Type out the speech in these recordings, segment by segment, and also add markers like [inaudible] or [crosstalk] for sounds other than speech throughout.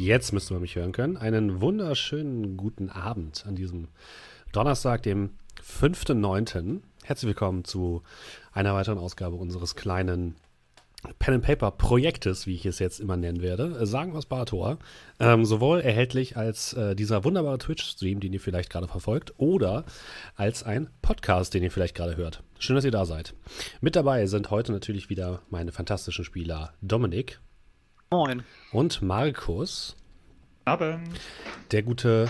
Jetzt müsste man mich hören können. Einen wunderschönen guten Abend an diesem Donnerstag, dem 5.9. Herzlich willkommen zu einer weiteren Ausgabe unseres kleinen Pen and Paper Projektes, wie ich es jetzt immer nennen werde, sagen aus Bartor, ähm, sowohl erhältlich als äh, dieser wunderbare Twitch-Stream, den ihr vielleicht gerade verfolgt, oder als ein Podcast, den ihr vielleicht gerade hört. Schön, dass ihr da seid. Mit dabei sind heute natürlich wieder meine fantastischen Spieler Dominik. Moin. Und Markus. Abend. Der gute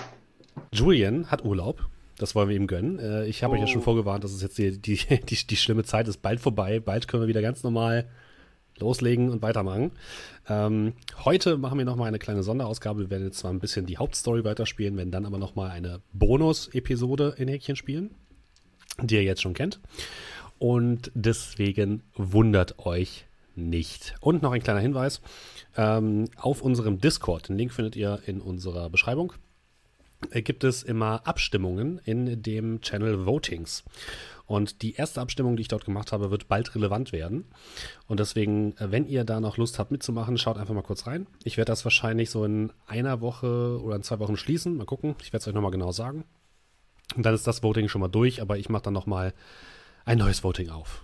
Julian hat Urlaub. Das wollen wir ihm gönnen. Äh, ich habe oh. euch ja schon oh. vorgewarnt, dass es jetzt die, die, [laughs] die, die, schlimme Zeit ist bald vorbei. Bald können wir wieder ganz normal loslegen und weitermachen. Ähm, heute machen wir nochmal eine kleine Sonderausgabe. Wir werden jetzt zwar ein bisschen die Hauptstory weiterspielen, werden dann aber nochmal eine Bonus-Episode in Häkchen spielen, die ihr jetzt schon kennt. Und deswegen wundert euch nicht. Und noch ein kleiner Hinweis ähm, auf unserem Discord. Den Link findet ihr in unserer Beschreibung. Äh, gibt es immer Abstimmungen in dem Channel Votings. Und die erste Abstimmung, die ich dort gemacht habe, wird bald relevant werden. Und deswegen, äh, wenn ihr da noch Lust habt mitzumachen, schaut einfach mal kurz rein. Ich werde das wahrscheinlich so in einer Woche oder in zwei Wochen schließen. Mal gucken. Ich werde es euch nochmal genau sagen. Und dann ist das Voting schon mal durch, aber ich mache dann nochmal ein neues Voting auf.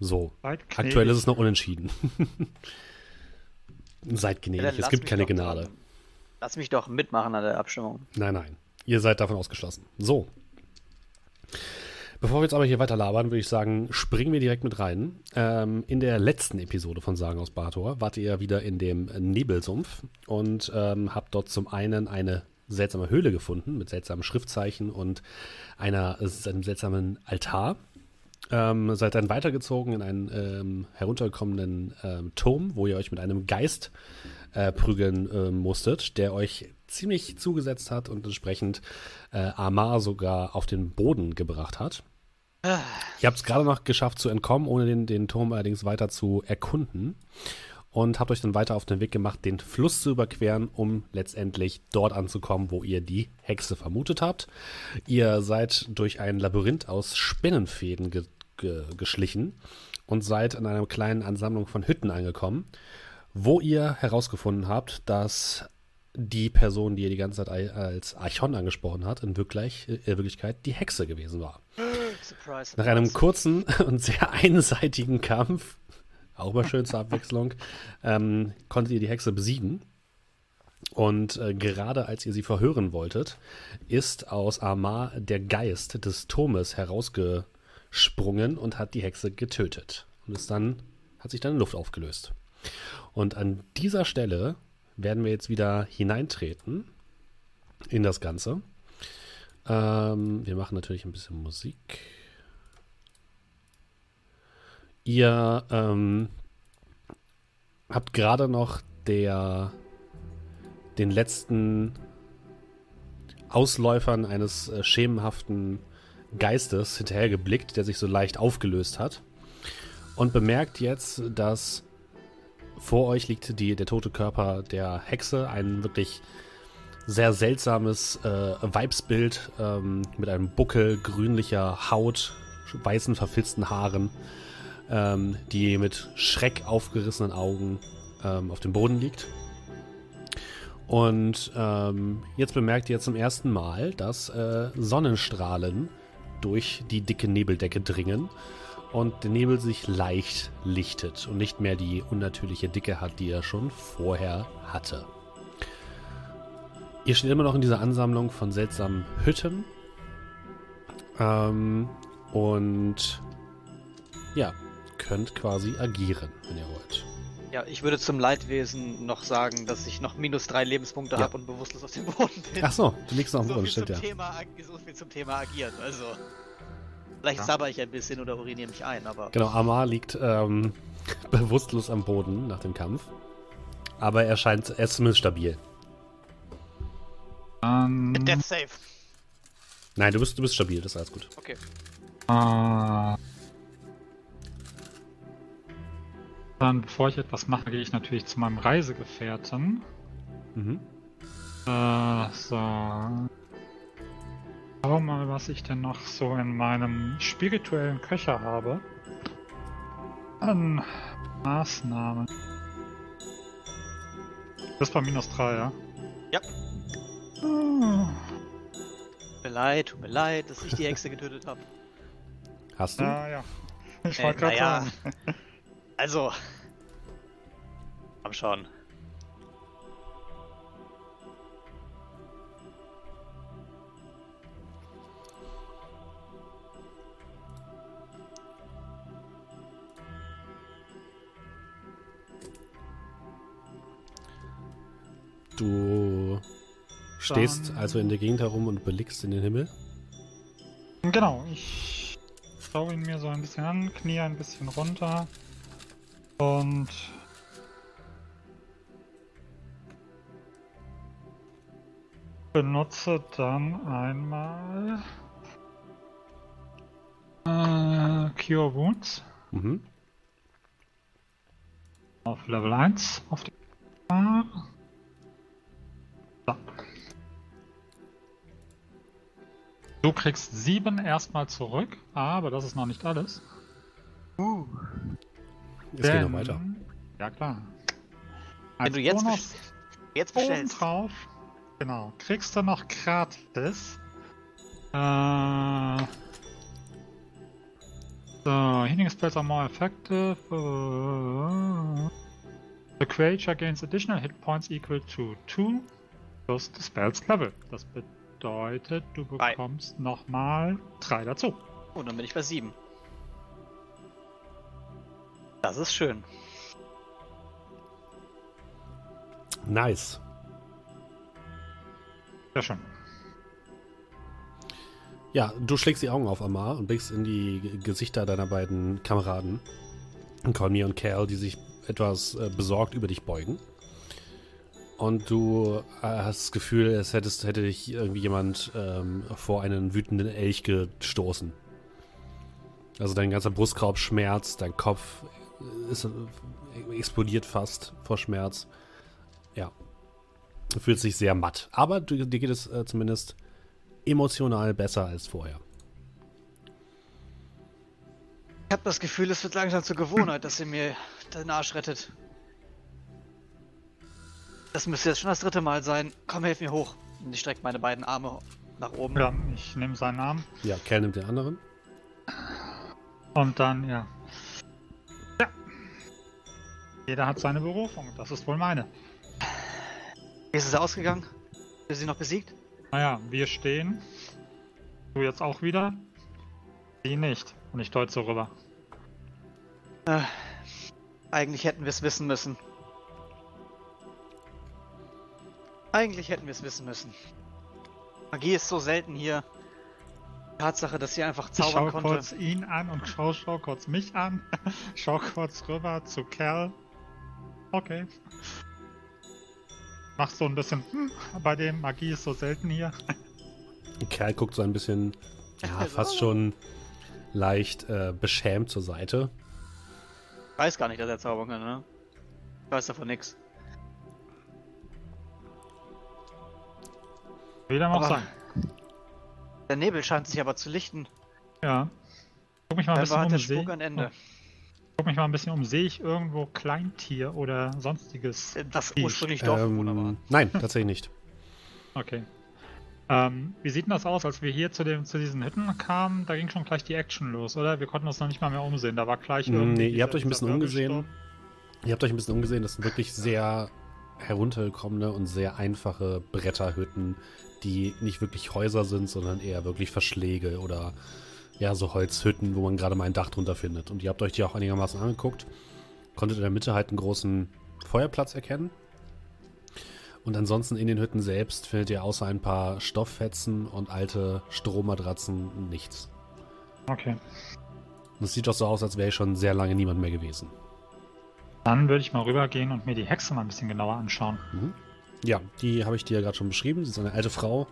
So. Aktuell ist es noch unentschieden. [laughs] Seid gnädig, ja, es gibt keine Gnade. Doch, lass mich doch mitmachen an der Abstimmung. Nein, nein. Ihr seid davon ausgeschlossen. So. Bevor wir jetzt aber hier weiter labern, würde ich sagen, springen wir direkt mit rein. Ähm, in der letzten Episode von Sagen aus Bator wart ihr wieder in dem Nebelsumpf und ähm, habt dort zum einen eine seltsame Höhle gefunden mit seltsamen Schriftzeichen und einer, einem seltsamen Altar. Ähm, seid dann weitergezogen in einen ähm, heruntergekommenen ähm, Turm, wo ihr euch mit einem Geist äh, prügeln äh, musstet, der euch ziemlich zugesetzt hat und entsprechend äh, Amar sogar auf den Boden gebracht hat. Ah. Ihr habt es gerade noch geschafft zu entkommen, ohne den, den Turm allerdings weiter zu erkunden und habt euch dann weiter auf den Weg gemacht, den Fluss zu überqueren, um letztendlich dort anzukommen, wo ihr die Hexe vermutet habt. Ihr seid durch ein Labyrinth aus Spinnenfäden ge ge geschlichen und seid in einer kleinen Ansammlung von Hütten angekommen, wo ihr herausgefunden habt, dass die Person, die ihr die ganze Zeit als Archon angesprochen hat, in Wirklich, äh, Wirklichkeit die Hexe gewesen war. Surprise, Nach einem kurzen [laughs] und sehr einseitigen Kampf auch mal schön zur Abwechslung, ähm, konntet ihr die Hexe besiegen. Und äh, gerade als ihr sie verhören wolltet, ist aus Amar der Geist des Turmes herausgesprungen und hat die Hexe getötet. Und ist dann, hat sich dann in Luft aufgelöst. Und an dieser Stelle werden wir jetzt wieder hineintreten in das Ganze. Ähm, wir machen natürlich ein bisschen Musik. Ihr ähm, habt gerade noch der, den letzten Ausläufern eines äh, schemenhaften Geistes hinterhergeblickt, der sich so leicht aufgelöst hat. Und bemerkt jetzt, dass vor euch liegt die, der tote Körper der Hexe, ein wirklich sehr seltsames äh, Weibsbild ähm, mit einem Buckel grünlicher Haut, weißen verfilzten Haaren ähm, die mit Schreck aufgerissenen Augen ähm, auf dem Boden liegt. Und ähm, jetzt bemerkt ihr zum ersten Mal, dass äh, Sonnenstrahlen durch die dicke Nebeldecke dringen und der Nebel sich leicht lichtet und nicht mehr die unnatürliche Dicke hat, die er schon vorher hatte. Ihr steht immer noch in dieser Ansammlung von seltsamen Hütten. Ähm, und ja, könnt quasi agieren, wenn ihr wollt. Ja, ich würde zum Leidwesen noch sagen, dass ich noch minus drei Lebenspunkte ja. habe und bewusstlos auf dem Boden bin. Ach so, du liegst noch am so Boden, stimmt ja. Thema, so viel zum Thema agieren, also. Vielleicht ja. sabber ich ein bisschen oder uriniere mich ein, aber. Genau, Amar liegt ähm, [laughs] bewusstlos am Boden nach dem Kampf. Aber er scheint, er ist zumindest stabil. Um, ähm. Death Safe. Nein, du bist, du bist stabil, das ist alles gut. Okay. Uh, Dann, bevor ich etwas mache, gehe ich natürlich zu meinem Reisegefährten. Mhm. Äh, so. Schau mal, was ich denn noch so in meinem spirituellen Köcher habe. An Maßnahmen. Das war minus 3, ja? Ja. Oh. Tut mir leid, tut mir leid, dass ich die Hexe getötet habe. Hast du? Ja, ja. Ich äh, wollte gerade naja. sagen. Also. Komm schon. Du stehst also in der Gegend herum und blickst in den Himmel. Genau, ich schaue ihn mir so ein bisschen an, knie ein bisschen runter und benutze dann einmal äh, Cure Wounds. Mhm. Auf Level 1 auf die Du kriegst sieben erstmal zurück, aber das ist noch nicht alles. Uh. Es geht noch weiter. Ja klar. Als Wenn du jetzt, Bonus jetzt bestellst. drauf, genau, kriegst du noch gratis. Äh, so, healing spells are more effective. Uh, the creature gains additional hit points equal to 2 plus the spell's level. Das bedeutet bedeutet, du bekommst nochmal drei dazu. Und dann bin ich bei sieben. Das ist schön. Nice. Sehr schön. Ja, du schlägst die Augen auf, Amar, und blickst in die Gesichter deiner beiden Kameraden, Conny und Cal, die sich etwas äh, besorgt über dich beugen. Und du äh, hast das Gefühl, es hättest, hätte dich irgendwie jemand ähm, vor einen wütenden Elch gestoßen. Also dein ganzer Brustkorb schmerzt, dein Kopf ist, explodiert fast vor Schmerz. Ja. Du fühlst dich sehr matt. Aber dir geht es äh, zumindest emotional besser als vorher. Ich habe das Gefühl, es wird langsam zur Gewohnheit, dass ihr mir den Arsch rettet. Das müsste jetzt schon das dritte Mal sein. Komm, hilf mir hoch. Und ich strecke meine beiden Arme nach oben. Ja, ich nehme seinen Arm. Ja, Cal nimmt den anderen. Und dann. Ja. Jeder hat seine Berufung. Das ist wohl meine. Wie ist es ausgegangen? Ist sie noch besiegt? Naja, wir stehen. Du jetzt auch wieder. Sie nicht. Und ich deute so rüber. Äh, eigentlich hätten wir es wissen müssen. Eigentlich hätten wir es wissen müssen. Magie ist so selten hier. Tatsache, dass sie einfach zaubern ich schau konnte. kurz ihn an und schau, schau kurz mich an. [laughs] schau kurz rüber zu Kerl. Okay. Mach so ein bisschen hm, bei dem Magie ist so selten hier. Kerl guckt so ein bisschen, ja, fast schon leicht äh, beschämt zur Seite. Ich weiß gar nicht, dass er zaubern kann, ne? Ich weiß davon nichts. Wie dem auch sein. Der Nebel scheint sich aber zu lichten. Ja. Guck mich mal ein bisschen um. Der Spuk ein Ende. Guck mich mal ein bisschen um. Sehe ich irgendwo Kleintier oder sonstiges? Das ursprünglich Dorfbewohner ähm. Nein, tatsächlich nicht. Okay. Ähm, wie sieht denn das aus, als wir hier zu, dem, zu diesen Hütten kamen? Da ging schon gleich die Action los, oder? Wir konnten uns noch nicht mal mehr umsehen. Da war gleich irgendwie. Nee, ihr habt euch ein bisschen umgesehen. Ihr habt euch ein bisschen umgesehen. Das sind wirklich sehr heruntergekommene und sehr einfache Bretterhütten, die nicht wirklich Häuser sind, sondern eher wirklich Verschläge oder ja, so Holzhütten, wo man gerade mal ein Dach drunter findet. Und ihr habt euch die auch einigermaßen angeguckt. Konntet in der Mitte halt einen großen Feuerplatz erkennen. Und ansonsten in den Hütten selbst findet ihr außer ein paar Stofffetzen und alte Strohmatratzen nichts. Okay. Und es sieht doch so aus, als wäre schon sehr lange niemand mehr gewesen. Dann würde ich mal rübergehen und mir die Hexe mal ein bisschen genauer anschauen. Mhm. Ja, die habe ich dir ja gerade schon beschrieben. Sie ist eine alte Frau,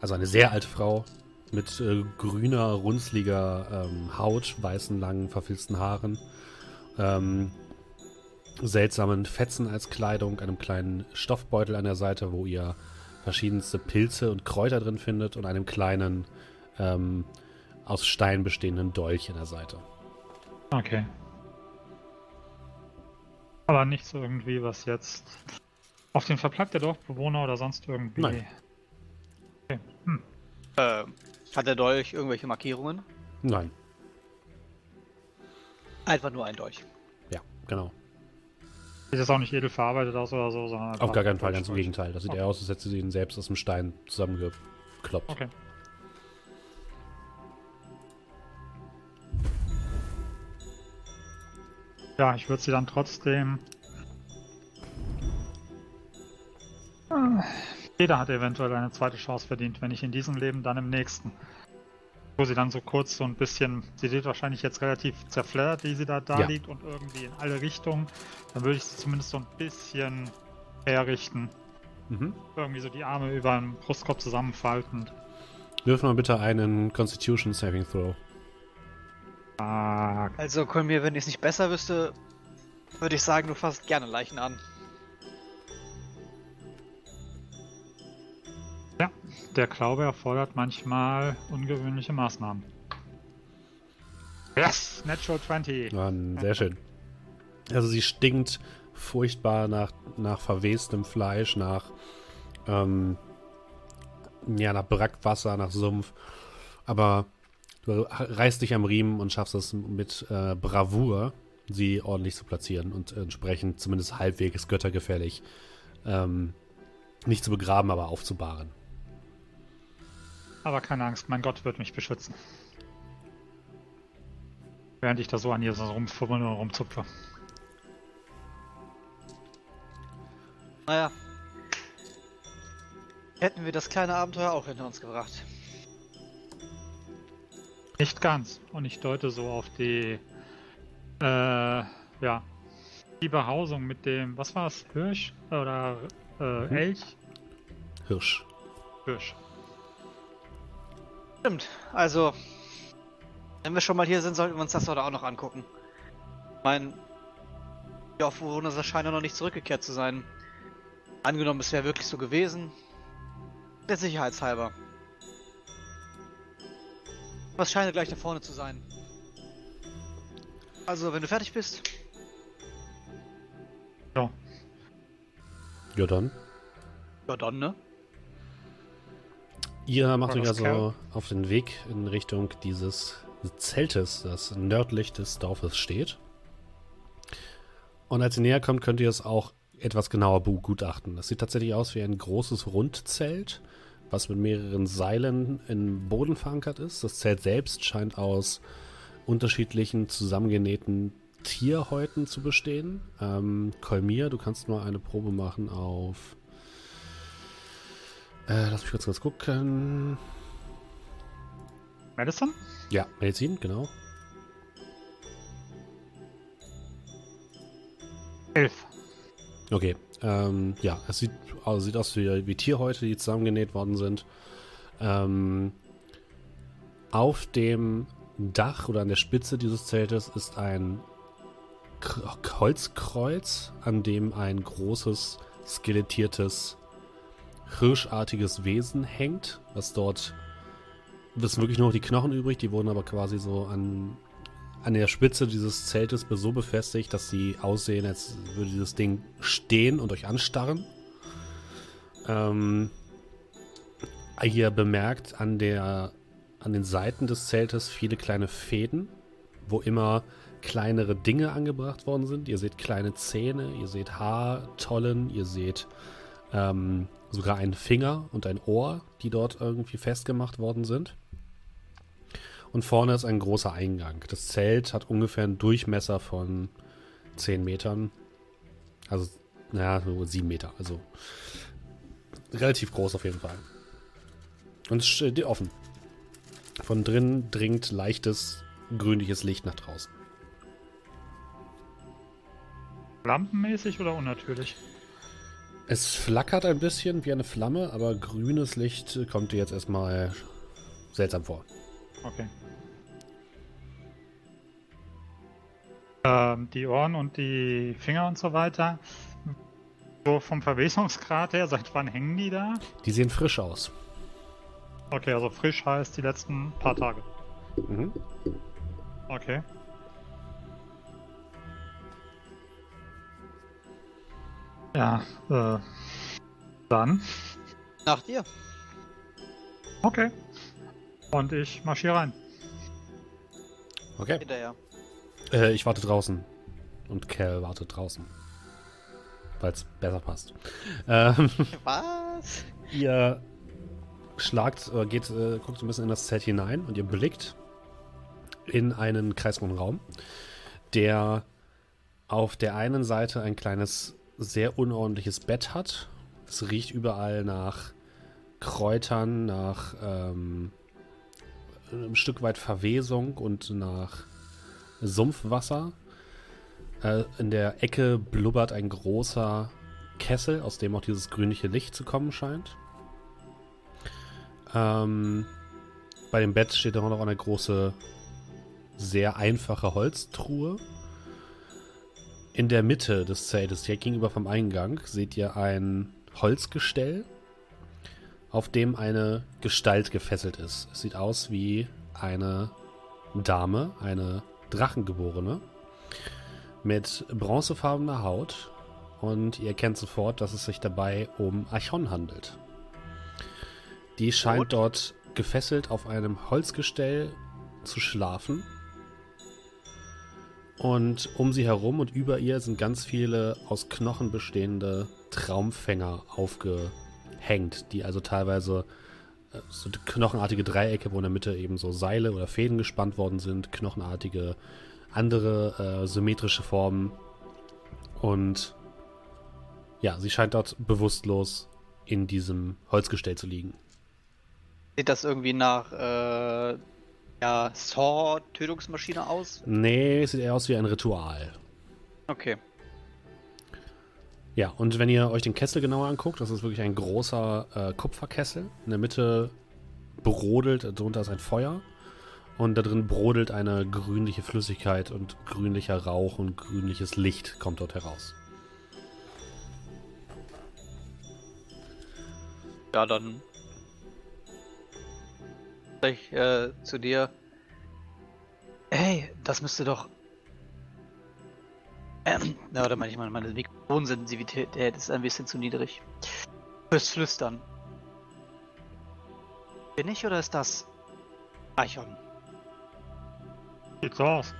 also eine sehr alte Frau mit äh, grüner, runzliger ähm, Haut, weißen, langen, verfilzten Haaren, ähm, seltsamen Fetzen als Kleidung, einem kleinen Stoffbeutel an der Seite, wo ihr verschiedenste Pilze und Kräuter drin findet und einem kleinen ähm, aus Stein bestehenden Dolch an der Seite. Okay. Aber nichts irgendwie, was jetzt Auf den Verbleib der Dorfbewohner oder sonst irgendwie? Nein. Okay. Hm. Äh, hat der Dolch irgendwelche Markierungen? Nein. Einfach nur ein Dolch. Ja, genau. Sieht jetzt auch nicht edel verarbeitet aus oder so, sondern. Auf gar keinen Fall, ganz im. Gegenteil. Das sieht Okay. eher aus, als hätte sie ihn selbst aus dem Stein zusammengekloppt. Okay. Ja, ich würde sie dann trotzdem. Ah, Jeder hat eventuell eine zweite Chance verdient, wenn nicht in diesem Leben, dann im nächsten. Wo sie dann so kurz so ein bisschen, sie sieht wahrscheinlich jetzt relativ zerfleddert, wie sie da, da Ja. liegt und irgendwie in alle Richtungen. Dann würde ich sie zumindest so ein bisschen herrichten. Mhm. Irgendwie so die Arme über den Brustkorb zusammenfaltend. Wirf mal bitte einen Constitution Saving Throw. Ah, Also, Kolmir, wenn ich es nicht besser wüsste, würde ich sagen, du fasst gerne Leichen an. Der Glaube erfordert manchmal ungewöhnliche Maßnahmen. Yes, Natural 20. Ja, sehr schön. Also sie stinkt furchtbar nach, nach verwestem Fleisch, nach, ähm, ja, nach Brackwasser, nach Sumpf. Aber du reißt dich am Riemen und schaffst es mit äh, Bravour, sie ordentlich zu platzieren und entsprechend zumindest halbwegs göttergefällig ähm, nicht zu begraben, aber aufzubahren. Aber keine Angst, mein Gott wird mich beschützen. Während ich da so an ihr so rumfummel und rumzupfe. Naja. Hätten wir das kleine Abenteuer auch hinter uns gebracht. Nicht ganz. Und ich deute so auf die, äh, ja, die Behausung mit dem, was war es, Hirsch oder äh, Mhm. Elch? Hirsch. Hirsch. Stimmt. Also, wenn wir schon mal hier sind, sollten wir uns das heute auch noch angucken. Ich meine, die Dorfbewohner scheinen noch nicht zurückgekehrt zu sein. Angenommen, es wäre wirklich so gewesen. Der Sicherheitshalber. Was scheint gleich da vorne zu sein. Also, wenn du fertig bist, Ja. Ja, dann. ja dann, ne? Ihr macht euch also auf den Weg in Richtung dieses Zeltes, das nördlich des Dorfes steht. Und als ihr näher kommt, könnt ihr es auch etwas genauer begutachten. Das sieht tatsächlich aus wie ein großes Rundzelt, was mit mehreren Seilen im Boden verankert ist. Das Zelt selbst scheint aus unterschiedlichen zusammengenähten Tierhäuten zu bestehen. Ähm, Kolmir, du kannst mal eine Probe machen auf äh, lass mich kurz, kurz gucken. Madison? Ja, Medizin, genau. Elf. Okay. Ähm, ja, es sieht, also sieht aus wie, wie Tierhäute, die zusammengenäht worden sind. Ähm, auf dem Dach oder an der Spitze dieses Zeltes ist ein K Holzkreuz, an dem ein großes, skelettiertes, hirschartiges Wesen hängt, was dort. Das sind wirklich nur noch die Knochen übrig, die wurden aber quasi so an, an der Spitze dieses Zeltes so befestigt, dass sie aussehen, als würde dieses Ding stehen und euch anstarren. Ähm, ihr bemerkt an, der, an den Seiten des Zeltes viele kleine Fäden, wo immer kleinere Dinge angebracht worden sind. Ihr seht kleine Zähne, ihr seht Haartollen, ihr seht ähm, sogar einen Finger und ein Ohr, die dort irgendwie festgemacht worden sind. Und vorne ist ein großer Eingang. Das Zelt hat ungefähr einen Durchmesser von 10 Metern. Also, naja, so 7 Meter. Also relativ groß auf jeden Fall. Und es steht offen. Von drinnen dringt leichtes grünliches Licht nach draußen. Lampenmäßig oder unnatürlich? Es flackert ein bisschen wie eine Flamme, aber grünes Licht kommt dir jetzt erstmal seltsam vor. Okay. Ähm, die Ohren und die Finger und so weiter. So vom Verwesungsgrad her, seit wann hängen die da? Die sehen frisch aus. Okay, also frisch heißt die letzten paar Tage. Mhm. Okay. Ja, äh, Dann, Nach dir. okay. Und ich marschiere rein. Okay. Hinterher. Äh, ich warte draußen. Und Cal wartet draußen. Weil es besser passt. Ähm, [laughs] Was? ihr schlagt, äh, geht, äh, guckt so ein bisschen in das Zelt hinein und ihr blickt in einen kreisrunden Raum, der auf der einen Seite ein kleines, sehr unordentliches Bett hat. Es riecht überall nach Kräutern, nach ähm, ein Stück weit Verwesung und nach Sumpfwasser. Äh, in der Ecke blubbert ein großer Kessel, aus dem auch dieses grünliche Licht zu kommen scheint. Ähm, bei dem Bett steht auch noch eine große, sehr einfache Holztruhe. In der Mitte des Zeltes, direkt gegenüber vom Eingang, seht ihr ein Holzgestell, auf dem eine Gestalt gefesselt ist. Es sieht aus wie eine Dame, eine Drachengeborene, mit bronzefarbener Haut. Und ihr erkennt sofort, dass es sich dabei um Archon handelt. Die scheint dort gefesselt auf einem Holzgestell zu schlafen. Und um sie herum und über ihr sind ganz viele aus Knochen bestehende Traumfänger aufgehängt, die also teilweise äh, so knochenartige Dreiecke, wo in der Mitte eben so Seile oder Fäden gespannt worden sind, knochenartige andere äh, symmetrische Formen. Und ja, sie scheint dort bewusstlos in diesem Holzgestell zu liegen. Sieht das irgendwie nach äh, Saw-Tötungsmaschine aus? Nee, sieht eher aus wie ein Ritual. Okay. Ja, und wenn ihr euch den Kessel genauer anguckt, das ist wirklich ein großer äh, Kupferkessel. In der Mitte brodelt, darunter ist ein Feuer. Und da drin brodelt eine grünliche Flüssigkeit und grünlicher Rauch und grünliches Licht kommt dort heraus. Ja, dann. Sag ich äh, zu dir. Hey, das müsste doch. Ähm, na, oder meine ich mal, meine Mikrofonsensitivität ist ein bisschen zu niedrig. Fürs Flüstern. Bin ich oder ist das Eichhorn? Sieht so aus.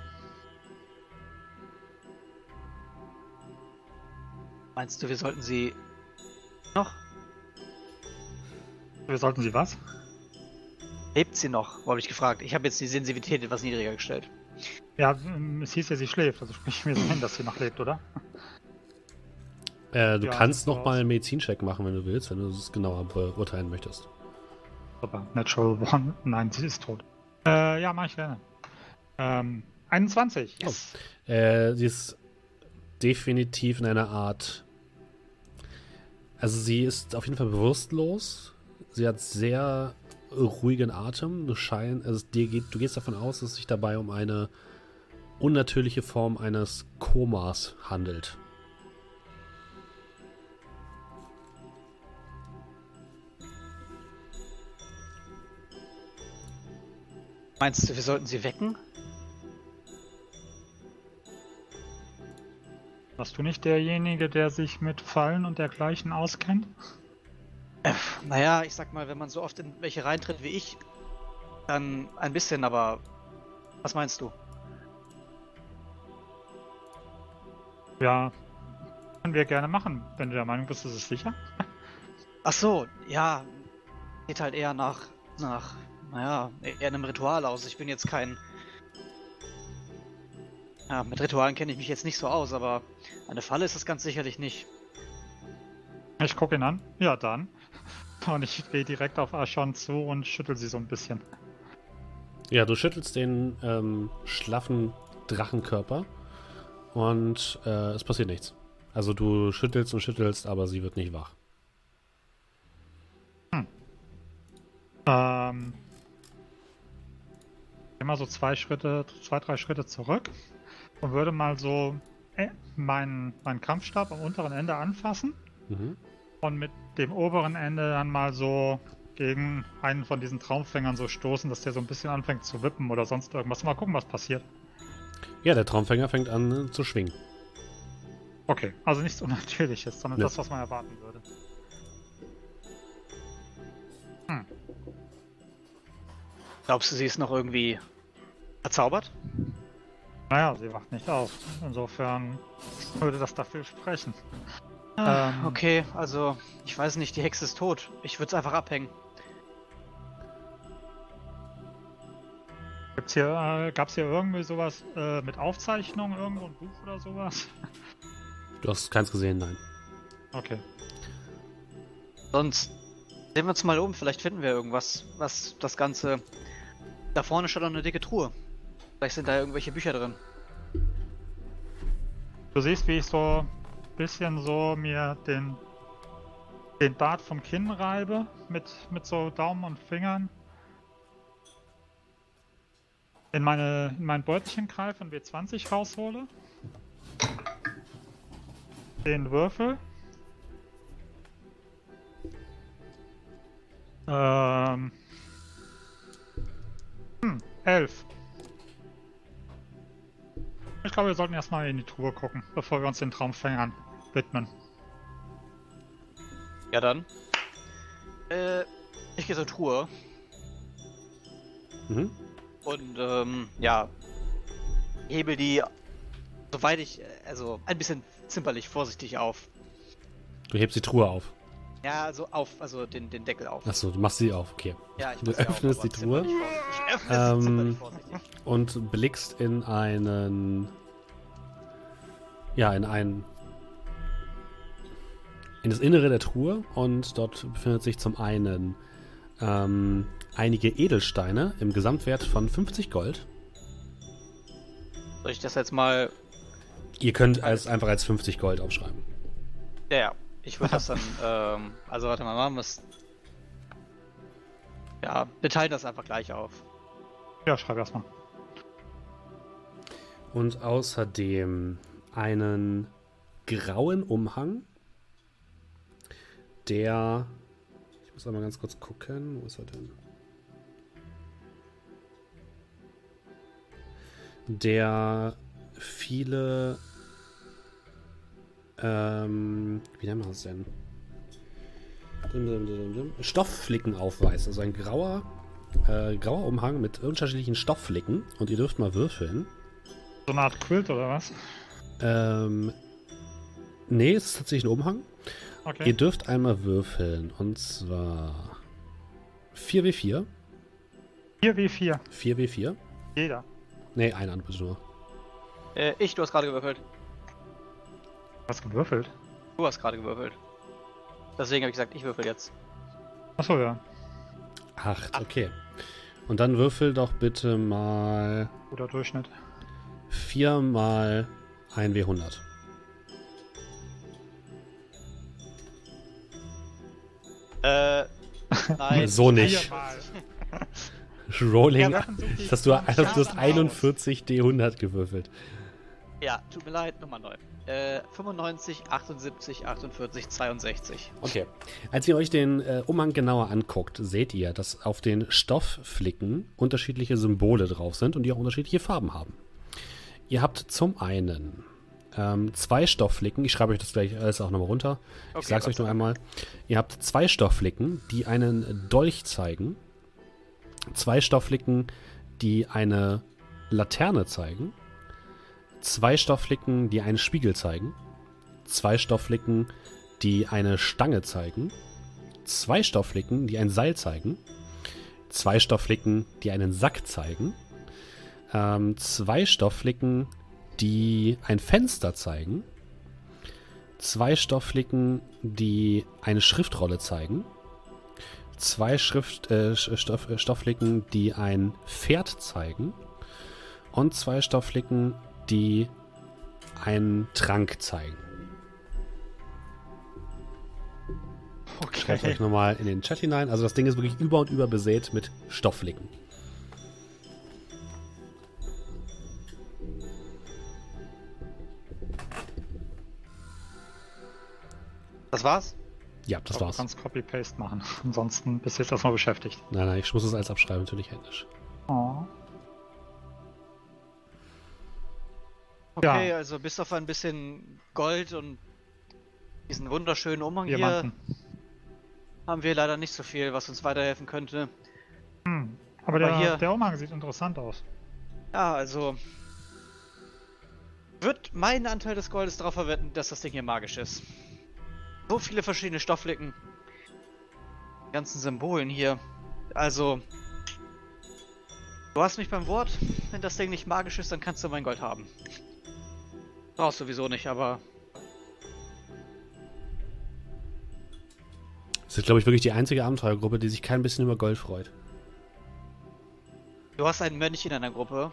Meinst du, wir sollten sie noch? Wir sollten sie was? Lebt sie noch? Wo habe ich gefragt. Ich habe jetzt die Sensitivität etwas niedriger gestellt. Ja, ähm, es hieß ja, sie schläft. Also sprich mir sehen, dass sie noch lebt, oder? Äh, du Ja, kannst sieht so noch mal aus. einen Medizincheck machen, wenn du willst, wenn du es genauer beurteilen möchtest. Aber Natural One. Nein, sie ist tot. Äh, ja, mach ich gerne. Ähm, 21. Yes. Äh, sie ist definitiv in einer Art. Also sie ist auf jeden Fall bewusstlos. Sie hat sehr ruhigen Atem. Du schein, also dir geht, du gehst davon aus, dass es sich dabei um eine unnatürliche Form eines Komas handelt. Meinst du, wir sollten sie wecken? Warst du nicht derjenige, der sich mit Fallen und dergleichen auskennt? Äh, naja, ich sag mal, wenn man so oft in welche reintritt wie ich, dann ein bisschen, aber was meinst du? Ja, können wir gerne machen, wenn du der Meinung bist, ist es sicher. Ach so, ja, geht halt eher nach, nach, naja, eher einem Ritual aus. Ich bin jetzt kein, ja, mit Ritualen kenne ich mich jetzt nicht so aus, aber eine Falle ist es ganz sicherlich nicht. Ich gucke ihn an. Ja, dann. [laughs] Und ich gehe direkt auf Aschon zu und schüttel sie so ein bisschen. Ja, du schüttelst den ähm, schlaffen Drachenkörper und äh, es passiert nichts. Also du schüttelst und schüttelst, aber sie wird nicht wach. Ähm. Immer so zwei Schritte, zwei, drei Schritte zurück und würde mal so äh, meinen, meinen Kampfstab am unteren Ende anfassen Mhm. und mit dem oberen Ende dann mal so gegen einen von diesen Traumfängern so stoßen, dass der so ein bisschen anfängt zu wippen oder sonst irgendwas. Mal gucken, was passiert. Ja, der Traumfänger fängt an äh, zu schwingen. Okay, also nichts [laughs] Unnatürliches, sondern ja. das, was man erwarten würde. Hm. Glaubst du, sie ist noch irgendwie verzaubert? Naja, sie wacht nicht auf. Insofern würde das dafür sprechen. Ähm. Okay, also ich weiß nicht, die Hexe ist tot. Ich würde es einfach abhängen. Gibt's hier, äh, gab's hier irgendwie sowas äh, mit Aufzeichnungen, irgendwo ein Buch oder sowas? [laughs] Du hast keins gesehen, nein. Okay. Sonst sehen wir uns mal um. Vielleicht finden wir irgendwas, was das Ganze. Da vorne steht noch eine dicke Truhe. Vielleicht sind da irgendwelche Bücher drin. Du siehst, wie ich so bisschen so mir den, den Bart vom Kinn reibe mit, mit so Daumen und Fingern. In, meine, in mein Beutelchen greife und W20 raushole. Den Würfel. Ähm. Hm, 11. Ich glaube, wir sollten erstmal in die Truhe gucken, bevor wir uns den Traumfängern widmen. Ja dann. Äh, ich gehe zur Truhe Mhm. und ähm, ja, hebel die, soweit ich, also ein bisschen zimperlich, vorsichtig auf. Du hebst die Truhe auf. Ja, also auf, also den, den Deckel auf. Achso, du machst sie auf, okay. Ja, ich Du mach sie auf, öffnest aber die Truhe. Ich öffne Ähm, sie zimperlich vorsichtig. Und blickst in einen. Ja, in ein. In das Innere der Truhe und dort befindet sich zum einen ähm, einige Edelsteine im Gesamtwert von 50 Gold. Soll ich das jetzt mal Ihr könnt es einfach als 50 Gold aufschreiben. Ja, ja. Ich würde das dann, [laughs] ähm, also warte mal, machen wir es. Ja, wir teilen das einfach gleich auf. Ja, schreib erstmal. Und außerdem einen grauen Umhang, der. Ich muss einmal ganz kurz gucken. Wo ist er denn? Der viele. Ähm, wie nennen wir das denn? Stoffflicken aufweist. Also ein grauer, äh, grauer Umhang mit unterschiedlichen Stoffflicken. Und ihr dürft mal würfeln. So eine Art Quilt oder was? Ähm, nee, es ist tatsächlich ein Umhang. Okay. Ihr dürft einmal würfeln. Und zwar 4w4. 4w4. 4w4. Jeder. Nee, ein andere bitte nur. Äh, ich, du hast gerade gewürfelt. Was gewürfelt? Du hast gerade gewürfelt. Deswegen habe ich gesagt, ich würfel jetzt. Achso, ja. Acht, okay. Und dann würfel doch bitte mal Guter Durchschnitt. 4 mal 1w100. Äh, [laughs] nein. So nicht. Rolling. Ja, Das hast du, Ja, du hast raus. 41 D100 gewürfelt. Ja, tut mir leid, Nummer neu. Äh, 95, 78, 48, 62. Okay. Als ihr euch den äh, Umhang genauer anguckt, seht ihr, dass auf den Stoffflicken unterschiedliche Symbole drauf sind und die auch unterschiedliche Farben haben. Ihr habt zum einen ähm, zwei Stoffflicken, ich schreibe euch das gleich alles auch nochmal runter. ich Okay, sag's Gott euch nur einmal. Ihr habt zwei Stoffflicken, die einen Dolch zeigen. Zwei Stoffflicken, die eine Laterne zeigen. Zwei Stoffflicken, die einen Spiegel zeigen. Zwei Stoffflicken, die eine Stange zeigen. Zwei Stoffflicken, die ein Seil zeigen. Zwei Stoffflicken, die einen Sack zeigen. Ähm, zwei Stoffflicken, die ein Fenster zeigen. Zwei Stoffflicken, die eine Schriftrolle zeigen. Zwei Schrift, äh, Stoff, äh, Stoffflicken, die ein Pferd zeigen. Und zwei Stoffflicken, die einen Trank zeigen. Schreibt euch nochmal in den Chat hinein. Also das Ding ist wirklich über und über besät mit Stoffflicken. Das war's? Ja, das war's. Du kannst Copy-Paste machen. [laughs] Ansonsten bist du jetzt erstmal beschäftigt. Nein, nein, ich muss es alles abschreiben, natürlich händisch. Oh. Okay, Ja. also bis auf ein bisschen Gold und diesen wunderschönen Umhang hier Diamanten. haben wir leider nicht so viel, was uns weiterhelfen könnte. Hm. Aber Aber der, hier- der Umhang sieht interessant aus. Ja, also. Wird mein Anteil des Goldes darauf verwenden, dass das Ding hier magisch ist. So viele verschiedene Stofflicken. Die ganzen Symbolen hier. Also. Du hast mich beim Wort. Wenn das Ding nicht magisch ist, dann kannst du mein Gold haben. Brauchst sowieso nicht, aber. Das ist, glaube ich, wirklich die einzige Abenteuergruppe, die sich kein bisschen über Gold freut. Du hast einen Mönch in deiner Gruppe.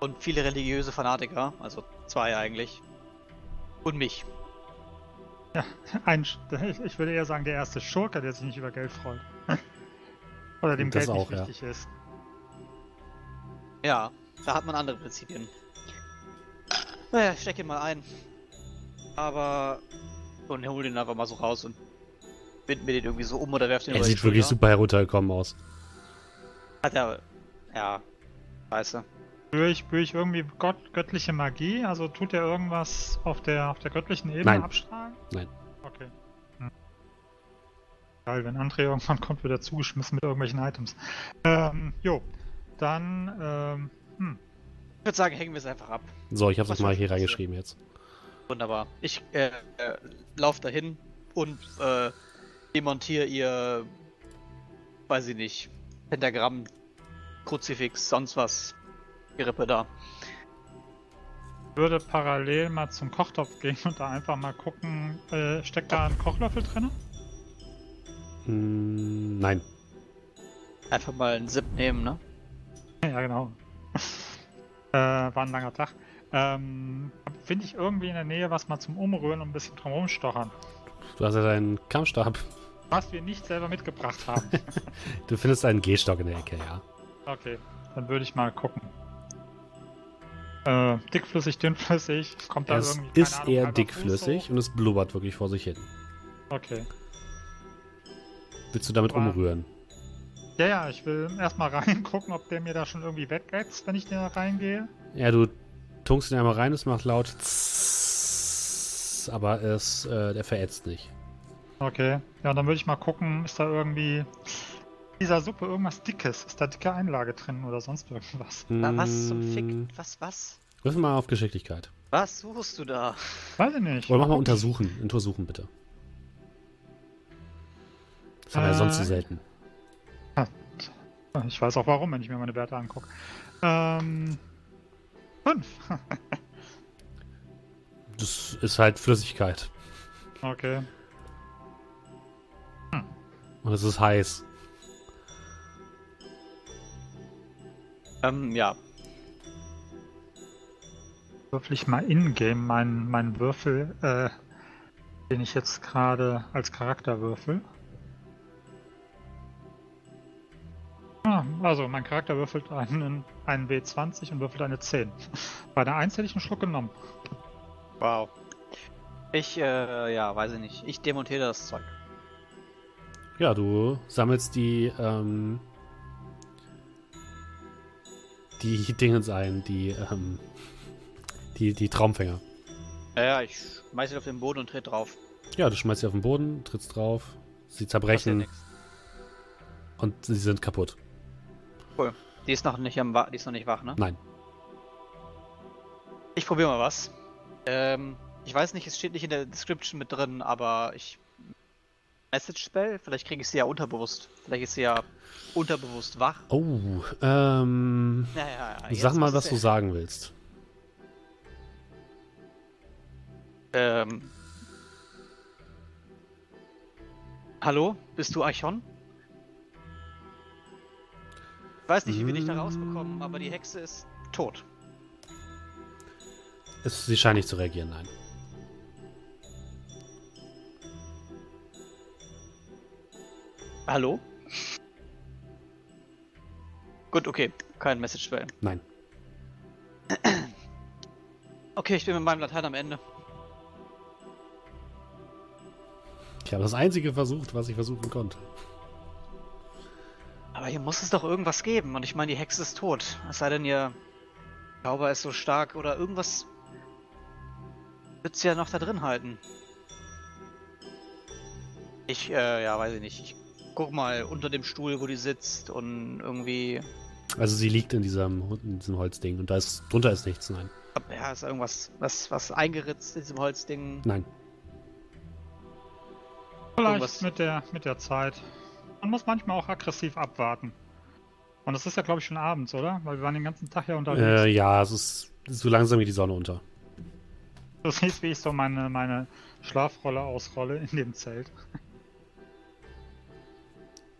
Und viele religiöse Fanatiker. Also zwei eigentlich. Und mich. Ein, Sch- ich- würde eher sagen, der erste Schurke, der sich nicht über Geld freut. [laughs] Oder dem Das Geld nicht auch, ja. wichtig ist. Ja, da hat man andere Prinzipien. Naja, ich steck ihn mal ein. Aber. Und hol den einfach mal so raus und bind mir den irgendwie so um oder werf den Er sieht wirklich super heruntergekommen aus. Hat er. Ja. Scheiße. Spüre ich, spüre ich irgendwie Gott, göttliche Magie? Also tut er irgendwas auf der, auf der göttlichen Ebene Nein. abstrahlen? Nein. Okay. Hm. Geil, wenn André [laughs] irgendwann kommt, wird er zugeschmissen mit irgendwelchen Items. Ähm, jo. Dann, ähm, hm. Ich würde sagen, hängen wir es einfach ab. So, ich habe das Was mal hier reingeschrieben jetzt. Wunderbar. Ich äh, äh, lauf dahin und äh, demontiere ihr. Weiß ich nicht. Pentagramm, Kruzifix, sonst was. Gerippe da. würde parallel mal zum Kochtopf gehen und da einfach mal gucken, äh, steckt da ein Kochlöffel drin? Hm, nein. Einfach mal einen Sip nehmen, ne? ja, genau. [laughs] äh, war ein langer Tag. Ähm, Finde ich irgendwie in der Nähe was mal zum Umrühren und ein bisschen drum rumstochern. Du hast ja deinen Kampfstab. Was wir nicht selber mitgebracht haben. [laughs] Du findest einen Gehstock in der Ecke, ja. okay, dann würde ich mal gucken. Äh, dickflüssig, dünnflüssig, kommt da Es irgendwie. ist Ahnung, eher dickflüssig Fuß und es blubbert wirklich vor sich hin. Okay. Willst du damit Aber- umrühren? Ja, ja, ich will erstmal [laughs] reingucken, ob der mir da schon irgendwie wegätzt, wenn ich da reingehe. Ja, du tunkst ihn einmal rein, es macht laut aber es, äh, der verätzt nicht. Okay. Ja, dann würde ich mal gucken, ist da irgendwie dieser Suppe irgendwas Dickes? Ist da dicke Einlage drin oder sonst irgendwas? Na, was zum Hm, Fick? Was, was? Würfel mal auf Geschicklichkeit. Was suchst du da? Weiß ich nicht. Oder mach mal untersuchen. Untersuchen bitte. Das haben wir ja sonst so Äh, selten. Ich weiß auch warum, wenn ich mir meine Werte angucke. Ähm. Fünf. [laughs] Das ist halt Flüssigkeit. okay. Und es ist heiß. Ähm, ja. Würfel ich mal in-game meinen, meinen Würfel, äh, den ich jetzt gerade als Charakter würfel. Ah, also, mein Charakter würfelt einen, einen W20 und würfelt eine 10. [laughs] Bei der 1 hätte ich einen Schluck genommen. Wow. Ich, äh, ja, weiß ich nicht. Ich demontiere das Zeug. Ja, du sammelst die, ähm, die Dingens ein, die, ähm, die, die Traumfänger. Ja, ja, ich schmeiß ihn auf den Boden und trete drauf. Ja, du schmeißt sie auf den Boden, trittst drauf, sie zerbrechen und sie sind kaputt. Cool. Die ist noch nicht am Wa die ist noch nicht wach, ne? Nein. Ich probiere mal was. Ähm, ich weiß nicht, es steht nicht in der Description mit drin, aber ich. Message Spell? Vielleicht kriege ich sie ja unterbewusst. Vielleicht ist sie ja unterbewusst wach. Oh, ähm, Ja, ja, ja. sag mal, was du sagen willst. Ähm. Hallo? Bist du Archon? Ich weiß nicht, wie wir dich da rausbekommen, aber die Hexe ist tot. Es, sie scheint nicht zu reagieren, nein. Hallo? Gut, okay. Kein Message Spell. Nein. Okay, ich bin mit meinem Latein am Ende. Ich habe das einzige versucht, was ich versuchen konnte. Aber hier muss es doch irgendwas geben. Und ich meine, die Hexe ist tot. Es sei denn, ihr Zauber ist so stark oder irgendwas wird sie ja noch da drin halten. Ich, äh, ja, weiß ich nicht. Ich guck mal unter dem Stuhl, wo die sitzt und irgendwie. Also sie liegt in diesem, in diesem Holzding und da ist drunter ist nichts, nein. Ja, ist irgendwas was, was eingeritzt in diesem Holzding. Nein. Vielleicht Irgendwas- mit der, mit der Zeit. Man muss manchmal auch aggressiv abwarten. Und es ist ja, glaube ich, schon abends, oder? Weil wir waren den ganzen Tag ja unterwegs. Äh, ja, es ist so langsam geht die Sonne unter. Du siehst, wie ich so meine, meine Schlafrolle ausrolle in dem Zelt.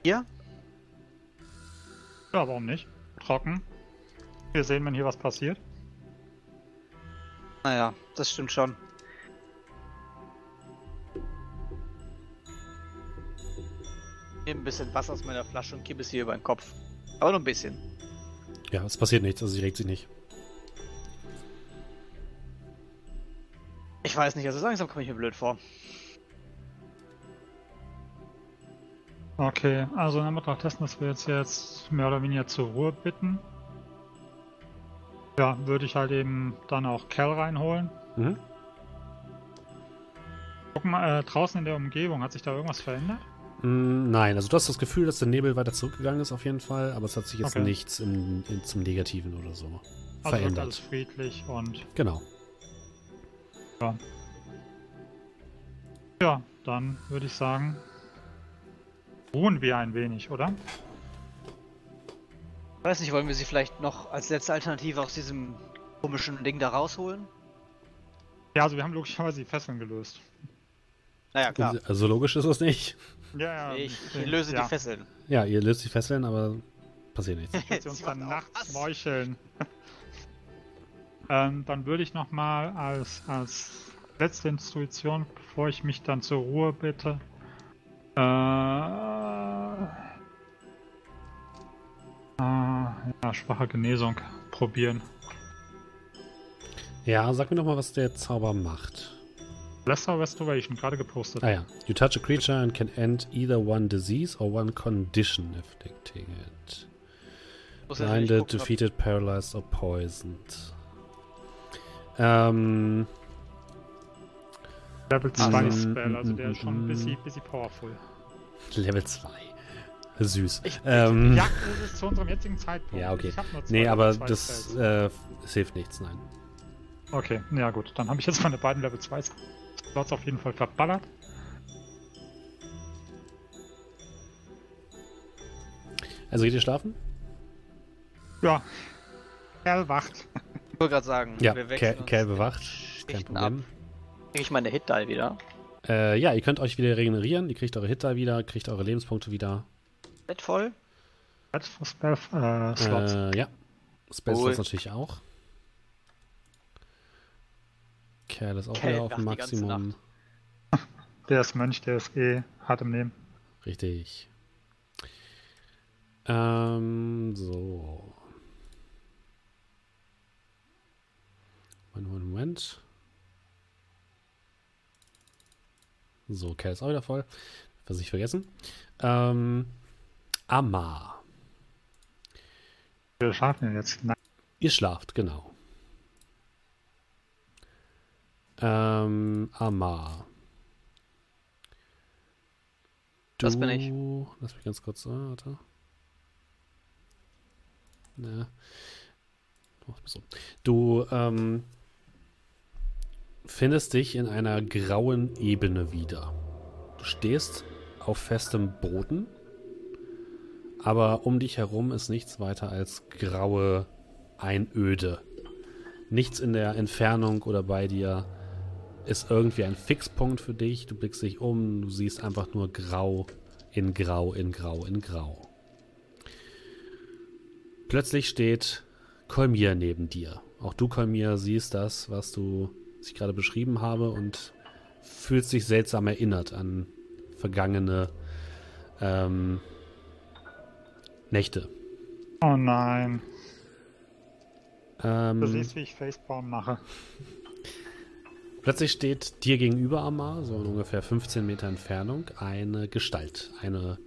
Hier? Ja, warum nicht? Trocken. Wir sehen, wenn hier was passiert. Naja, das stimmt schon. Ich nehme ein bisschen Wasser aus meiner Flasche und kippe es hier über den Kopf. Aber nur ein bisschen. Ja, es passiert nichts, also sie regt sich nicht. Ich weiß nicht, also langsam komme ich mir blöd vor. Okay, also in Anbetracht dessen, dass wir jetzt, jetzt mehr oder weniger zur Ruhe bitten, ja, würde ich halt eben dann auch Cal reinholen. Mhm. Guck mal, äh, draußen in der Umgebung, hat sich da irgendwas verändert? Mm, Nein, also du hast das Gefühl, dass der Nebel weiter zurückgegangen ist auf jeden Fall, aber es hat sich jetzt Okay. nichts im, in, zum Negativen oder so Also verändert. alles friedlich und Genau. ja, dann würde ich sagen, ruhen wir ein wenig, oder? Weiß nicht, wollen wir sie vielleicht noch als letzte Alternative aus diesem komischen Ding da rausholen? Ja, also wir haben logischerweise die Fesseln gelöst. Naja, klar. Also logisch ist es nicht. Ja, ja. Ich, ich löse ja. die Fesseln. Ja, ihr löst die Fesseln, aber passiert nichts. [laughs] Sie uns dann nachts meucheln. [laughs] ähm, dann würde ich nochmal als, als letzte Intuition, bevor ich mich dann zur Ruhe bitte, äh, äh, ja, schwache Genesung probieren. Ja, sag mir doch mal, was der Zauber macht. Lesser Restoration, gerade gepostet. Ah ja. You touch a creature and can end either one disease or one condition affecting it. Muss natürlich Blinded, defeated, paralyzed or poisoned. Ähm, Level 2 Ah, Spell, also der ist schon ein bisschen, bisschen powerful. Level 2. Süß. Ich- ähm, Ja, das ist zu unserem jetzigen Zeitpunkt. Ja, okay. Ich hab nur zwei nee, aber 2 das, äh, es hilft nichts, nein. Okay, ja gut, dann habe ich jetzt meine beiden Level 2 Slots auf jeden Fall verballert. Also geht ihr schlafen? Ja. Er wacht. Ich wollte gerade sagen, Ja, wir Kel wechseln Kel die bewacht. Kein Problem. Krieg ich meine Hit-Die wieder? Äh, ja, ihr könnt euch wieder regenerieren. Ihr kriegt eure Hitter wieder, kriegt eure Lebenspunkte wieder. Bett voll? Red for Spell äh, Slots. Äh, ja. Spells Cool. natürlich auch. Kerl ist auch Kerl wieder auf dem Maximum. [laughs] Der ist Mönch, der ist eh hart im Nehmen. Richtig. Ähm, so. Moment, Moment, Moment. So, Kerl ist auch wieder voll. Was ich vergessen. Ähm, Amar. Wir schlafen jetzt. Nein. Ihr schlaft, genau. Ähm, Amar. Das bin ich. Lass mich ganz kurz. Äh, warte. Ne. Oh, so. Du ähm, findest dich in einer grauen Ebene wieder. Du stehst auf festem Boden, aber um dich herum ist nichts weiter als graue Einöde. Nichts in der Entfernung oder bei dir ist irgendwie ein Fixpunkt für dich. Du blickst dich um, du siehst einfach nur grau in grau in grau in grau. Plötzlich steht Kolmir neben dir. Auch du, Kolmir, siehst das, was du was ich gerade beschrieben habe und fühlst dich seltsam erinnert an vergangene ähm, Nächte. Oh nein. Ähm, Du siehst, wie ich Facepalm mache. Plötzlich steht dir gegenüber, Amar, so in ungefähr 15 Meter Entfernung, eine Gestalt. Eine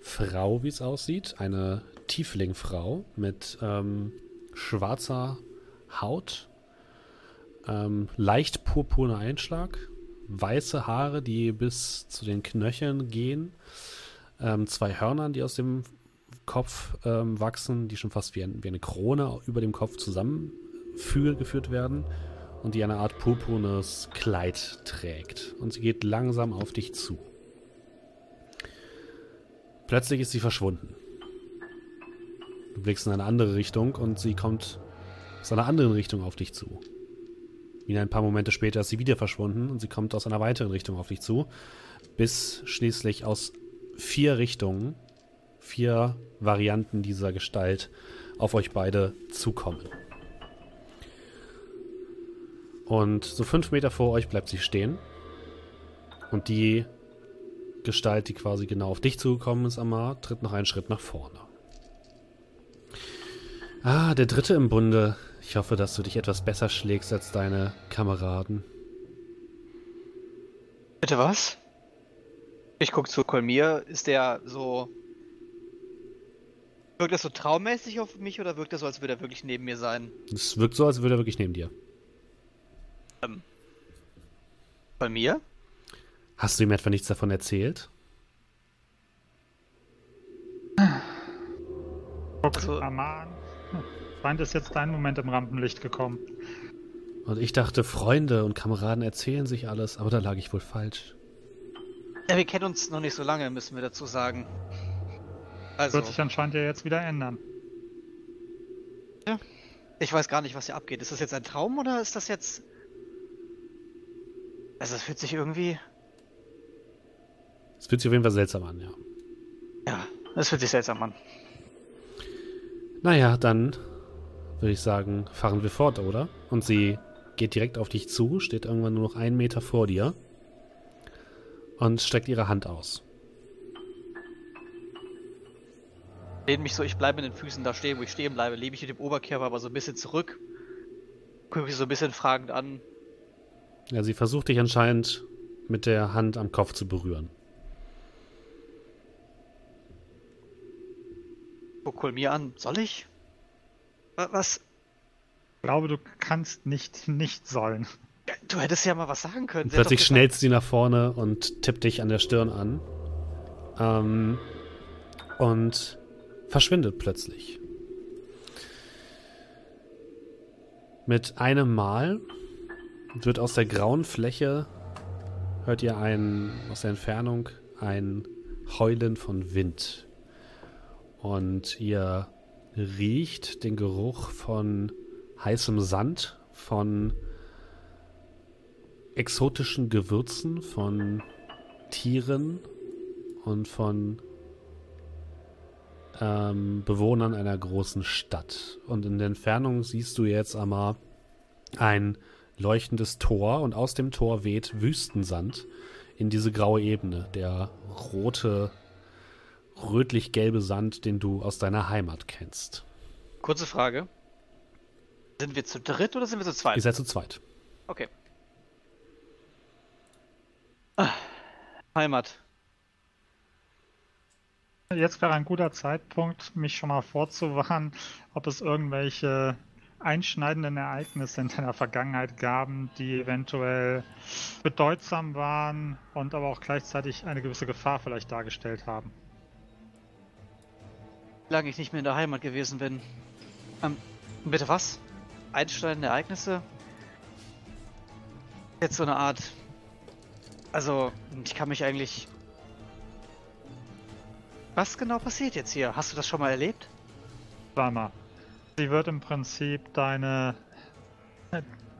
Frau, wie es aussieht. Eine Tieflingfrau mit ähm, schwarzer Haut, ähm, leicht purpurner Einschlag, weiße Haare, die bis zu den Knöcheln gehen, ähm, zwei Hörnern, die aus dem Kopf ähm, wachsen, die schon fast wie, ein, wie eine Krone über dem Kopf zusammengeführt werden und die eine Art purpurnes Kleid trägt. Und sie geht langsam auf dich zu. Plötzlich ist sie verschwunden. Du blickst in eine andere Richtung und sie kommt aus einer anderen Richtung auf dich zu. Wieder ein paar Momente später ist sie wieder verschwunden und sie kommt aus einer weiteren Richtung auf dich zu, bis schließlich aus vier Richtungen, vier Varianten dieser Gestalt auf euch beide zukommen. Und so fünf Meter vor euch bleibt sie stehen. Und die Gestalt, die quasi genau auf dich zugekommen ist, Amar, tritt noch einen Schritt nach vorne. Ah, der dritte im Bunde. Ich hoffe, dass du dich etwas besser schlägst als deine Kameraden. Bitte was? Ich guck zu Kolmir. Ist der so. Wirkt das so traummäßig auf mich oder wirkt das so, als würde er wirklich neben mir sein? Es wirkt so, als würde er wirklich neben dir. Ähm. Bei mir? Hast du ihm etwa nichts davon erzählt? Guck, Also- Aman. Feind ist jetzt dein Moment im Rampenlicht gekommen. Und ich dachte, Freunde und Kameraden erzählen sich alles, aber da lag ich wohl falsch. Ja, wir kennen uns noch nicht so lange, müssen wir dazu sagen. Also, Wird sich anscheinend ja jetzt wieder ändern. ich weiß gar nicht, was hier abgeht. Ist das jetzt ein Traum oder ist das jetzt. Also, es fühlt sich irgendwie. Es fühlt sich auf jeden Fall seltsam an, ja. Ja, es fühlt sich seltsam an. Naja, dann würde ich sagen, fahren wir fort, oder? Und sie geht direkt auf dich zu, steht irgendwann nur noch einen Meter vor dir und streckt ihre Hand aus. Lehne mich so, ich bleibe mit den Füßen da stehen, wo ich stehen bleibe. Lebe ich mit dem Oberkörper aber so ein bisschen zurück. Gucke mich so ein bisschen fragend an. Ja, sie versucht dich anscheinend mit der Hand am Kopf zu berühren. Guck Kolmir an. Soll ich? Wa- Was? Ich glaube, du kannst nicht nicht sollen. Du hättest ja mal was sagen können. Plötzlich doch schnellt sie nach vorne und tippt dich an der Stirn an. Ähm, und verschwindet plötzlich. Mit einem Mal wird aus der grauen Fläche, hört ihr ein, aus der Entfernung ein Heulen von Wind. Und ihr riecht den Geruch von heißem Sand, von exotischen Gewürzen, von Tieren und von ähm, Bewohnern einer großen Stadt. Und in der Entfernung siehst du jetzt einmal ein leuchtendes Tor und aus dem Tor weht Wüstensand in diese graue Ebene, der rote, rötlich-gelbe Sand, den du aus deiner Heimat kennst. Kurze Frage. Sind wir zu dritt oder sind wir zu zweit? Ihr seid zu zweit. Okay. Ah, Heimat. Jetzt wäre ein guter Zeitpunkt, mich schon mal vorzuwarnen, ob es irgendwelche einschneidenden Ereignisse in deiner Vergangenheit gaben, die eventuell bedeutsam waren und aber auch gleichzeitig eine gewisse Gefahr vielleicht dargestellt haben. Lange ich nicht mehr in der Heimat gewesen bin. Ähm, bitte was? Einschneidende Ereignisse? Jetzt so eine Art. Also, ich kann mich eigentlich. Was genau passiert jetzt hier? Hast du das schon mal erlebt? Zweimal. Sie wird im Prinzip deine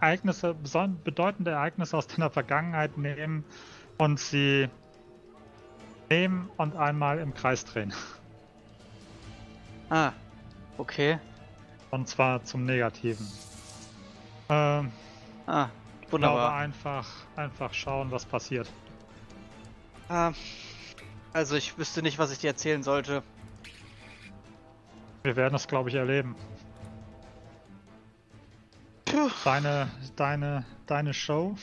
Ereignisse, bedeutende Ereignisse aus deiner Vergangenheit nehmen und sie nehmen und einmal im Kreis drehen. Ah, okay. Und zwar zum Negativen. Ähm, Ah, ich glaube wunderbar. einfach, einfach schauen, was passiert. Ah, also, ich wüsste nicht, was ich dir erzählen sollte. Wir werden es, glaube ich, erleben. Puh. Deine, deine, deine Show,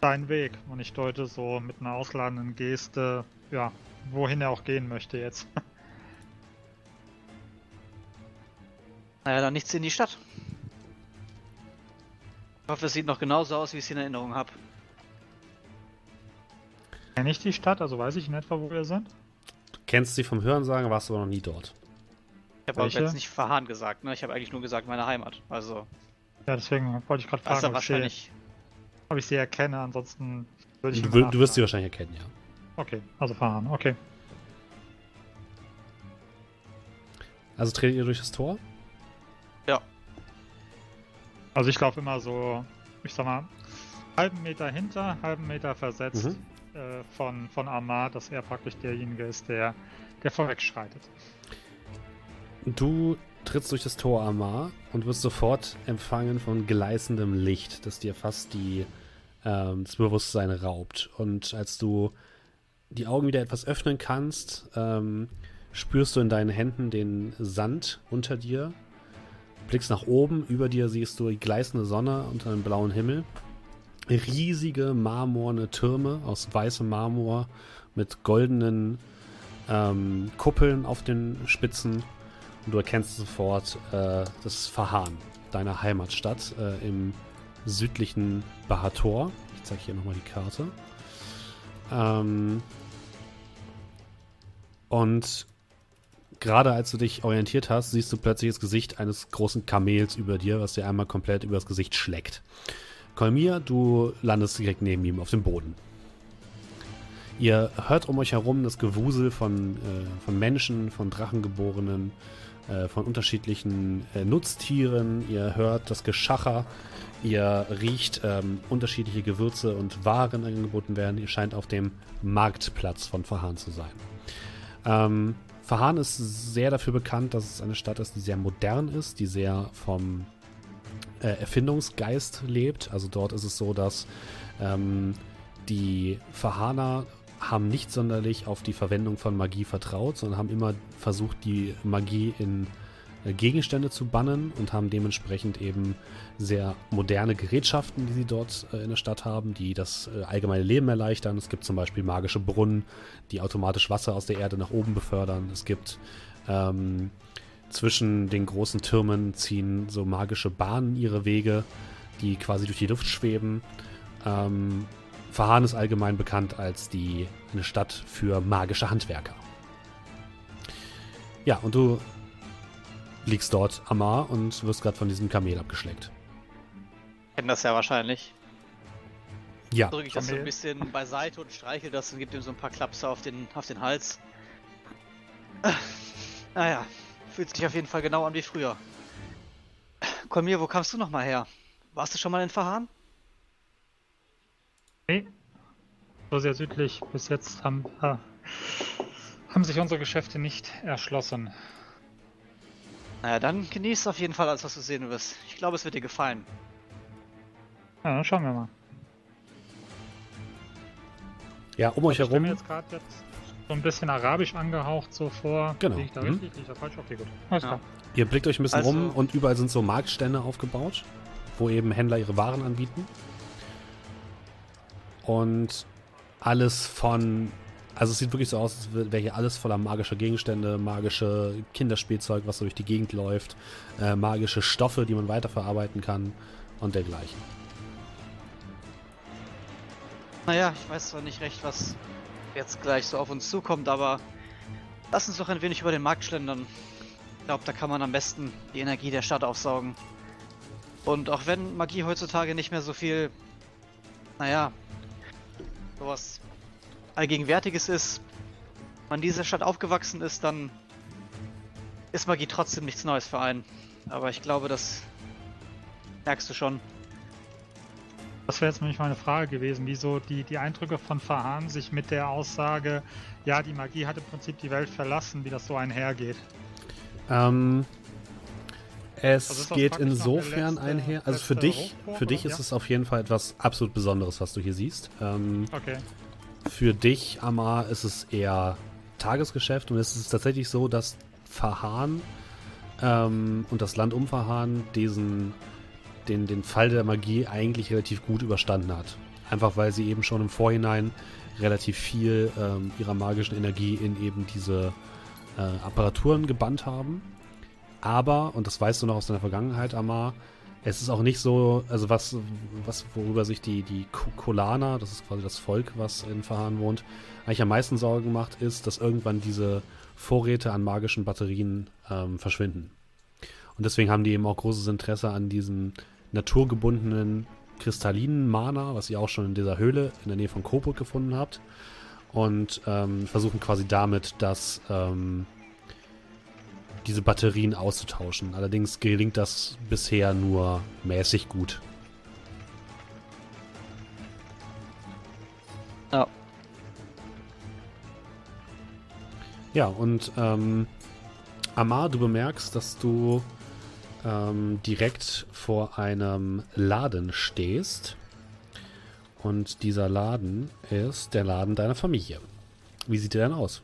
dein Weg. Und ich deute so mit einer ausladenden Geste, ja, wohin er auch gehen möchte jetzt. Naja, dann nichts in die Stadt. Ich hoffe, es sieht noch genauso aus, wie ich es in Erinnerung habe. Kenne ich die Stadt, also weiß ich in etwa, wo wir sind? Kennst sie vom Hörensagen, warst aber noch nie dort. Ich habe aber jetzt nicht Verhahn gesagt, ne? Ich habe eigentlich nur gesagt meine Heimat. Also, Ja, deswegen wollte ich gerade fragen, ob ich, sie, wahrscheinlich. ob ich sie erkenne. Ansonsten würde ich Du, du wirst sie wahrscheinlich erkennen, ja. Okay, also fahren. Okay. Also tretet ihr durch das Tor? Also ich laufe immer so, ich sag mal, halben Meter hinter, halben Meter versetzt Mhm. äh, von, von Amar, dass er praktisch derjenige ist, der, der vorwegschreitet. Du trittst durch das Tor Amar und wirst sofort empfangen von gleißendem Licht, das dir fast die, ähm, das Bewusstsein raubt. Und als du die Augen wieder etwas öffnen kannst, ähm, spürst du in deinen Händen den Sand unter dir, blickst nach oben, über dir siehst du die gleißende Sonne unter dem blauen Himmel. Riesige marmorne Türme aus weißem Marmor mit goldenen ähm, Kuppeln auf den Spitzen. Und du erkennst sofort äh, das Fahan, deiner Heimatstadt äh, im südlichen Bahator. Ich zeige hier nochmal die Karte. Ähm, und gerade als du dich orientiert hast, siehst du plötzlich das Gesicht eines großen Kamels über dir, was dir einmal komplett über das Gesicht schlägt. Kolmir, du landest direkt neben ihm auf dem Boden. Ihr hört um euch herum das Gewusel von, äh, von Menschen, von Drachengeborenen, äh, von unterschiedlichen äh, Nutztieren. Ihr hört das Geschacher. Ihr riecht ähm, unterschiedliche Gewürze und Waren angeboten werden. Ihr scheint auf dem Marktplatz von Fahan zu sein. Ähm, Fahan ist sehr dafür bekannt, dass es eine Stadt ist, die sehr modern ist, die sehr vom äh, Erfindungsgeist lebt. Also dort ist es so, dass ähm, die Fahaner haben nicht sonderlich auf die Verwendung von Magie vertraut, sondern haben immer versucht, die Magie in Gegenstände zu bannen und haben dementsprechend eben sehr moderne Gerätschaften, die sie dort äh, in der Stadt haben, die das äh, allgemeine Leben erleichtern. Es gibt zum Beispiel magische Brunnen, die automatisch Wasser aus der Erde nach oben befördern. Es gibt ähm, zwischen den großen Türmen ziehen so magische Bahnen ihre Wege, die quasi durch die Luft schweben. Ähm, Fahan ist allgemein bekannt als die eine Stadt für magische Handwerker. Ja, und du liegst dort, Amar, und wirst gerade von diesem Kamel abgeschleckt. Kennen das ja wahrscheinlich. Ja, Drücke ich das so ein bisschen beiseite und streichel das und gebe ihm so ein paar Klapse auf den, auf den Hals. Naja, fühlt sich auf jeden Fall genau an wie früher. Kolmir, wo kamst du nochmal her? Warst du schon mal in Verhahn? Nee. So sehr südlich bis jetzt haben, äh, haben sich unsere Geschäfte nicht erschlossen. Naja, dann genieß auf jeden Fall alles, was du sehen wirst. Ich glaube, es wird dir gefallen. Ja, dann schauen wir mal. ja, um euch ich stelle mir herum. jetzt gerade jetzt so ein bisschen arabisch angehaucht so vor. Genau. Liege ich da Mhm. richtig? Liege ich da falsch? Okay, gut. Alles Ja. klar. Ihr blickt euch ein bisschen Also- rum und überall sind so Marktstände aufgebaut, wo eben Händler ihre Waren anbieten. Und alles von. Also es sieht wirklich so aus, als wäre hier alles voller magischer Gegenstände, magische Kinderspielzeug, was so durch die Gegend läuft, äh, magische Stoffe, die man weiterverarbeiten kann und dergleichen. Naja, ich weiß zwar nicht recht, was jetzt gleich so auf uns zukommt, aber lass uns doch ein wenig über den Markt schlendern. Ich glaube, da kann man am besten die Energie der Stadt aufsaugen. Und auch wenn Magie heutzutage nicht mehr so viel, naja, sowas Allgegenwärtiges ist, wenn man in dieser Stadt aufgewachsen ist, dann ist Magie trotzdem nichts Neues für einen. Aber ich glaube, das merkst du schon. Das wäre jetzt nämlich meine Frage gewesen, wieso die, die Eindrücke von Fahan sich mit der Aussage, ja, die Magie hat im Prinzip die Welt verlassen, wie das so einhergeht. Ähm, es Also geht insofern letzte- einher. Also für dich, Hochburg, für dich ist Ja. es auf jeden Fall etwas absolut Besonderes, was du hier siehst. Ähm, Okay. Für dich, Amar, ist es eher Tagesgeschäft und es ist tatsächlich so, dass Fahan ähm, und das Land um Fahan diesen, den, den Fall der Magie eigentlich relativ gut überstanden hat. Einfach weil sie eben schon im Vorhinein relativ viel ähm, ihrer magischen Energie in eben diese äh, Apparaturen gebannt haben. Aber, und das weißt du noch aus deiner Vergangenheit, Amar, Es ist auch nicht so, also was, was worüber sich die, die Kolaner, das ist quasi das Volk, was in Verhahn wohnt, eigentlich am meisten Sorgen macht, ist, dass irgendwann diese Vorräte an magischen Batterien ähm, verschwinden. Und deswegen haben die eben auch großes Interesse an diesem naturgebundenen kristallinen Mana, was ihr auch schon in dieser Höhle in der Nähe von Coburg gefunden habt. Und ähm, versuchen quasi damit das ähm, diese Batterien auszutauschen. Allerdings gelingt das bisher nur mäßig gut. Ja. Ja, und ähm, Amar, du bemerkst, dass du ähm, direkt vor einem Laden stehst. Und dieser Laden ist der Laden deiner Familie. Wie sieht der denn aus?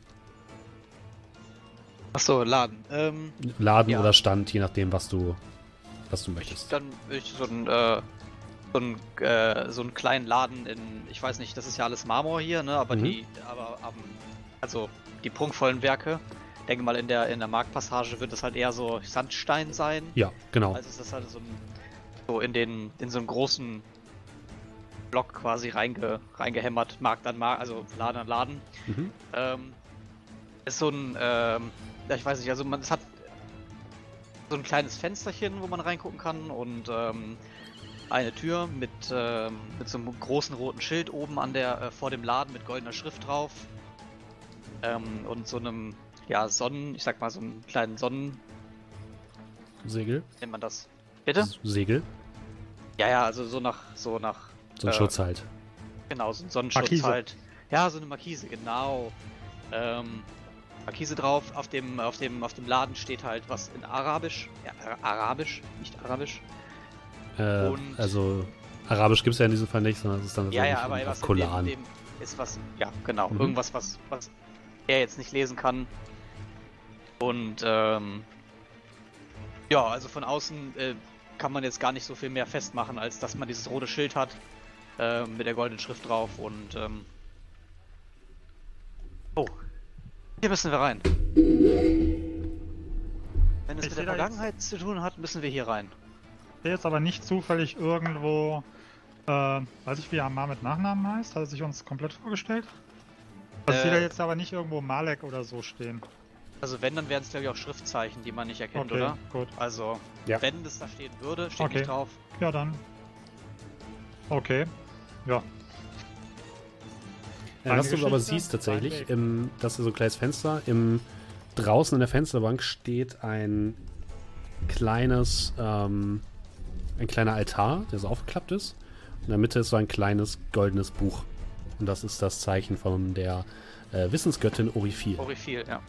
Achso, Laden. Ähm, Laden ja. oder Stand, je nachdem, was du, was du möchtest. Dann würde ich so einen, äh, so, einen, äh, so einen kleinen Laden in, ich weiß nicht, das ist ja alles Marmor hier, ne? Aber mhm. die, aber um, also die prunkvollen Werke. Denke mal, in der in der Marktpassage wird es halt eher so Sandstein sein. Ja, genau. Also ist das halt so, ein, so in den in so einen großen Block quasi reinge, reingehämmert, Markt an Markt, also Laden an Laden. Mhm. Ähm, ist so ein ähm, ja, ich weiß nicht, also man, es hat so ein kleines Fensterchen, wo man reingucken kann und ähm, eine Tür mit, ähm, mit so einem großen roten Schild oben an der äh, vor dem Laden mit goldener Schrift drauf ähm, und so einem ja Sonnen, ich sag mal so einem kleinen Sonnen Segel. Nennt man das? Bitte? Segel. Ja, ja, also so nach so nach so ein äh, Schutz halt. Genau, so ein Sonnenschutz Markise. halt. Ja, so eine Markise, genau. Ähm, Markise drauf. Auf dem, auf dem, auf dem Laden steht halt was in Arabisch. Ja, Arabisch, nicht Arabisch. Äh, Und also Arabisch gibt es ja in diesem Fall nicht, sondern es ist dann ja, ja, aber was Kolan. Dem, dem ist was, ja, genau, mhm. irgendwas, was, was er jetzt nicht lesen kann. Und ähm, ja, also von außen äh, kann man jetzt gar nicht so viel mehr festmachen, als dass man dieses rote Schild hat äh, mit der goldenen Schrift drauf und ähm, oh, hier müssen wir rein. Wenn es ich mit der Vergangenheit zu tun hat, müssen wir hier rein. Ich sehe jetzt aber nicht zufällig irgendwo, äh, weiß ich wie Amar mit Nachnamen heißt, hat er sich uns komplett vorgestellt? Also äh, ich sehe da jetzt aber nicht irgendwo Malek oder so stehen. Also wenn, dann wären es glaube ich auch Schriftzeichen, die man nicht erkennt, okay, oder? gut. Also, ja. wenn das da stehen würde, steht okay. nicht drauf. Ja, dann. Okay. Ja, ja, was du aber siehst tatsächlich, im, das ist so ein kleines Fenster. Im, draußen in der Fensterbank steht ein kleines, ähm, ein kleiner Altar, der so aufgeklappt ist. In der Mitte ist so ein kleines goldenes Buch. Und das ist das Zeichen von der äh, Wissensgöttin Orifil. Orifil, ja.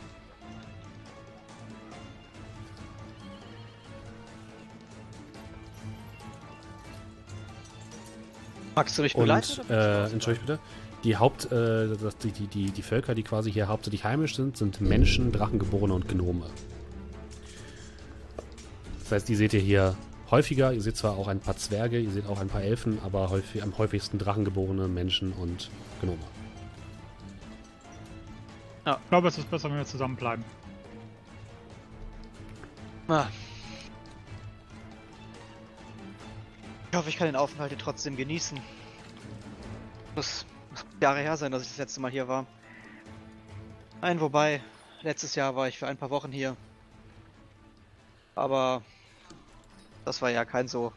Magst du mich begleiten? Und, äh, entschuldige bitte die Haupt, äh, die, die, die, die Völker, die quasi hier hauptsächlich heimisch sind, sind Menschen, Drachengeborene und Gnome. Das heißt, die seht ihr hier häufiger. Ihr seht zwar auch ein paar Zwerge, ihr seht auch ein paar Elfen, aber häufig, am häufigsten Drachengeborene Menschen und Gnome. Ja. Ich glaube, es ist besser, wenn wir zusammenbleiben. Ah. Ich hoffe, ich kann den Aufenthalt hier trotzdem genießen. Das Jahre her sein, dass ich das letzte Mal hier war. Nein, wobei, letztes Jahr war ich für ein paar Wochen hier. Aber das war ja kein so.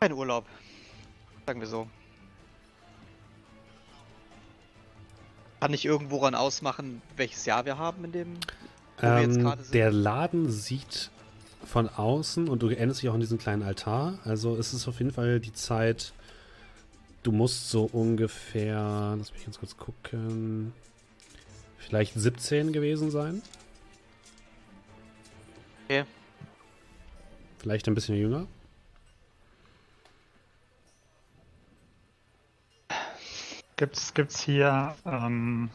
kein Urlaub. Sagen wir so. Kann ich irgendwo ran ausmachen, welches Jahr wir haben in dem. Ähm, der Laden sieht von außen und du erinnerst dich auch an diesen kleinen Altar. Also es ist auf jeden Fall die Zeit Du musst so ungefähr, lass mich ganz kurz gucken, vielleicht 17 gewesen sein. Okay. Vielleicht ein bisschen jünger. Gibt's, gibt's hier, ähm,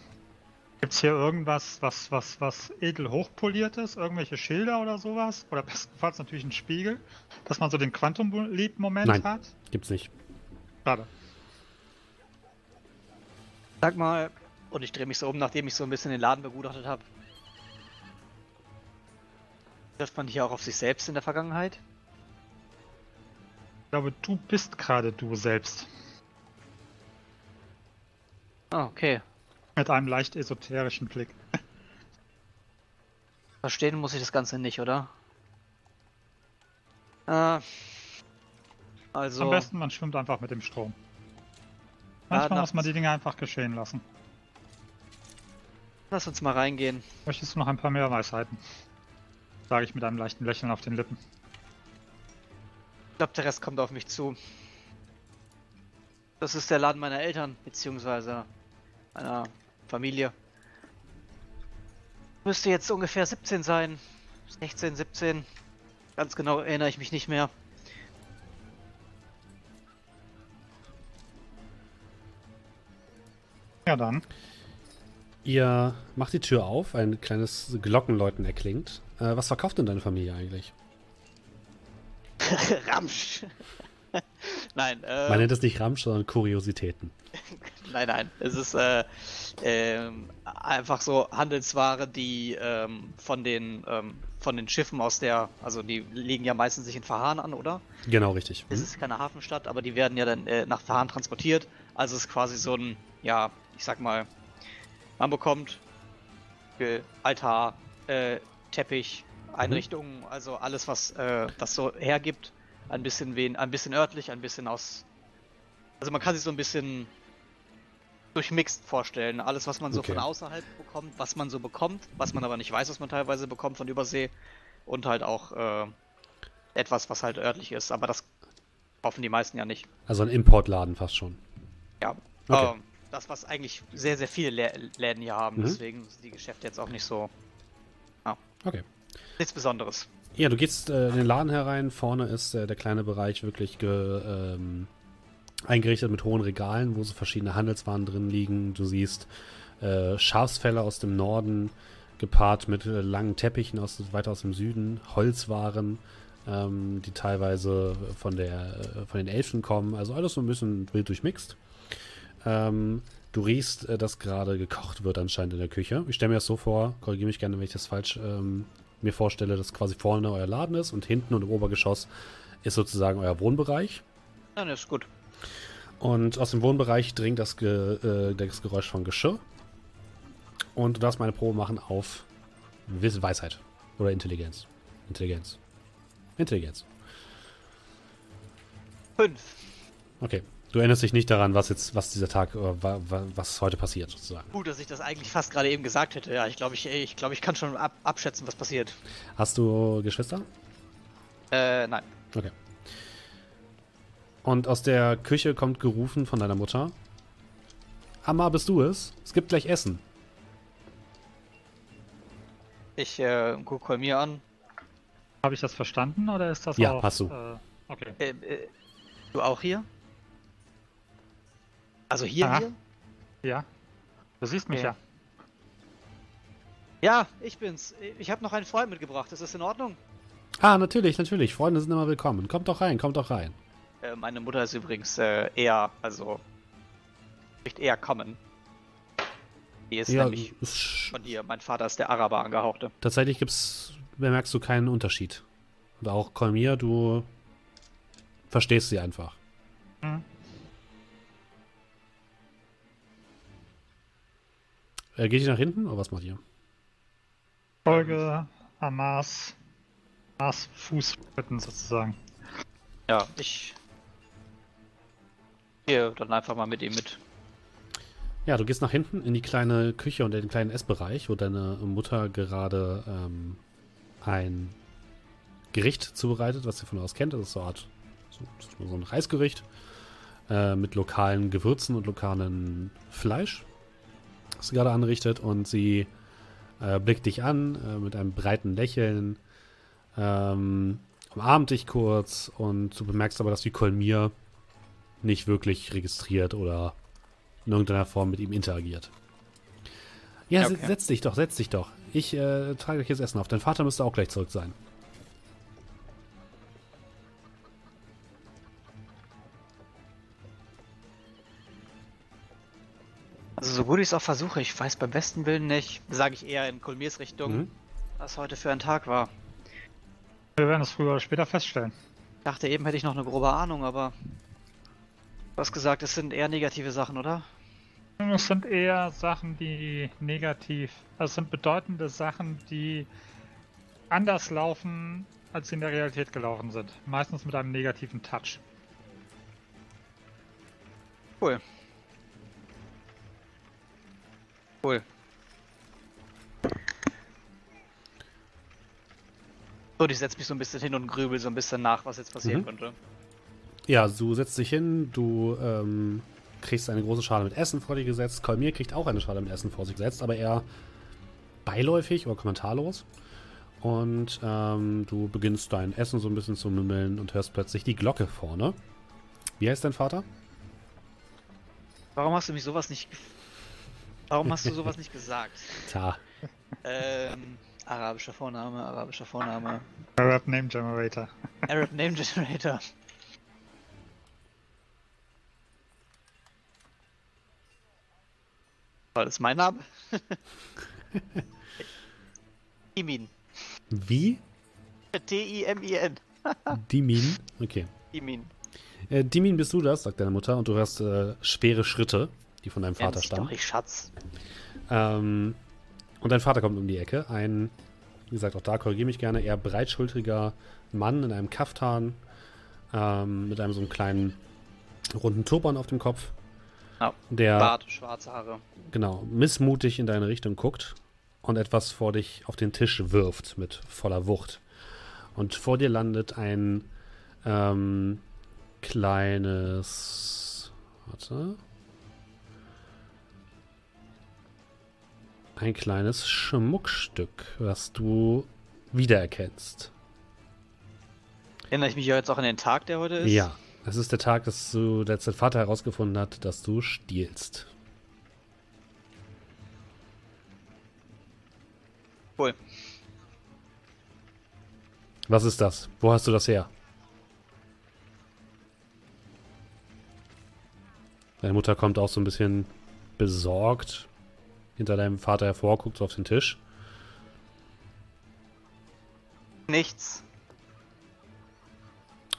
gibt's hier irgendwas, was, was, was edel hochpoliert ist? Irgendwelche Schilder oder sowas? Oder bestenfalls natürlich ein Spiegel, dass man so den Quantum Leap-Moment hat? Gibt's nicht. Schade. Sag mal, und ich drehe mich so um, nachdem ich so ein bisschen den Laden begutachtet habe. Trifft man hier auch auf sich selbst in der Vergangenheit? Ich glaube, du bist gerade du selbst. Ah, okay. Mit einem leicht esoterischen Blick. [laughs] Verstehen muss ich das Ganze nicht, oder? Äh, also. Am besten, man schwimmt einfach mit dem Strom. Manchmal muss man die Dinge einfach geschehen lassen. Lass uns mal reingehen. Möchtest du noch ein paar mehr Weisheiten? Sage ich mit einem leichten Lächeln auf den Lippen. Ich glaube, der Rest kommt auf mich zu. Das ist der Laden meiner Eltern, beziehungsweise meiner Familie. Müsste jetzt ungefähr 17 sein. 16, 17. Ganz genau erinnere ich mich nicht mehr. Ja dann. Ihr macht die Tür auf, ein kleines Glockenläuten erklingt. Äh, was verkauft denn deine Familie eigentlich? [laughs] Ramsch. [laughs] nein, äh, Man nennt es nicht Ramsch, sondern Kuriositäten. [laughs] nein, nein. Es ist äh, ähm, einfach so Handelsware, die ähm, von den ähm, von den Schiffen aus der, also die liegen ja meistens sich in Verhahn an, oder? Genau, richtig. Es Mhm. ist keine Hafenstadt, aber die werden ja dann äh, nach Verhahn transportiert. Also es ist quasi so ein, ja, ich sag mal, man bekommt Altar, äh, Teppich, Einrichtungen, also alles, was äh, das so hergibt. Ein bisschen wen, ein bisschen örtlich, ein bisschen aus. Also man kann sich so ein bisschen durchmixt vorstellen. Alles, was man so Okay. von außerhalb bekommt, was man so bekommt, was man aber nicht weiß, was man teilweise bekommt von Übersee. Und halt auch äh, etwas, was halt örtlich ist. Aber das kaufen die meisten ja nicht. Also ein Importladen fast schon. Ja. Okay. Ähm, das, was eigentlich sehr, sehr viele Lä Läden hier haben. Mhm. Deswegen sind die Geschäfte jetzt auch nicht so Okay. nichts Besonderes. Ja, du gehst äh, in den Laden herein. Vorne ist äh, der kleine Bereich wirklich ge, ähm, eingerichtet mit hohen Regalen, wo so verschiedene Handelswaren drin liegen. Du siehst äh, Schafsfälle aus dem Norden gepaart mit äh, langen Teppichen aus, weiter aus dem Süden, Holzwaren, ähm, die teilweise von, der, äh, von den Elfen kommen. Also alles so ein bisschen wild durchmixt. Ähm, du riechst, äh, dass gerade gekocht wird anscheinend in der Küche. Ich stelle mir das so vor, korrigiere mich gerne, wenn ich das falsch ähm, mir vorstelle, dass quasi vorne euer Laden ist und hinten und im Obergeschoss ist sozusagen euer Wohnbereich. Ja, ne, ist gut. Und aus dem Wohnbereich dringt das, Ge äh, das Geräusch von Geschirr. Und du darfst meine Probe machen auf Wiss Weisheit oder Intelligenz. Intelligenz. Intelligenz. Fünf. Okay. Du erinnerst dich nicht daran, was jetzt, was dieser Tag, äh, wa, wa, was heute passiert, sozusagen. Gut, dass ich das eigentlich fast gerade eben gesagt hätte. Ja, ich glaube, ich, ich, glaube, ich kann schon ab, abschätzen, was passiert. Hast du Geschwister? Äh, nein. Okay. Und aus der Küche kommt gerufen von deiner Mutter. Amma, bist du es? Es gibt gleich Essen. Ich äh, gucke mir an. Habe ich das verstanden oder ist das Ja, auch... hast du. Äh, okay. Äh, äh, du auch hier? Also hier, Aha. hier? Ja. Du siehst mich Okay. ja. Ja, ich bin's. Ich habe noch einen Freund mitgebracht. Ist das in Ordnung? Ah, natürlich, natürlich. Freunde sind immer willkommen. Kommt doch rein, kommt doch rein. Äh, meine Mutter ist übrigens äh, eher, also nicht eher kommen. Die ist Ja, nämlich von dir. Mein Vater ist der Araber angehauchte. tatsächlich gibt's, bemerkst du keinen Unterschied. Und auch Kolmir, du verstehst sie einfach. Hm. Äh, geht ihr nach hinten oder was macht ihr? Folge Amas, Amas Fußschritten sozusagen. Ja, ich gehe dann einfach mal mit ihm mit. Ja, du gehst nach hinten in die kleine Küche und in den kleinen Essbereich, wo deine Mutter gerade ähm, ein Gericht zubereitet, was ihr von aus kennt. Das ist so eine Art so, so ein Reisgericht äh, mit lokalen Gewürzen und lokalen Fleisch, das sie gerade anrichtet. Und sie äh, blickt dich an äh, mit einem breiten Lächeln, ähm, umarmt dich kurz und du bemerkst aber, dass die Kolmir nicht wirklich registriert oder in irgendeiner Form mit ihm interagiert. Ja, okay. setz dich doch, setz dich doch. Ich äh, trage euch jetzt Essen auf. Dein Vater müsste auch gleich zurück sein. So gut ich es auch versuche, ich weiß beim besten Willen nicht, sage ich eher in Kolmirs Richtung, Mhm. was heute für ein Tag war. Wir werden es früher oder später feststellen. Dachte eben hätte ich noch eine grobe Ahnung, aber. Du hast gesagt, es sind eher negative Sachen, oder? Es sind eher Sachen, die negativ, also es sind bedeutende Sachen, die anders laufen, als sie in der Realität gelaufen sind. Meistens mit einem negativen Touch. Cool. Cool. So, ich setze mich so ein bisschen hin und grübel so ein bisschen nach, was jetzt passieren Mhm. könnte. Ja, du setzt dich hin, du ähm, kriegst eine große Schale mit Essen vor dir gesetzt. Kolmir kriegt auch eine Schale mit Essen vor sich gesetzt, aber eher beiläufig oder kommentarlos. Und ähm, du beginnst dein Essen so ein bisschen zu mümmeln und hörst plötzlich die Glocke vorne. Wie heißt dein Vater? Warum hast du mich sowas nicht. ge- Warum hast du sowas nicht gesagt? [laughs] Tja, Ähm, arabischer Vorname, arabischer Vorname. Arab Name Generator. [laughs] Arab Name Generator. War das mein Name? [laughs] Imin. wie? T-I-M-I-N. Dimin? Okay. Imin. Äh, Dimin, bist du das, sagt deine Mutter, und du hörst äh, schwere Schritte, die von deinem Vater stammen. Doch nicht Schatz. Ähm, und dein Vater kommt um die Ecke. Ein, wie gesagt, auch da korrigiere mich gerne, eher breitschultriger Mann in einem Kaftan, ähm, mit einem so einem kleinen runden Turban auf dem Kopf, Ja, der Bart, schwarze Haare. genau missmutig in deine Richtung guckt und etwas vor dich auf den Tisch wirft mit voller Wucht. Und vor dir landet ein ähm, kleines. Warte. Ein kleines Schmuckstück, was du wiedererkennst. Erinnere ich mich ja jetzt auch an den Tag, der heute ist? Ja, es ist der Tag, dass du, dass dein Vater herausgefunden hat, dass du stiehlst. Cool. Was ist das? Wo hast du das her? Deine Mutter kommt auch so ein bisschen besorgt hinter deinem Vater hervor, guckt so auf den Tisch. Nichts.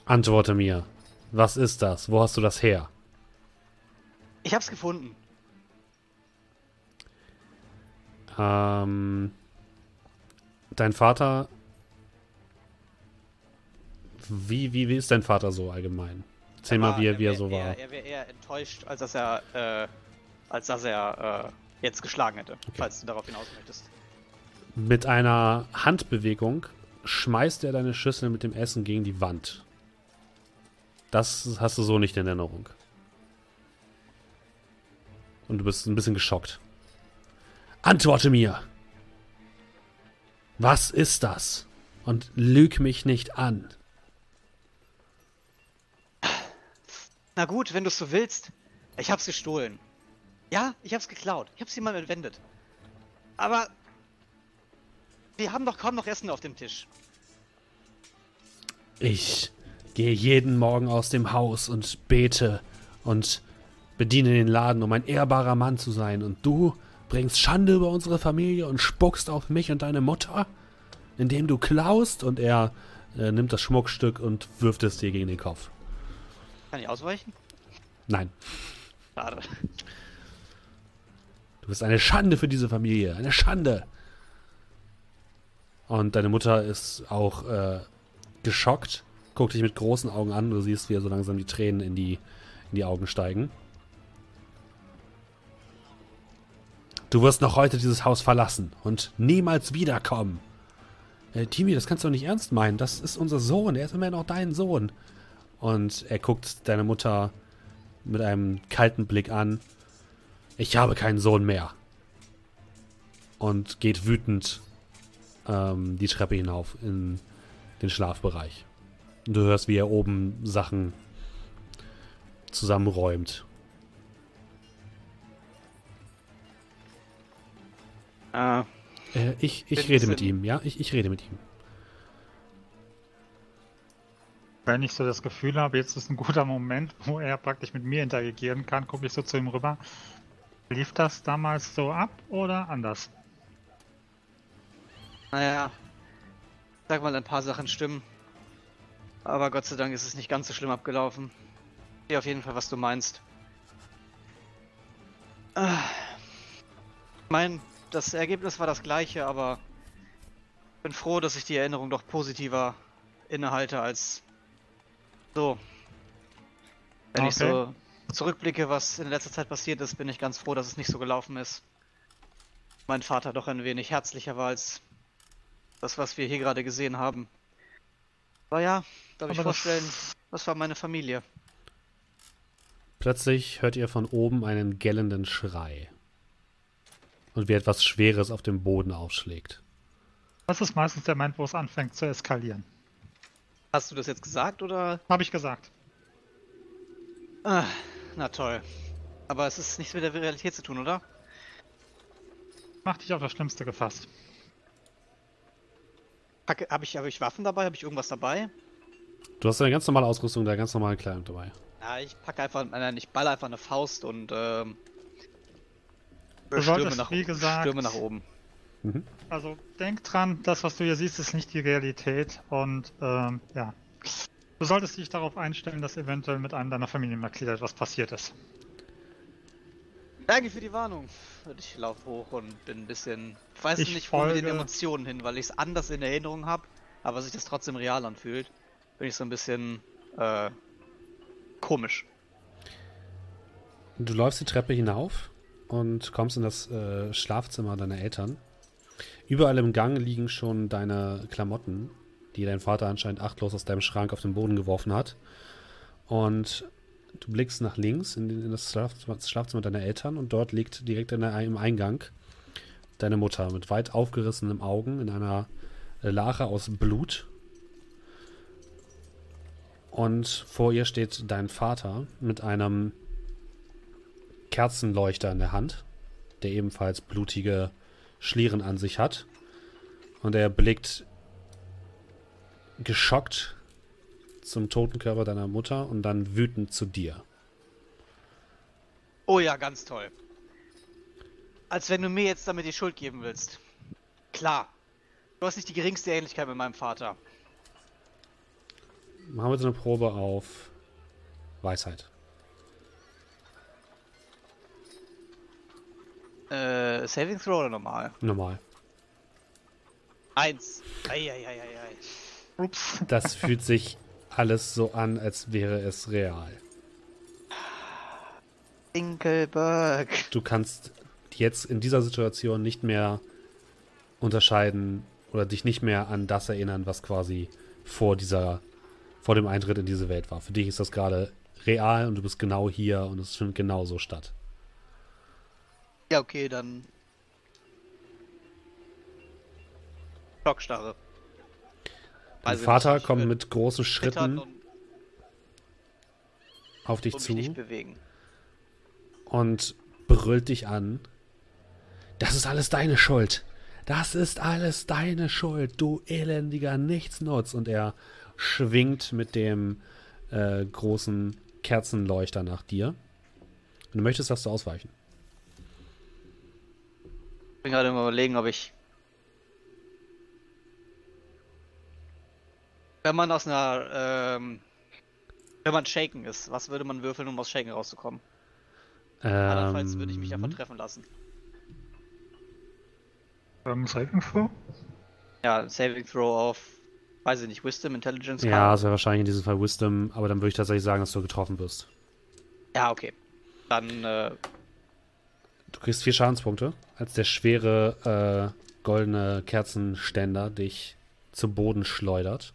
Antworte mir. Was ist das? Wo hast du das her? Ich hab's gefunden. Ähm, dein Vater. Wie, wie, wie ist dein Vater so allgemein? Erzähl mal, wie er, wie er so war. Eher, er wäre eher enttäuscht, als dass er, äh, als dass er äh, jetzt geschlagen hätte, falls du darauf hinaus möchtest. Mit einer Handbewegung schmeißt er deine Schüssel mit dem Essen gegen die Wand. Das hast du so nicht in Erinnerung. Und du bist ein bisschen geschockt. Antworte mir! Was ist das? Und lüg mich nicht an. Na gut, wenn du es so willst. Ich hab's gestohlen. Ja, ich hab's geklaut. Ich hab's jemand entwendet. Aber wir haben doch kaum noch Essen auf dem Tisch. Ich gehe jeden Morgen aus dem Haus und bete und bediene den Laden, um ein ehrbarer Mann zu sein. Und du bringst Schande über unsere Familie und spuckst auf mich und deine Mutter, indem du klaust. Und er äh, nimmt das Schmuckstück und wirft es dir gegen den Kopf. Kann ich ausweichen? Nein, Schade. Du bist eine Schande für diese Familie. Eine Schande. Und deine Mutter ist auch äh, geschockt, guckt dich mit großen Augen an. Du siehst, wie er so langsam die Tränen in die, in die Augen steigen. Du wirst noch heute dieses Haus verlassen und niemals wiederkommen. Äh, Timi, das kannst du doch nicht ernst meinen. Das ist unser Sohn. Er ist immerhin auch dein Sohn. Und er guckt deine Mutter mit einem kalten Blick an. Ich habe keinen Sohn mehr. Und geht wütend ähm, die Treppe hinauf in den Schlafbereich. Und du hörst, wie er oben Sachen zusammenräumt. Äh, Äh, ich ich rede mit ihm, ja? Ich, ich rede mit ihm. Wenn ich so das Gefühl habe, jetzt ist ein guter Moment, wo er praktisch mit mir interagieren kann, gucke ich so zu ihm rüber. Lief das damals so ab oder anders? naja. Sag mal, ein paar Sachen stimmen. Aber Gott sei Dank ist es nicht ganz so schlimm abgelaufen. Ich sehe auf jeden Fall, was du meinst. Ah. Ich mein, das Ergebnis war das gleiche, aber ich bin froh, dass ich die Erinnerung doch positiver innehalte als so. Wenn ich Okay. so zurückblicke, was in letzter Zeit passiert ist, bin ich ganz froh, dass es nicht so gelaufen ist. Mein Vater doch ein wenig herzlicher war als das, was wir hier gerade gesehen haben. Aber ja, darf ich Aber das- vorstellen, das war meine Familie. Plötzlich hört ihr von oben einen gellenden Schrei. Und wie etwas Schweres auf dem Boden aufschlägt. Das ist meistens der Moment, wo es anfängt zu eskalieren. Hast du das jetzt gesagt oder? Habe ich gesagt. Ah, na toll. Aber es ist nichts mit der Realität zu tun, oder? Mach dich auf das Schlimmste gefasst. Habe ich, hab ich Waffen dabei? Habe ich irgendwas dabei? Du hast eine ganz normale Ausrüstung, der ganz normale Kleidung dabei. Ja, ich packe einfach, nein, ich baller einfach eine Faust und ähm, Du stürme solltest, nach, wie gesagt- stürme nach oben. Also denk dran, das, was du hier siehst, ist nicht die Realität. Und ähm, ja. Du solltest dich darauf einstellen, dass eventuell mit einem deiner Familienmitglieder etwas passiert ist. Danke für die Warnung. Ich laufe hoch und bin ein bisschen. Ich weiß Ich nicht, wo mit den folge- Emotionen hin, weil ich es anders in Erinnerung habe, aber sich das trotzdem real anfühlt, bin ich so ein bisschen äh, komisch. Du läufst die Treppe hinauf und kommst in das äh, Schlafzimmer deiner Eltern. Überall im Gang liegen schon deine Klamotten, die dein Vater anscheinend achtlos aus deinem Schrank auf den Boden geworfen hat. Und du blickst nach links in, in das Schlafzimmer, deiner Eltern und dort liegt direkt der, im Eingang deine Mutter mit weit aufgerissenen Augen in einer Lache aus Blut. Und vor ihr steht dein Vater mit einem Kerzenleuchter in der Hand, der ebenfalls blutige Schlieren an sich hat. Und er blickt geschockt zum toten Körper deiner Mutter und dann wütend zu dir. Oh ja, ganz toll. Als wenn du mir jetzt damit die Schuld geben willst. Klar. Du hast nicht die geringste Ähnlichkeit mit meinem Vater. Machen wir jetzt eine Probe auf Weisheit. Äh, Saving Throw oder normal? Normal. Eins. Eieieiei. Ups. [laughs] Das fühlt sich alles so an, als wäre es real. Dinkelberg. Du kannst jetzt in dieser Situation nicht mehr unterscheiden oder dich nicht mehr an das erinnern, was quasi vor dieser, vor dem Eintritt in diese Welt war. Für dich ist das gerade real und du bist genau hier und es findet genauso statt. Ja, okay, dann. Schockstarre. Dein Vater kommt mit großen Schritten und auf dich und zu nicht bewegen. und brüllt dich an. Das ist alles deine Schuld. Das ist alles deine Schuld, du elendiger Nichtsnutz. Und er schwingt mit dem äh, großen Kerzenleuchter nach dir. Wenn du möchtest, darfst du ausweichen. Ich bin gerade mal überlegen, ob ich. Wenn man aus einer. Ähm, wenn man Shaken ist, was würde man würfeln, um aus Shaken rauszukommen? Andernfalls würde ich mich davon Ähm, treffen lassen. Ähm, Saving Throw? Ja, Saving Throw auf. Weiß ich nicht, Wisdom, Intelligence. ja, es wäre wahrscheinlich in diesem Fall Wisdom, aber dann würde ich tatsächlich sagen, dass du getroffen wirst. Ja, okay. Dann, äh, Du kriegst vier Schadenspunkte, als der schwere äh, goldene Kerzenständer dich zu Boden schleudert.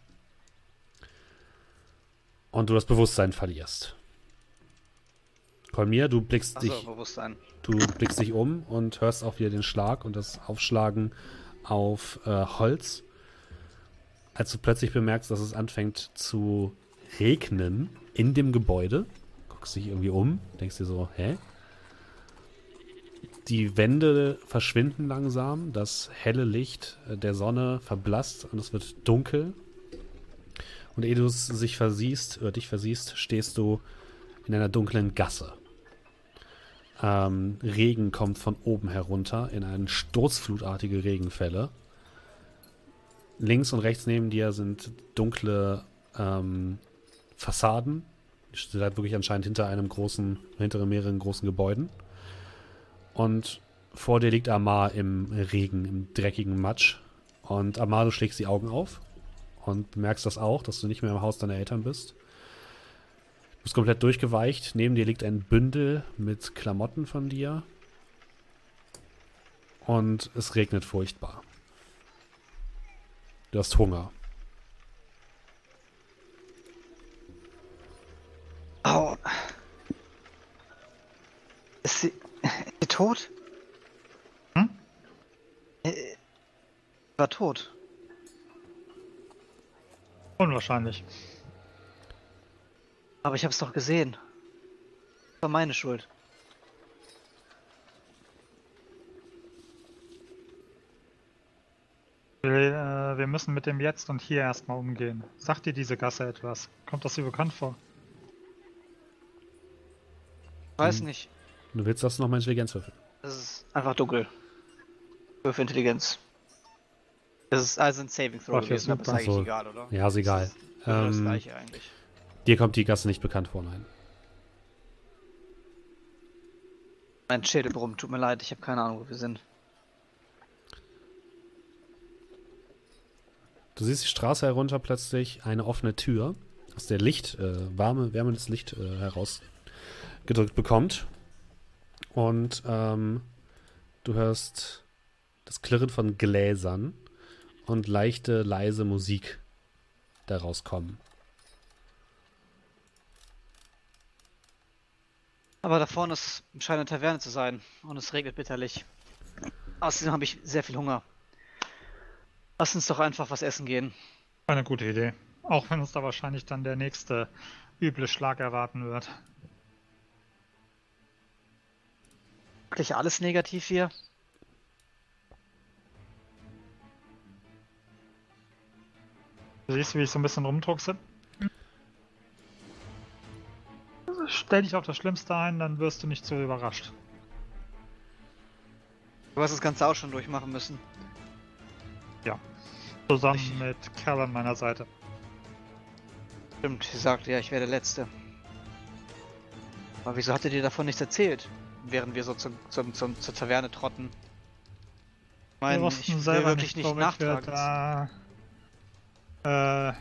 Und du das Bewusstsein verlierst. Kolmir, du blickst achso, dich, du blickst dich um und hörst auch wieder den Schlag und das Aufschlagen auf äh, Holz. Als du plötzlich bemerkst, dass es anfängt zu regnen in dem Gebäude, guckst dich irgendwie um, denkst dir so, hä? Die Wände verschwinden langsam, das helle Licht der Sonne verblasst und es wird dunkel. Und ehe du sich versiehst, oder dich versiehst, stehst du in einer dunklen Gasse. Ähm, Regen kommt von oben herunter in eine sturzflutartige Regenfälle. Links und rechts neben dir sind dunkle ähm, Fassaden. Ihr halt wirklich anscheinend hinter einem großen, hinter mehreren großen Gebäuden. Und vor dir liegt Amar im Regen, im dreckigen Matsch. Und Amar, du schlägst die Augen auf und bemerkst das auch, dass du nicht mehr im Haus deiner Eltern bist. Du bist komplett durchgeweicht. Neben dir liegt ein Bündel mit Klamotten von dir. Und es regnet furchtbar. Du hast Hunger. Au. Ist sie, ist sie tot? Hm? Äh, War tot. Unwahrscheinlich. Aber ich hab's doch gesehen. War meine Schuld. Wir, äh, wir müssen mit dem Jetzt und Hier erstmal umgehen. Sagt dir diese Gasse etwas? Kommt das dir bekannt vor? Weiß Hm. nicht. Du willst das nochmal Intelligenz würfeln. Es ist einfach dunkel. Für Intelligenz. Das ist also ein Saving Throw Okay, gewesen, aber ist eigentlich So. egal, oder? Ja, ist egal. Das ist genau das Ähm, gleiche eigentlich. Dir kommt die Gasse nicht bekannt vor, nein. Mein Schädel brummt, tut mir leid, ich habe keine Ahnung, wo wir sind. Du siehst die Straße herunter plötzlich eine offene Tür, aus der Licht, äh, warme, wärmendes Licht äh, herausgedrückt bekommt. Und ähm, du hörst das Klirren von Gläsern und leichte, leise Musik daraus kommen. Aber da vorne ist, scheint eine Taverne zu sein und es regnet bitterlich. Außerdem habe ich sehr viel Hunger. Lass uns doch einfach was essen gehen. Eine gute Idee. Auch wenn uns da wahrscheinlich dann der nächste üble Schlag erwarten wird. Wirklich alles negativ hier? Du siehst, wie ich so ein bisschen rumdruckse. Stell dich auf das Schlimmste ein, dann wirst du nicht so überrascht. Du hast das Ganze auch schon durchmachen müssen. Zusammen Ich- mit Cal an meiner Seite. Stimmt, sie sagte ja, ich wäre der Letzte. Aber wieso hat er dir davon nichts erzählt? Während wir so zum, zum, zum, zur Taverne trotten. Ich meine, ich will wirklich nicht wir nachtragen. Äh,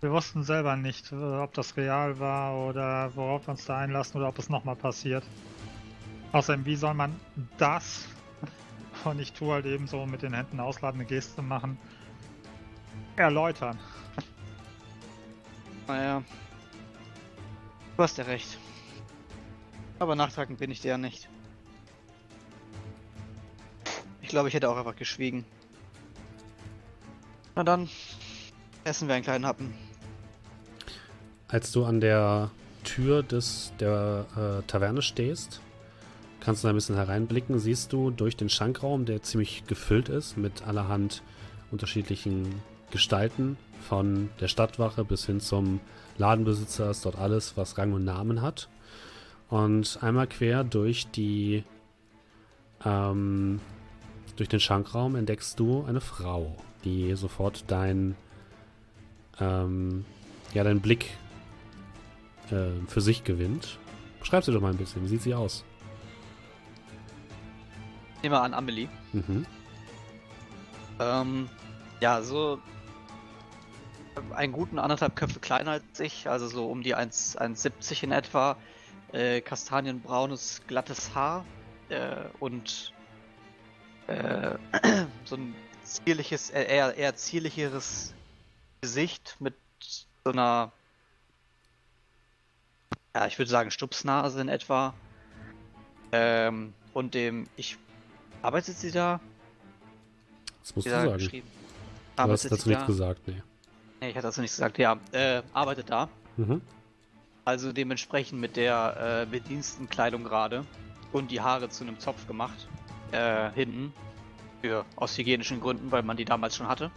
wir wussten selber nicht, äh, ob das real war oder worauf wir uns da einlassen oder ob es nochmal passiert. Außerdem, wie soll man das, und ich tue halt eben so mit den Händen ausladende Geste machen, erläutern? Naja. Du hast ja recht. Aber nachtragend bin ich dir ja nicht. Ich glaube, ich hätte auch einfach geschwiegen. Na dann, essen wir einen kleinen Happen. Als du an der Tür des, der äh, Taverne stehst, kannst du da ein bisschen hereinblicken, siehst du durch den Schankraum, der ziemlich gefüllt ist mit allerhand unterschiedlichen Gestalten, von der Stadtwache bis hin zum Ladenbesitzer, ist dort alles, was Rang und Namen hat. Und einmal quer durch die ähm, durch den Schankraum entdeckst du eine Frau, die sofort dein ähm, ja, deinen Blick äh, für sich gewinnt. Beschreib sie doch mal ein bisschen. Wie sieht sie aus? Wir an, Amelie. Mhm. Ähm, ja, so einen guten anderthalb Köpfe kleiner als ich, also so um die 1 1,70 in etwa. Äh, kastanienbraunes, glattes Haar äh, und äh, [clears throat] so ein zierliches, äh, eher, eher zierlicheres Gesicht mit so einer, ja, ich würde sagen Stupsnase in etwa. Ähm, und dem, ich, arbeitet sie da? Das musst du da sagen. geschrieben? Du hast dazu nichts da? gesagt, nee. Nee, ich hatte dazu nichts gesagt. Ja, äh, arbeitet da. Mhm. Also dementsprechend mit der äh, Bedienstenkleidung gerade und die Haare zu einem Zopf gemacht. Äh, hinten. Für, aus hygienischen Gründen, weil man die damals schon hatte.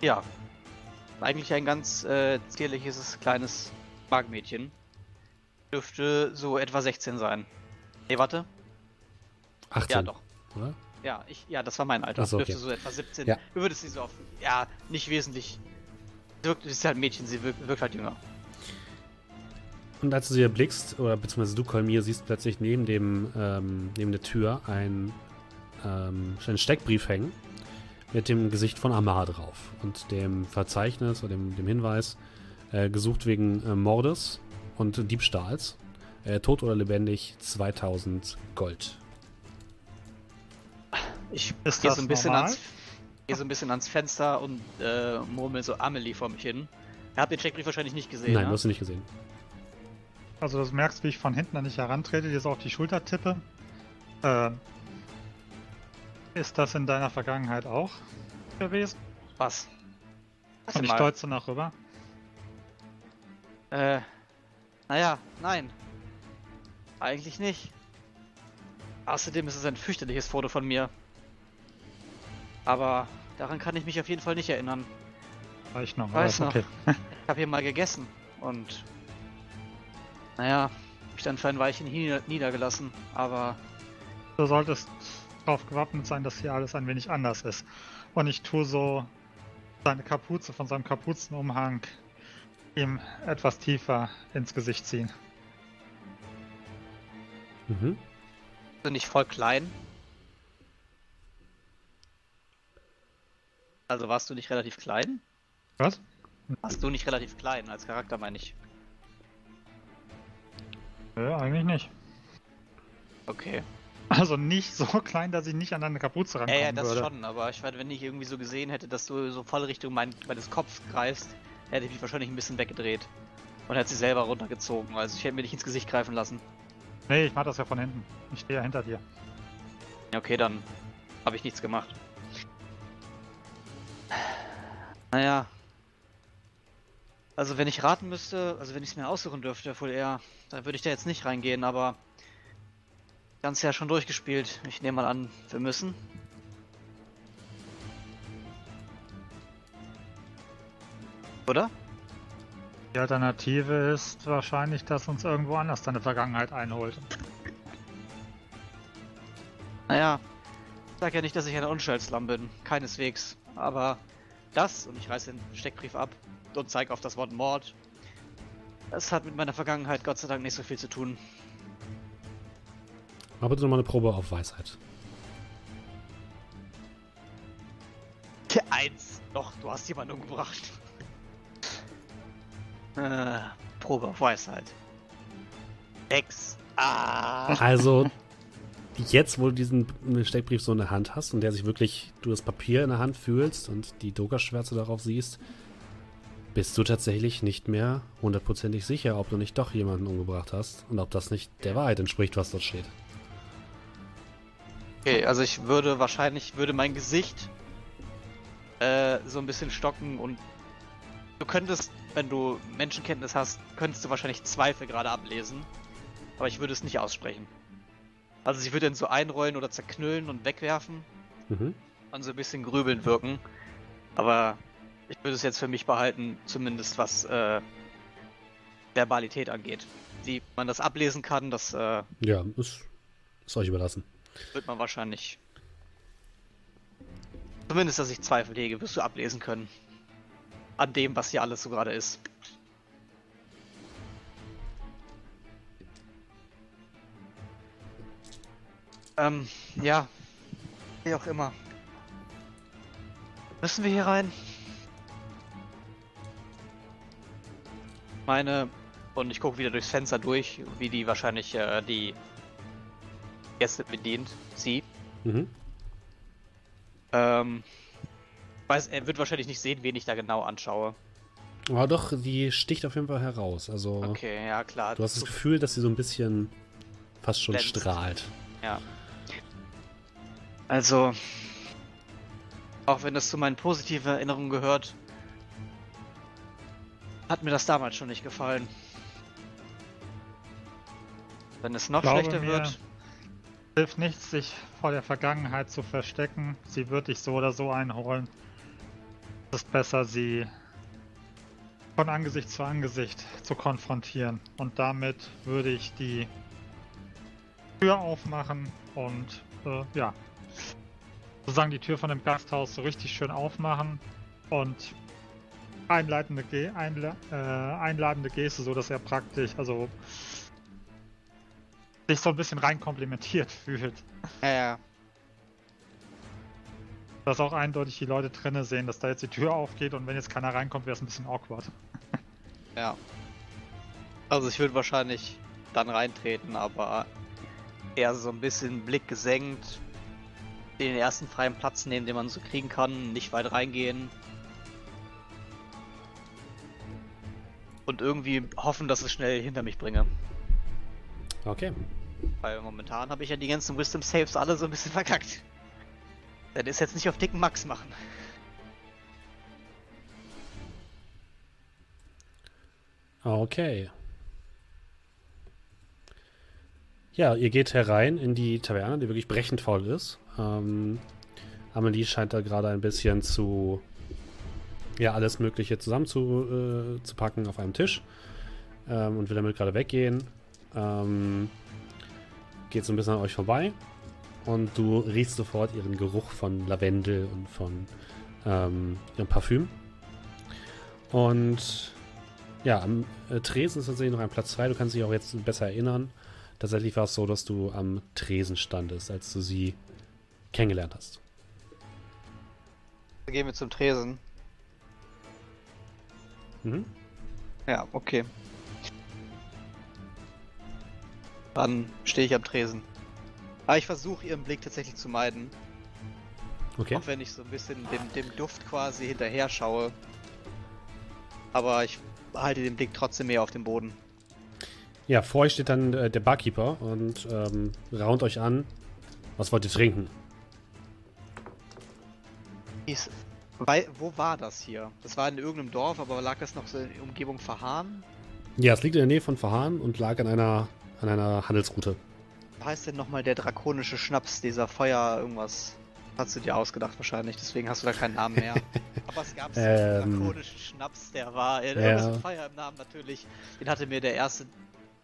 Ja. Eigentlich ein ganz äh, zierliches kleines Magenmädchen. Dürfte so etwa 16 sein. Nee, warte. 18, Ja, doch. oder? Ja, ich, ja, das war mein Alter. So, okay. Dürfte so etwa 17. Ja. Du würdest sie so auf, ja, nicht wesentlich Sie wirkt, sie ist halt ein Mädchen, sie wirkt, wirkt halt jünger. Und als du sie erblickst, oder beziehungsweise du, Kolmir, siehst plötzlich neben dem, ähm, neben der Tür ein, ähm, einen Steckbrief hängen mit dem Gesicht von Amar drauf und dem Verzeichnis oder dem, dem Hinweis, äh, gesucht wegen äh, Mordes und Diebstahls. Äh, tot oder lebendig, 2000 Gold. Ich Ist gehe so ein bisschen ans, gehe so ein bisschen ans Fenster und äh, murmel so Amelie vor mich hin. Ihr habt den Checkbrief wahrscheinlich nicht gesehen, Nein, ne? du hast du nicht gesehen. Also du merkst, wie ich von hinten an dich herantrete, dir so auf die Schulter tippe. Ähm, ist das in deiner Vergangenheit auch gewesen? Was? Und ich so nach rüber. Äh, naja, nein. Eigentlich nicht. Außerdem ist es ein fürchterliches Foto von mir. Aber daran kann ich mich auf jeden Fall nicht erinnern. Weiß noch, Weiß noch. [laughs] Ich habe hier mal gegessen und naja, mich dann für ein Weilchen niedergelassen. Aber Du solltest darauf gewappnet sein, dass hier alles ein wenig anders ist. Und ich tue so seine Kapuze von seinem Kapuzenumhang ihm etwas tiefer ins Gesicht ziehen. Mhm. bin ich voll klein. Also warst du nicht relativ klein? Was? Warst du nicht relativ klein als Charakter, meine ich. Nö, eigentlich nicht. Okay. Also nicht so [laughs] klein, dass ich nicht an deine Kapuze Ja, rankommen ja, das würde. schon, aber ich meine, wenn ich irgendwie so gesehen hätte, dass du so voll Richtung mein, meines Kopfs greifst, hätte ich mich wahrscheinlich ein bisschen weggedreht. Und hätte sie selber runtergezogen. Also ich hätte mir nicht ins Gesicht greifen lassen. Nee, ich mach das ja von hinten. Ich stehe ja hinter dir. Ja, okay, dann habe ich nichts gemacht. Naja. Also wenn ich raten müsste, also wenn ich es mir aussuchen dürfte, wohl eher, dann würde ich da jetzt nicht reingehen, aber ganz ja schon durchgespielt. Ich nehme mal an, wir müssen. Oder? Die Alternative ist wahrscheinlich, dass uns irgendwo anders deine Vergangenheit einholt. Naja, ich sag ja nicht, dass ich ein Unschuldslamm bin. Keineswegs. Aber das, und ich reiße den Steckbrief ab und zeige auf das Wort Mord, das hat mit meiner Vergangenheit Gott sei Dank nicht so viel zu tun. Aber bitte nochmal eine Probe auf Weisheit. Eins. Doch, du hast jemanden umgebracht. [laughs] Äh, Probe auf Weisheit. Sechs. Ah. Also, [laughs] jetzt, wo du diesen Steckbrief so in der Hand hast und der sich wirklich, du das Papier in der Hand fühlst und die Doka-Schwärze darauf siehst, bist du tatsächlich nicht mehr hundertprozentig sicher, ob du nicht doch jemanden umgebracht hast und ob das nicht der Wahrheit entspricht, was dort steht. Okay, also ich würde wahrscheinlich, würde mein Gesicht äh, so ein bisschen stocken und du könntest, wenn du Menschenkenntnis hast, könntest du wahrscheinlich Zweifel gerade ablesen, aber ich würde es nicht aussprechen. Also sie würde dann so einrollen oder zerknüllen und wegwerfen Mhm. und so ein bisschen grübeln wirken, aber ich würde es jetzt für mich behalten, zumindest was äh, Verbalität angeht. Wie man das ablesen kann, das äh, Ja, ist, ist euch überlassen. Wird man wahrscheinlich. Zumindest, dass ich Zweifel hege, wirst du ablesen können. An dem, was hier alles so gerade ist. Ähm, ja. Wie auch immer. Müssen wir hier rein? Meine. Und ich gucke wieder durchs Fenster durch, wie die wahrscheinlich äh, die Gäste bedient. Sie. Mhm. Ähm, weiß, er wird wahrscheinlich nicht sehen, wen ich da genau anschaue. Aber doch, die sticht auf jeden Fall heraus. Also, Okay, ja klar. du hast das Gefühl, dass sie so ein bisschen fast schon Glänzt. strahlt. Ja. Also, auch wenn das zu meinen positiven Erinnerungen gehört, hat mir das damals schon nicht gefallen. Wenn es noch schlechter mir, wird, Hilft nichts, sich vor der Vergangenheit zu verstecken. Sie wird dich so oder so einholen. Es ist besser, sie von Angesicht zu Angesicht zu konfrontieren. Und damit würde ich die Tür aufmachen und äh, ja, sozusagen die Tür von dem Gasthaus so richtig schön aufmachen und einleitende, Ge einla äh, einladende Geste, so dass er praktisch, also sich so ein bisschen rein komplimentiert [laughs] fühlt. Ja, ja. Dass auch eindeutig die Leute drinnen sehen, dass da jetzt die Tür aufgeht und wenn jetzt keiner reinkommt, wäre es ein bisschen awkward. [laughs] Ja. Also ich würde wahrscheinlich dann reintreten, aber eher so ein bisschen Blick gesenkt, den ersten freien Platz nehmen, den man so kriegen kann, nicht weit reingehen. Und irgendwie hoffen, dass es schnell hinter mich bringe. Okay. Weil momentan habe ich ja die ganzen Wisdom Saves alle so ein bisschen [laughs] verkackt. Das ist jetzt nicht auf dicken Max machen. Okay. Ja, ihr geht herein in die Taverne, die wirklich brechend voll ist. Ähm, Amelie scheint da gerade ein bisschen zu, ja, alles Mögliche zusammen zu, äh, zu packen auf einem Tisch ähm, und will damit gerade weggehen. Ähm, geht so ein bisschen an euch vorbei und du riechst sofort ihren Geruch von Lavendel und von ähm, ihrem Parfüm. Und ja, am äh, Tresen ist tatsächlich noch ein Platz frei. Du kannst dich auch jetzt besser erinnern. Tatsächlich war es so, dass du am Tresen standest, als du sie kennengelernt hast. Gehen wir zum Tresen. Mhm. Ja, okay. Dann stehe ich am Tresen. Aber ich versuche ihren Blick tatsächlich zu meiden. Okay. Auch wenn ich so ein bisschen dem, dem Duft quasi hinterher schaue. Aber ich halte den Blick trotzdem mehr auf den Boden. Ja, vor euch steht dann äh, der Barkeeper und ähm, raunt euch an. Was wollt ihr trinken? Ist, weil, wo war das hier? Das war in irgendeinem Dorf, aber lag das noch so in der Umgebung Verhahn? Ja, es liegt in der Nähe von Verhahn und lag an einer, an einer Handelsroute. Wie heißt denn nochmal der drakonische Schnaps, dieser Feuer irgendwas? Hast du dir ausgedacht wahrscheinlich, deswegen hast du da keinen Namen mehr. [laughs] Aber es gab so einen Ähm. drakonischen Schnaps, der war äh, Ja. irgendwas mit Feuer im Namen natürlich. Den hatte mir der erste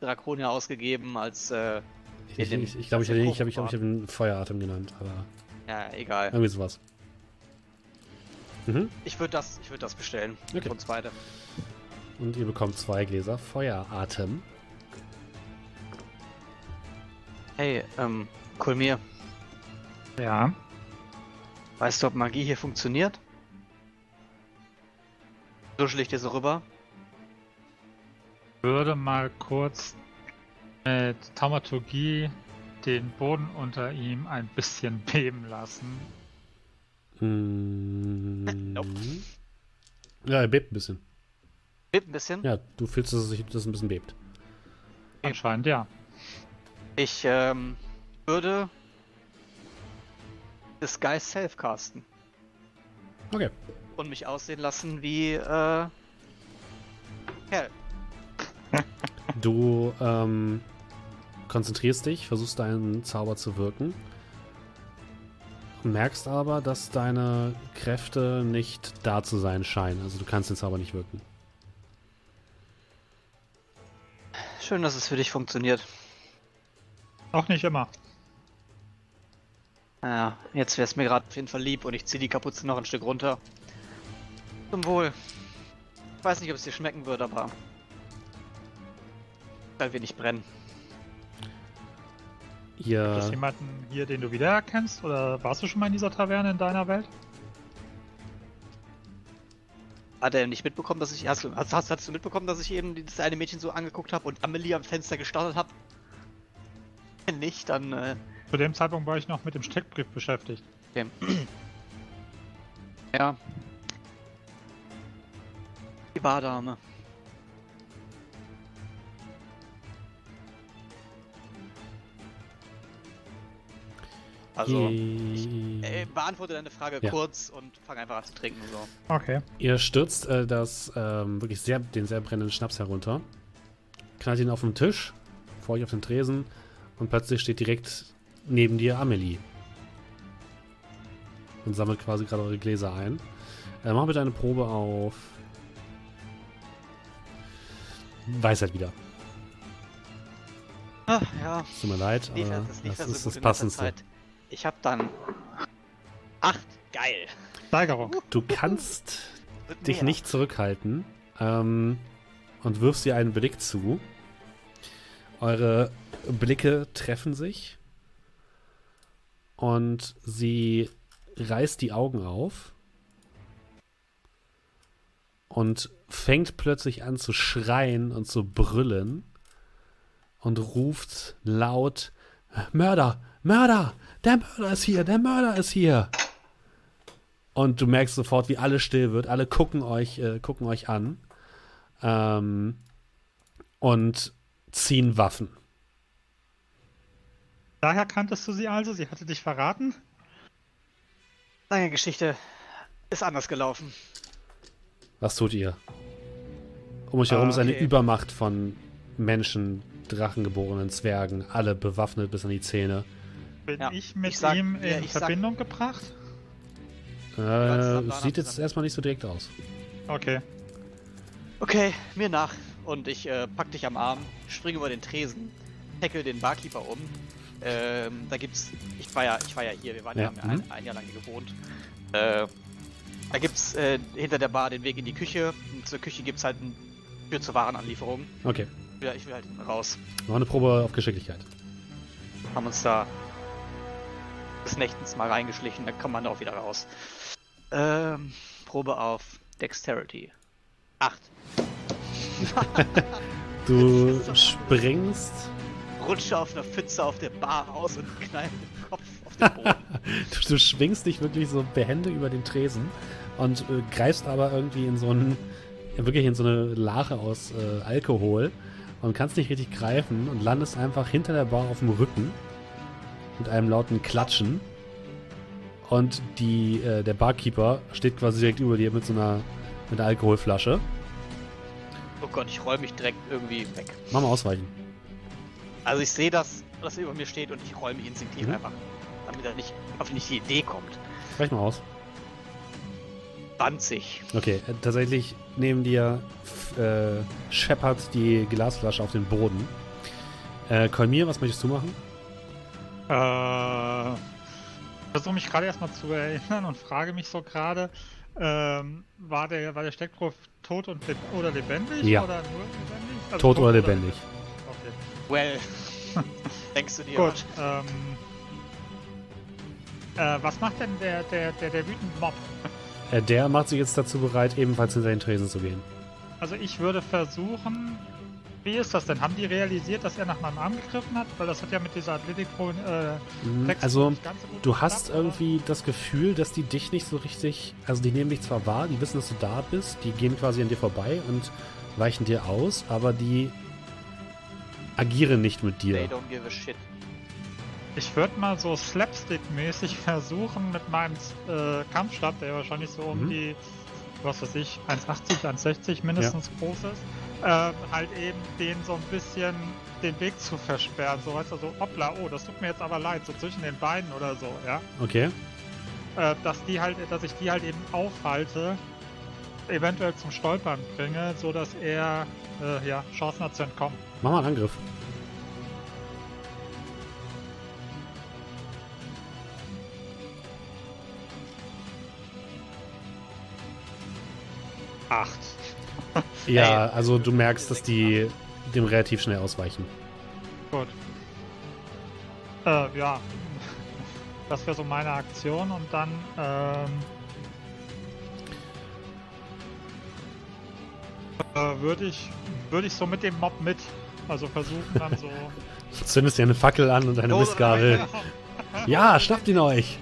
Drakonier ausgegeben als äh, Ich In glaube, den- ich, ich, glaub, ich, ich, ich, ich habe einen Feueratem genannt, aber ja, egal. irgendwie sowas. Mhm. Ich würde das, ich würde das bestellen. Okay. Uns beide. Und ihr bekommt zwei Gläser Feueratem. Hey, ähm, Kulmir, Ja. weißt du, ob Magie hier funktioniert? Duschel ich dir so rüber? Würde mal kurz mit Taumaturgie den Boden unter ihm ein bisschen [laughs] beben lassen. Mm. Nope. Ja, er bebt ein bisschen. Bebt ein bisschen. Ja, du fühlst, dass es, sich- dass es ein bisschen bebt. Anscheinend ja. Ich ähm, würde Disguise Self casten Okay. und mich aussehen lassen wie äh, Kerl. Du ähm, konzentrierst dich, versuchst deinen Zauber zu wirken. Merkst aber, dass deine Kräfte nicht da zu sein scheinen. Also du kannst den Zauber nicht wirken. Schön, dass es für dich funktioniert. Auch nicht immer. Ja, jetzt wäre es mir gerade auf jeden Fall lieb und ich ziehe die Kapuze noch ein Stück runter. Zum Wohl. Ich weiß nicht, ob es dir schmecken wird, aber. Weil wir nicht brennen. Gibt es jemanden hier, den du wiedererkennst? Oder warst du schon mal in dieser Taverne in deiner Welt? Hat er nicht mitbekommen, dass ich. Hast, du- hast, hast, hast du mitbekommen, dass ich eben das eine Mädchen so angeguckt habe und Amelie am Fenster gestartet habe? Wenn [laughs] nicht, dann. Äh, Zu dem Zeitpunkt war ich noch mit dem Steckbrief beschäftigt. okay. [clears throat] ja. Die Bardame. Also. je- Äh, beantworte deine Frage Ja. kurz und fang einfach an zu trinken. So. Okay. ihr stürzt äh, das ähm, wirklich sehr, den sehr brennenden Schnaps herunter, knallt ihn auf den Tisch, vor euch auf den Tresen und plötzlich steht direkt neben dir Amelie. Und sammelt quasi gerade eure Gläser ein. Äh, mach bitte eine Probe auf Weisheit wieder. Ach, ja. Tut mir leid, aber das lief das ist so das Passendste. Ich hab dann. Acht. Geil. Steigerung. Du kannst dich mehr. nicht zurückhalten ähm, und wirfst ihr einen Blick zu. Eure Blicke treffen sich und sie reißt die Augen auf und fängt plötzlich an zu schreien und zu brüllen und ruft laut: Mörder, Mörder, der Mörder ist hier, der Mörder ist hier. Und du merkst sofort, wie alles still wird. Alle gucken euch, äh, gucken euch an ähm, und ziehen Waffen. Daher kanntest du sie also? Sie hatte dich verraten? Lange Geschichte. Ist anders gelaufen. Was tut ihr? Um euch herum Ah, ist eine okay. Übermacht von Menschen, drachengeborenen Zwergen, alle bewaffnet bis an die Zähne. Bin Ja, ich mit ich sag- ihm ja, in sag- Verbindung gebracht? Äh, sieht jetzt erstmal nicht so direkt aus. Okay. Okay, mir nach. Und ich äh, pack dich am Arm, springe über den Tresen, tackle den Barkeeper um. Ähm, da gibt's. Ich war ja, ich war ja hier, wir waren Ja, ja, haben ja mhm. ein, ein Jahr lang hier gewohnt. Äh, da gibt's äh, hinter der Bar den Weg in die Küche. Und zur Küche gibt's halt eine Tür zur Warenanlieferung. Okay, Ja, ich will halt raus. noch eine Probe auf Geschicklichkeit. Haben uns da des Nächtens mal reingeschlichen, dann kommt man auch wieder raus. Ähm, Probe auf Dexterity. Acht. [laughs] Du [laughs] springst, Rutsche auf einer Pfütze auf der Bar aus und knall dem Kopf auf den Boden. du, [laughs] du schwingst dich wirklich so behende über den Tresen und äh, greifst aber irgendwie in so einen, wirklich in so eine Lache aus äh, Alkohol und kannst nicht richtig greifen und landest einfach hinter der Bar auf dem Rücken mit einem lauten Klatschen. Und die, äh, der Barkeeper steht quasi direkt über dir mit so einer, mit einer Alkoholflasche. oh Gott, ich roll mich direkt irgendwie weg. Mach mal ausweichen. Also ich sehe das, er über mir steht und ich mich instinktiv Mhm. einfach, damit er nicht auf nicht die Idee kommt. Reich mal aus. 20. Okay, äh, tatsächlich neben dir f- äh, scheppert die Glasflasche auf den Boden. Äh, Kolmir, was möchtest du machen? Äh, versuche mich gerade erstmal zu erinnern und frage mich so gerade, ähm, war der, war der Steckprof tot und leb oder lebendig? Ja. Oder nur lebendig? Also Tot oder lebendig? Okay. Well, [laughs] denkst du dir? Gut. Ähm, äh, was macht denn der, der, der, der wütende Mob? Äh, der macht sich jetzt dazu bereit, ebenfalls hinter den Tresen zu gehen. Also ich würde versuchen, wie ist das denn? Haben die realisiert, dass er nach meinem Arm gegriffen hat? Weil das hat ja mit dieser Athletik äh, Mhm, Also, nicht ganz so gut du hast aber- irgendwie das Gefühl, dass die dich nicht so richtig. Also, die nehmen dich zwar wahr, die wissen, dass du da bist, die gehen quasi an dir vorbei und weichen dir aus, aber die agieren nicht mit They dir. don't give a shit. Ich würde mal so Slapstick-mäßig [laughs] versuchen mit meinem äh, Kampfstab, der ja wahrscheinlich so um Mhm. die, was weiß ich, 1,80, 1,60 mindestens groß ist, ähm, halt eben den so ein bisschen den Weg zu versperren. So weißt du, so, hoppla, oh, das tut mir jetzt aber leid, so zwischen den Beinen oder so, ja. Okay. Äh, dass die halt, dass ich die halt eben aufhalte, eventuell zum Stolpern bringe, so dass er äh, ja Chancen hat zu entkommen. Mach mal einen Angriff. Acht. Ja, also du merkst, dass die dem relativ schnell ausweichen. Gut. Äh, ja. Das wäre so meine Aktion und dann, ähm. Äh, würde ich, würde ich so mit dem Mob mit. Also versuchen dann so. Du [laughs] zündest dir eine Fackel an und eine Dose Mistgabel. Ja, schnappt ihn euch!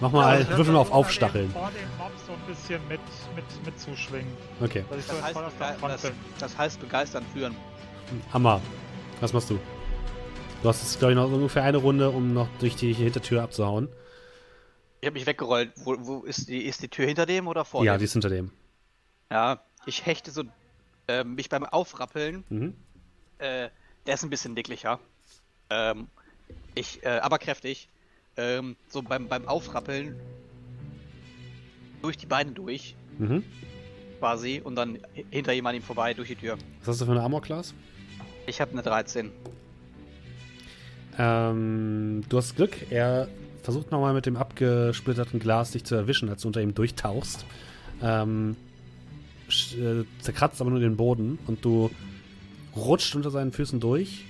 Mach mal, würd würfel mal auf Aufstacheln. Vor dem Mob so ein bisschen mit, mit, mitzuschwingen. Okay. Dass ich so Das in heißt, das, das heißt begeistern führen. Hammer. Was machst du? Du hast jetzt, glaube ich, noch ungefähr eine Runde, um noch durch die Hintertür abzuhauen. Ich habe mich weggerollt. Wo, wo ist die ist die Tür hinter dem oder vor ja, dem? die ist hinter dem. Ja, ich hechte so äh, mich beim Aufrappeln. Mhm. Äh, der ist ein bisschen dicklicher. Ähm, ich, äh, aber kräftig. Ähm, so beim, beim Aufrappeln durch die Beine durch, Mhm. quasi, und dann hi- hinter jemandem vorbei durch die Tür. Was hast du für eine Armor-Class? Ich habe eine 13. Ähm, du hast Glück, er versucht nochmal mit dem abgesplitterten Glas dich zu erwischen, als du unter ihm durchtauchst. Ähm, äh, zerkratzt aber nur den Boden und du rutscht unter seinen Füßen durch,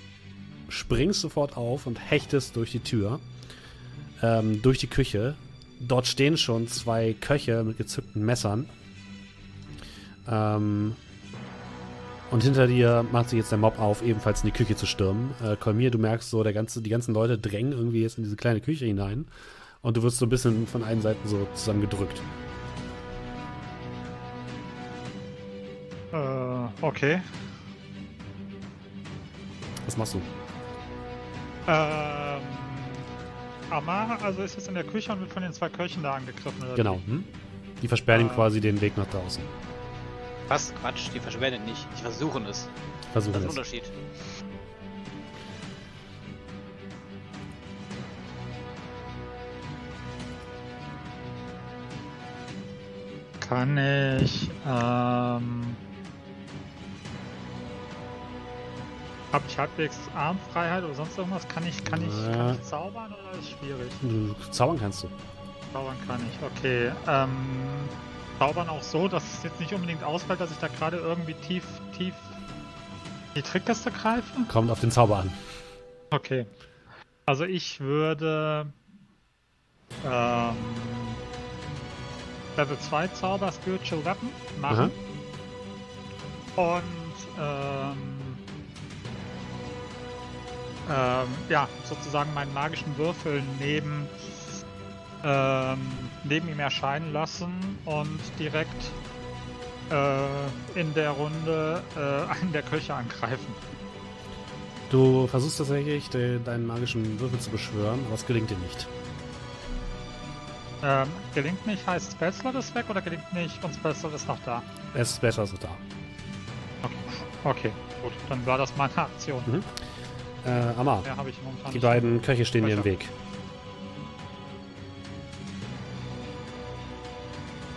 springst sofort auf und hechtest durch die Tür, ähm, durch die Küche. Dort stehen schon zwei Köche mit gezückten Messern. Ähm, und hinter dir macht sich jetzt der Mob auf, ebenfalls in die Küche zu stürmen. Äh, Kolmir, du merkst so, der ganze, die ganzen Leute drängen irgendwie jetzt in diese kleine Küche hinein. Und du wirst so ein bisschen von allen Seiten so zusammengedrückt. Äh, okay. Was machst du? Ähm. Amara, also ist es in der Küche und wird von den zwei Köchen da angegriffen, oder? Genau. Hm? Die versperren ihm Ah. quasi den Weg nach draußen. Was? Quatsch, die verschwenden nicht. Die versuchen es. Versuchen Das ist ein es. Unterschied. Kann ich, ähm. Hab ich halbwegs Armfreiheit oder sonst irgendwas? Kann ich, kann ich, kann ich zaubern oder ist schwierig? Du, zaubern kannst du. Zaubern kann ich, okay. Ähm, zaubern auch so, dass es jetzt nicht unbedingt ausfällt, dass ich da gerade irgendwie tief, tief die Trickkiste greife? Kommt auf den Zauber an. Okay. Also ich würde ähm, Level 2 Zauber Spiritual Weapon machen. Und ähm, ähm, ja, sozusagen meinen magischen Würfel neben, ähm, neben ihm erscheinen lassen und direkt äh, in der Runde äh, [laughs] einen der Köche angreifen. Du versuchst tatsächlich, de, deinen magischen Würfel zu beschwören, aber es gelingt dir nicht. Ähm, gelingt nicht, heißt Spellslot ist weg oder gelingt nicht und Spellslot ist noch da? Es ist besser so da. Okay, okay gut, dann war das meine Aktion. Mhm. Äh, Amar, Mehr habe ich momentan die beiden Köche stehen dir im. Weg.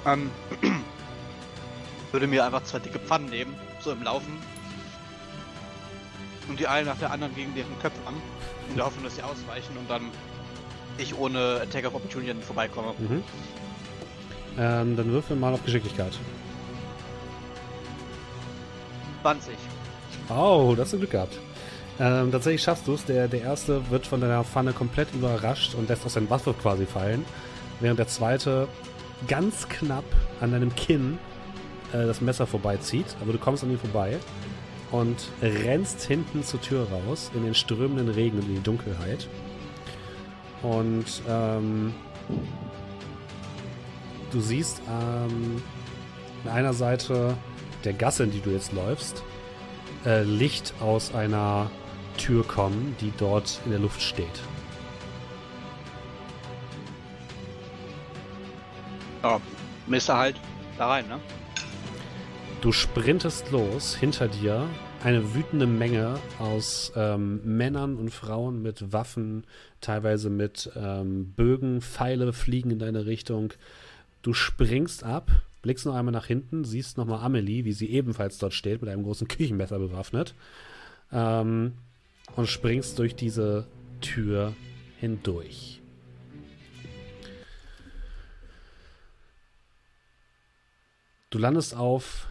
Ähm, [clears throat] würde mir einfach zwei dicke Pfannen nehmen, so im Laufen. Und die eine nach der anderen gegen deren Köpfe an. Und wir hoffen, dass sie ausweichen und dann ich ohne Attack of Opportunity vorbeikomme. Mhm. Ähm, dann würfel mal auf Geschicklichkeit. 20. Oh, das hast du Glück gehabt. Ähm, tatsächlich schaffst du es. Der, der erste wird von deiner Pfanne komplett überrascht und lässt aus seinem Waffe quasi fallen. Während der zweite ganz knapp an deinem Kinn äh, das Messer vorbeizieht. Aber du kommst an ihm vorbei und rennst hinten zur Tür raus in den strömenden Regen und in die Dunkelheit. Und ähm, du siehst ähm, an einer Seite der Gasse, in die du jetzt läufst, äh, Licht aus einer Tür kommen, die dort in der Luft steht. Ja, Mister halt da rein, ne? Du sprintest los, hinter dir eine wütende Menge aus ähm, Männern und Frauen mit Waffen, teilweise mit ähm, Bögen, Pfeile fliegen in deine Richtung. Du springst ab, blickst noch einmal nach hinten, siehst nochmal Amelie, wie sie ebenfalls dort steht, mit einem großen Küchenmesser bewaffnet. Ähm, und springst durch diese Tür hindurch. Du landest auf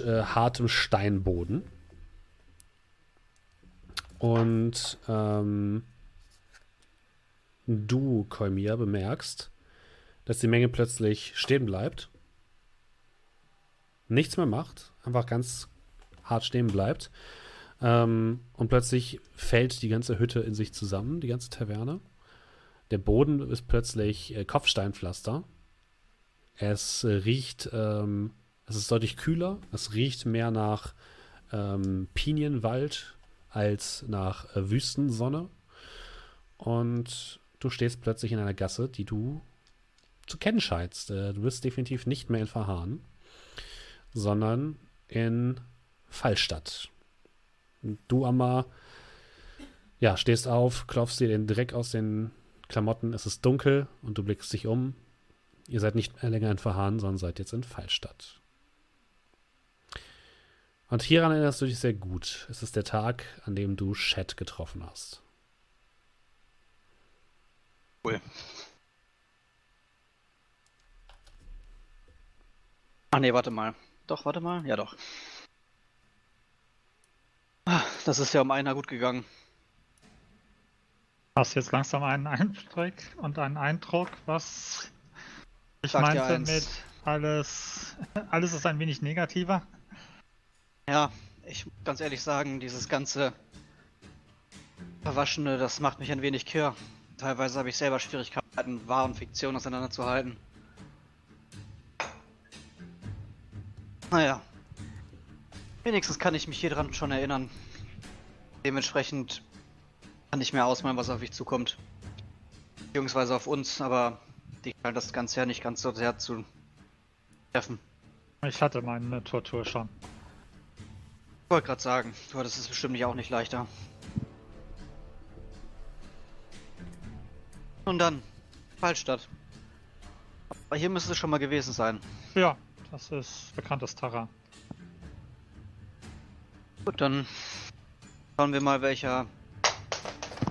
äh, hartem Steinboden. Und ähm, du, Kolmir, bemerkst, dass die Menge plötzlich stehen bleibt. Nichts mehr macht, einfach ganz hart stehen bleibt. Ähm, und plötzlich fällt die ganze Hütte in sich zusammen, die ganze Taverne. Der Boden ist plötzlich äh, Kopfsteinpflaster. Es äh, riecht, ähm, es ist deutlich kühler. Es riecht mehr nach ähm, Pinienwald als nach äh, Wüstensonne. Und du stehst plötzlich in einer Gasse, die du zu kennen scheinst. Äh, du bist definitiv nicht mehr in Verhahn, sondern in Fallstadt. Du, Amma, ja, stehst auf, klopfst dir den Dreck aus den Klamotten. Es ist dunkel und du blickst dich um. Ihr seid nicht mehr länger in Verhahn, sondern seid jetzt in Fallstadt. Und hieran erinnerst du dich sehr gut. Es ist der Tag, an dem du Shed getroffen hast. Cool. Ach nee, warte mal. Doch, warte mal. Ja, doch. Ah, Das ist ja um einer gut gegangen. Hast jetzt langsam einen Einblick und einen Eindruck, was ich Sag meinte mit alles, alles ist ein wenig negativer. Ja, ich muss ganz ehrlich sagen, dieses ganze Verwaschene, das macht mich ein wenig kirr. Teilweise habe ich selber Schwierigkeiten, Wahr und Fiktion auseinanderzuhalten. Naja. Wenigstens kann ich mich hier dran schon erinnern. Dementsprechend kann ich mir ausmalen, was auf mich zukommt. Beziehungsweise auf uns, aber die scheint das Ganze ja nicht ganz so sehr zu treffen. Ich hatte meine Tortur schon. Ich wollte gerade sagen, du hattest es bestimmt nicht auch nicht leichter. Und dann, Fallstadt. Aber hier müsste es schon mal gewesen sein. Ja, das ist bekanntes Terrain. Gut, dann schauen wir mal, welcher,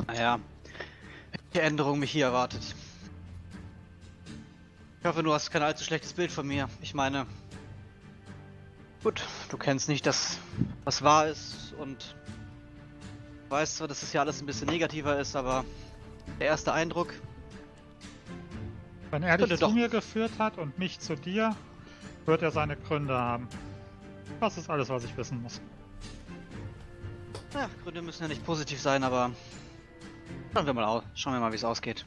naja, welche Änderung mich hier erwartet. Ich hoffe, du hast kein allzu schlechtes Bild von mir. Ich meine, gut, du kennst nicht das, was wahr ist und weißt zwar, dass es hier alles ein bisschen negativer ist, aber der erste Eindruck, Wenn er dich zu mir geführt hat und mich zu dir, wird er seine Gründe haben. Das ist alles, was ich wissen muss. Ja, Gründe müssen ja nicht positiv sein, aber schauen wir mal, au- schauen wir mal, wie es ausgeht.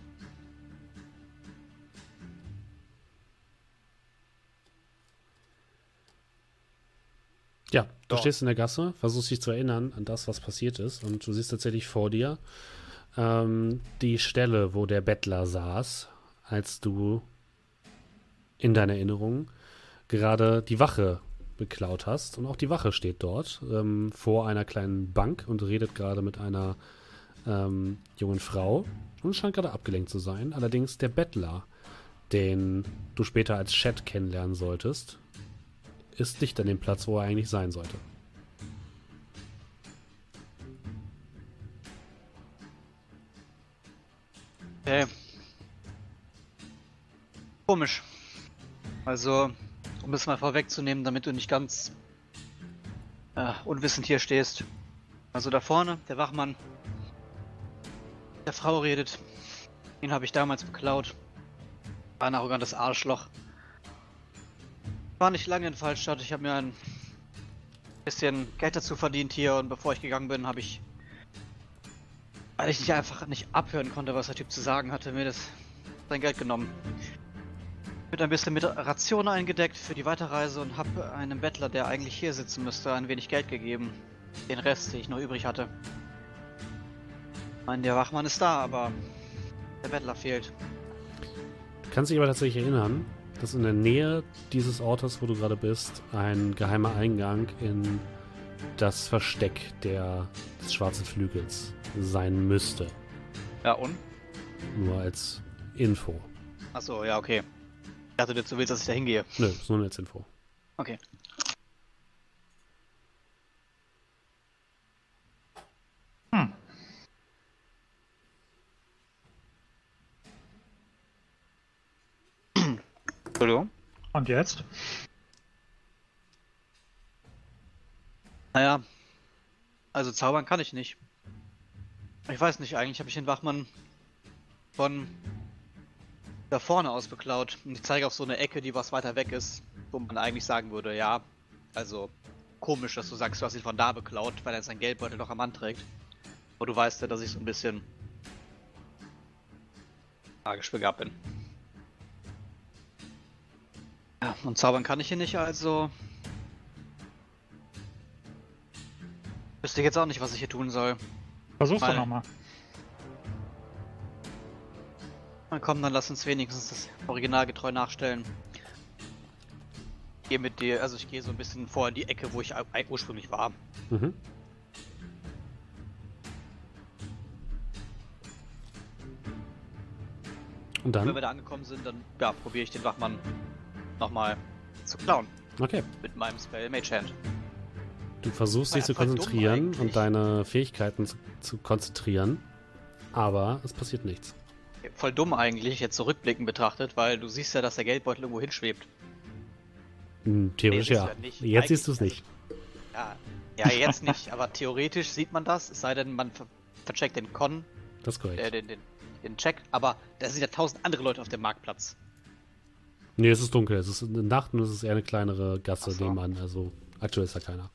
Ja, du Ja. stehst in der Gasse, versuchst dich zu erinnern an das, was passiert ist. Und du siehst tatsächlich vor dir ähm, die Stelle, wo der Bettler saß, als du in deiner Erinnerung gerade die Wache beklaut hast. Und auch die Wache steht dort ähm, vor einer kleinen Bank und redet gerade mit einer ähm, jungen Frau und scheint gerade abgelenkt zu sein. Allerdings der Bettler, den du später als Chat kennenlernen solltest, ist nicht an dem Platz, wo er eigentlich sein sollte. Okay. Komisch. Also, um es mal vorwegzunehmen, damit du nicht ganz äh, unwissend hier stehst. Also da vorne, der Wachmann, der Frau redet. Den habe ich damals beklaut. War ein arrogantes Arschloch. War nicht lange in Fallstadt. Ich habe mir ein bisschen Geld dazu verdient hier und bevor ich gegangen bin, habe ich weil ich nicht einfach nicht abhören konnte, was der Typ zu sagen hatte, mir das sein Geld genommen. Mit ein bisschen mit Ration eingedeckt für die Weiterreise und habe einem Bettler, der eigentlich hier sitzen müsste, ein wenig Geld gegeben. Den Rest, den ich noch übrig hatte. Ich meine, der Wachmann ist da, aber der Bettler fehlt. Du kannst dich aber tatsächlich erinnern, dass in der Nähe dieses Ortes, wo du gerade bist, ein geheimer Eingang in das Versteck der, des schwarzen Flügels sein müsste. Ja, und? Nur als Info. Achso, ja, okay. Ich dachte, du willst, dass ich da hingehe. Nö, ist nur als Info. Okay. Hm. Entschuldigung. Und jetzt? Naja, also zaubern kann ich nicht. Ich weiß nicht, eigentlich habe ich den Wachmann von da vorne aus beklaut. Und ich zeige auf so eine Ecke, die was weiter weg ist, wo man eigentlich sagen würde, ja, also komisch, dass du sagst, du hast ihn von da beklaut, weil er seinen Geldbeutel doch am Mann trägt. Aber du weißt ja, dass ich so ein bisschen magisch begabt bin. Ja, und zaubern kann ich hier nicht, also wüsste ich jetzt auch nicht, was ich hier tun soll. Versuch's doch Mal. nochmal. Na komm, dann lass uns wenigstens das Original getreu nachstellen. Ich gehe mit dir, also ich gehe so ein bisschen vor in die Ecke, wo ich ursprünglich war. Mhm. Und Wenn dann? wir da angekommen sind, dann ja, probiere ich den Wachmann nochmal zu klauen. Okay. Mit meinem Spell Mage Hand. Du versuchst dich zu konzentrieren und deine Fähigkeiten zu, zu konzentrieren, aber es passiert nichts. Voll dumm eigentlich, jetzt zurückblickend betrachtet, weil du siehst ja, dass der Geldbeutel irgendwo hinschwebt. Hm, theoretisch siehst ja. Jetzt siehst du es nicht. Ja, ja jetzt [laughs] nicht, aber theoretisch sieht man das, es sei denn, man ver vercheckt den Con, Das ist korrekt. äh, den, den, den Check, aber da sind ja tausend andere Leute auf dem Marktplatz. Nee, es ist dunkel. Es ist eine Nacht und es ist eher eine kleinere Gasse so. nebenan. Also aktuell ist da keiner.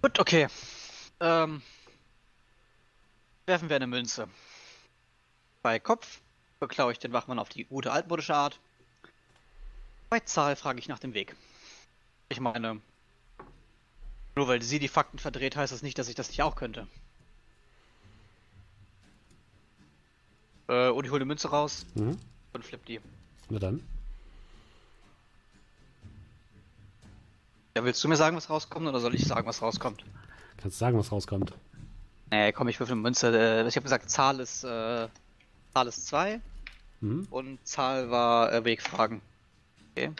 Gut, okay. Ähm, werfen wir eine Münze. Bei Kopf beklaue ich den Wachmann auf die gute altmodische Art. Bei Zahl frage ich nach dem Weg. Ich meine, nur weil sie die Fakten verdreht, heißt das nicht, dass ich das nicht auch könnte. Äh, und ich hole eine Münze raus Mhm. und flipp die. Na dann. Ja, willst du mir sagen, was rauskommt, oder soll ich sagen, was rauskommt? Kannst du sagen, was rauskommt? Nee, komm, ich würfel eine Münze. Äh, ich habe gesagt, Zahl ist, äh, Zahl ist 2 Mhm. und Zahl war äh, Wegfragen. Okay.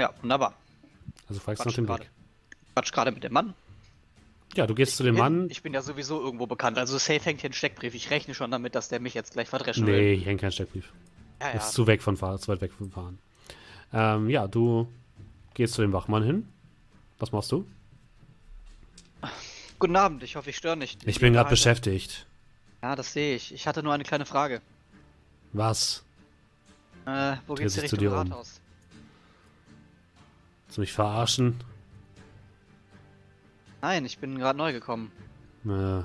Ja, wunderbar. Also fragst du nach dem gerade. Weg. Quatsch gerade mit dem Mann. Ja, du gehst zu dem Hin. Mann. Ich bin ja sowieso irgendwo bekannt. Also safe hängt hier ein Steckbrief. Ich rechne schon damit, dass der mich jetzt gleich verdreschen will. Nee, hier hängt kein Steckbrief. Ja, ja. Ist zu weg von zu weit weg vom Fahren. Ähm, ja, du gehst zu dem Wachmann hin. Was machst du? Guten Abend, ich hoffe, ich störe nicht. Ich bin gerade beschäftigt. Ja, das sehe ich. Ich hatte nur eine kleine Frage. Was? Äh, wo Dreh geht's hier zu Richtung dir um. Rathaus? Willst du mich verarschen? Nein, ich bin gerade neu gekommen. Äh,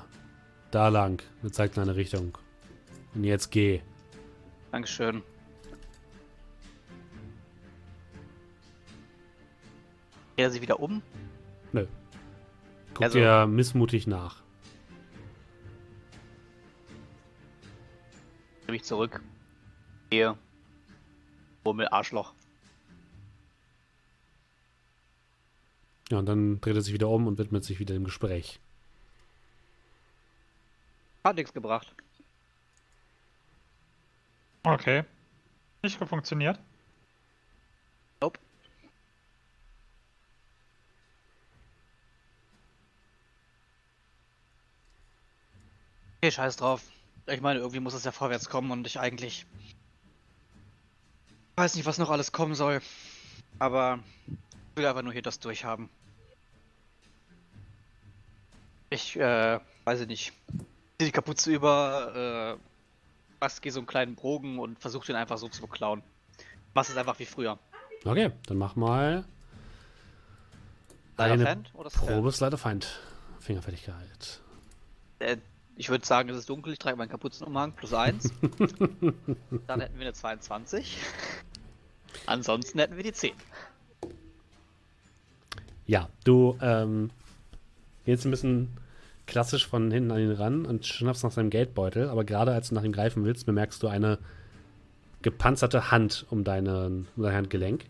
da lang. Mir zeigt eine Richtung. Und jetzt geh. Dankeschön. Geht er sich wieder um? Nö. Guck Also- dir missmutig nach. Nehme ich zurück. Gehe. Bummel, Arschloch. Ja, und dann dreht er sich wieder um und widmet sich wieder dem Gespräch. Hat nichts gebracht. Okay. Nicht funktioniert. Nope. Okay, scheiß drauf. Ich meine, irgendwie muss es ja vorwärts kommen und ich eigentlich weiß nicht, was noch alles kommen soll. Aber ich will einfach nur hier das durchhaben. Ich, äh, weiß ich nicht. Zieh die Kapuze über, äh, was gehe so einen kleinen Bogen und versuche den einfach so zu beklauen. Mach's es einfach wie früher. Okay, dann mach mal Leider eine Hand oder? Probe Feind. Fingerfertigkeit. Äh, ich würde sagen, es ist dunkel, ich trage meinen Kapuzenumhang plus 1. [laughs] Dann hätten wir eine 22. Ansonsten hätten wir die 10. Ja, du ähm, gehst ein bisschen klassisch von hinten an ihn ran und schnappst nach seinem Geldbeutel, aber gerade als du nach ihm greifen willst, bemerkst du eine gepanzerte Hand um, deinen, um dein Handgelenk.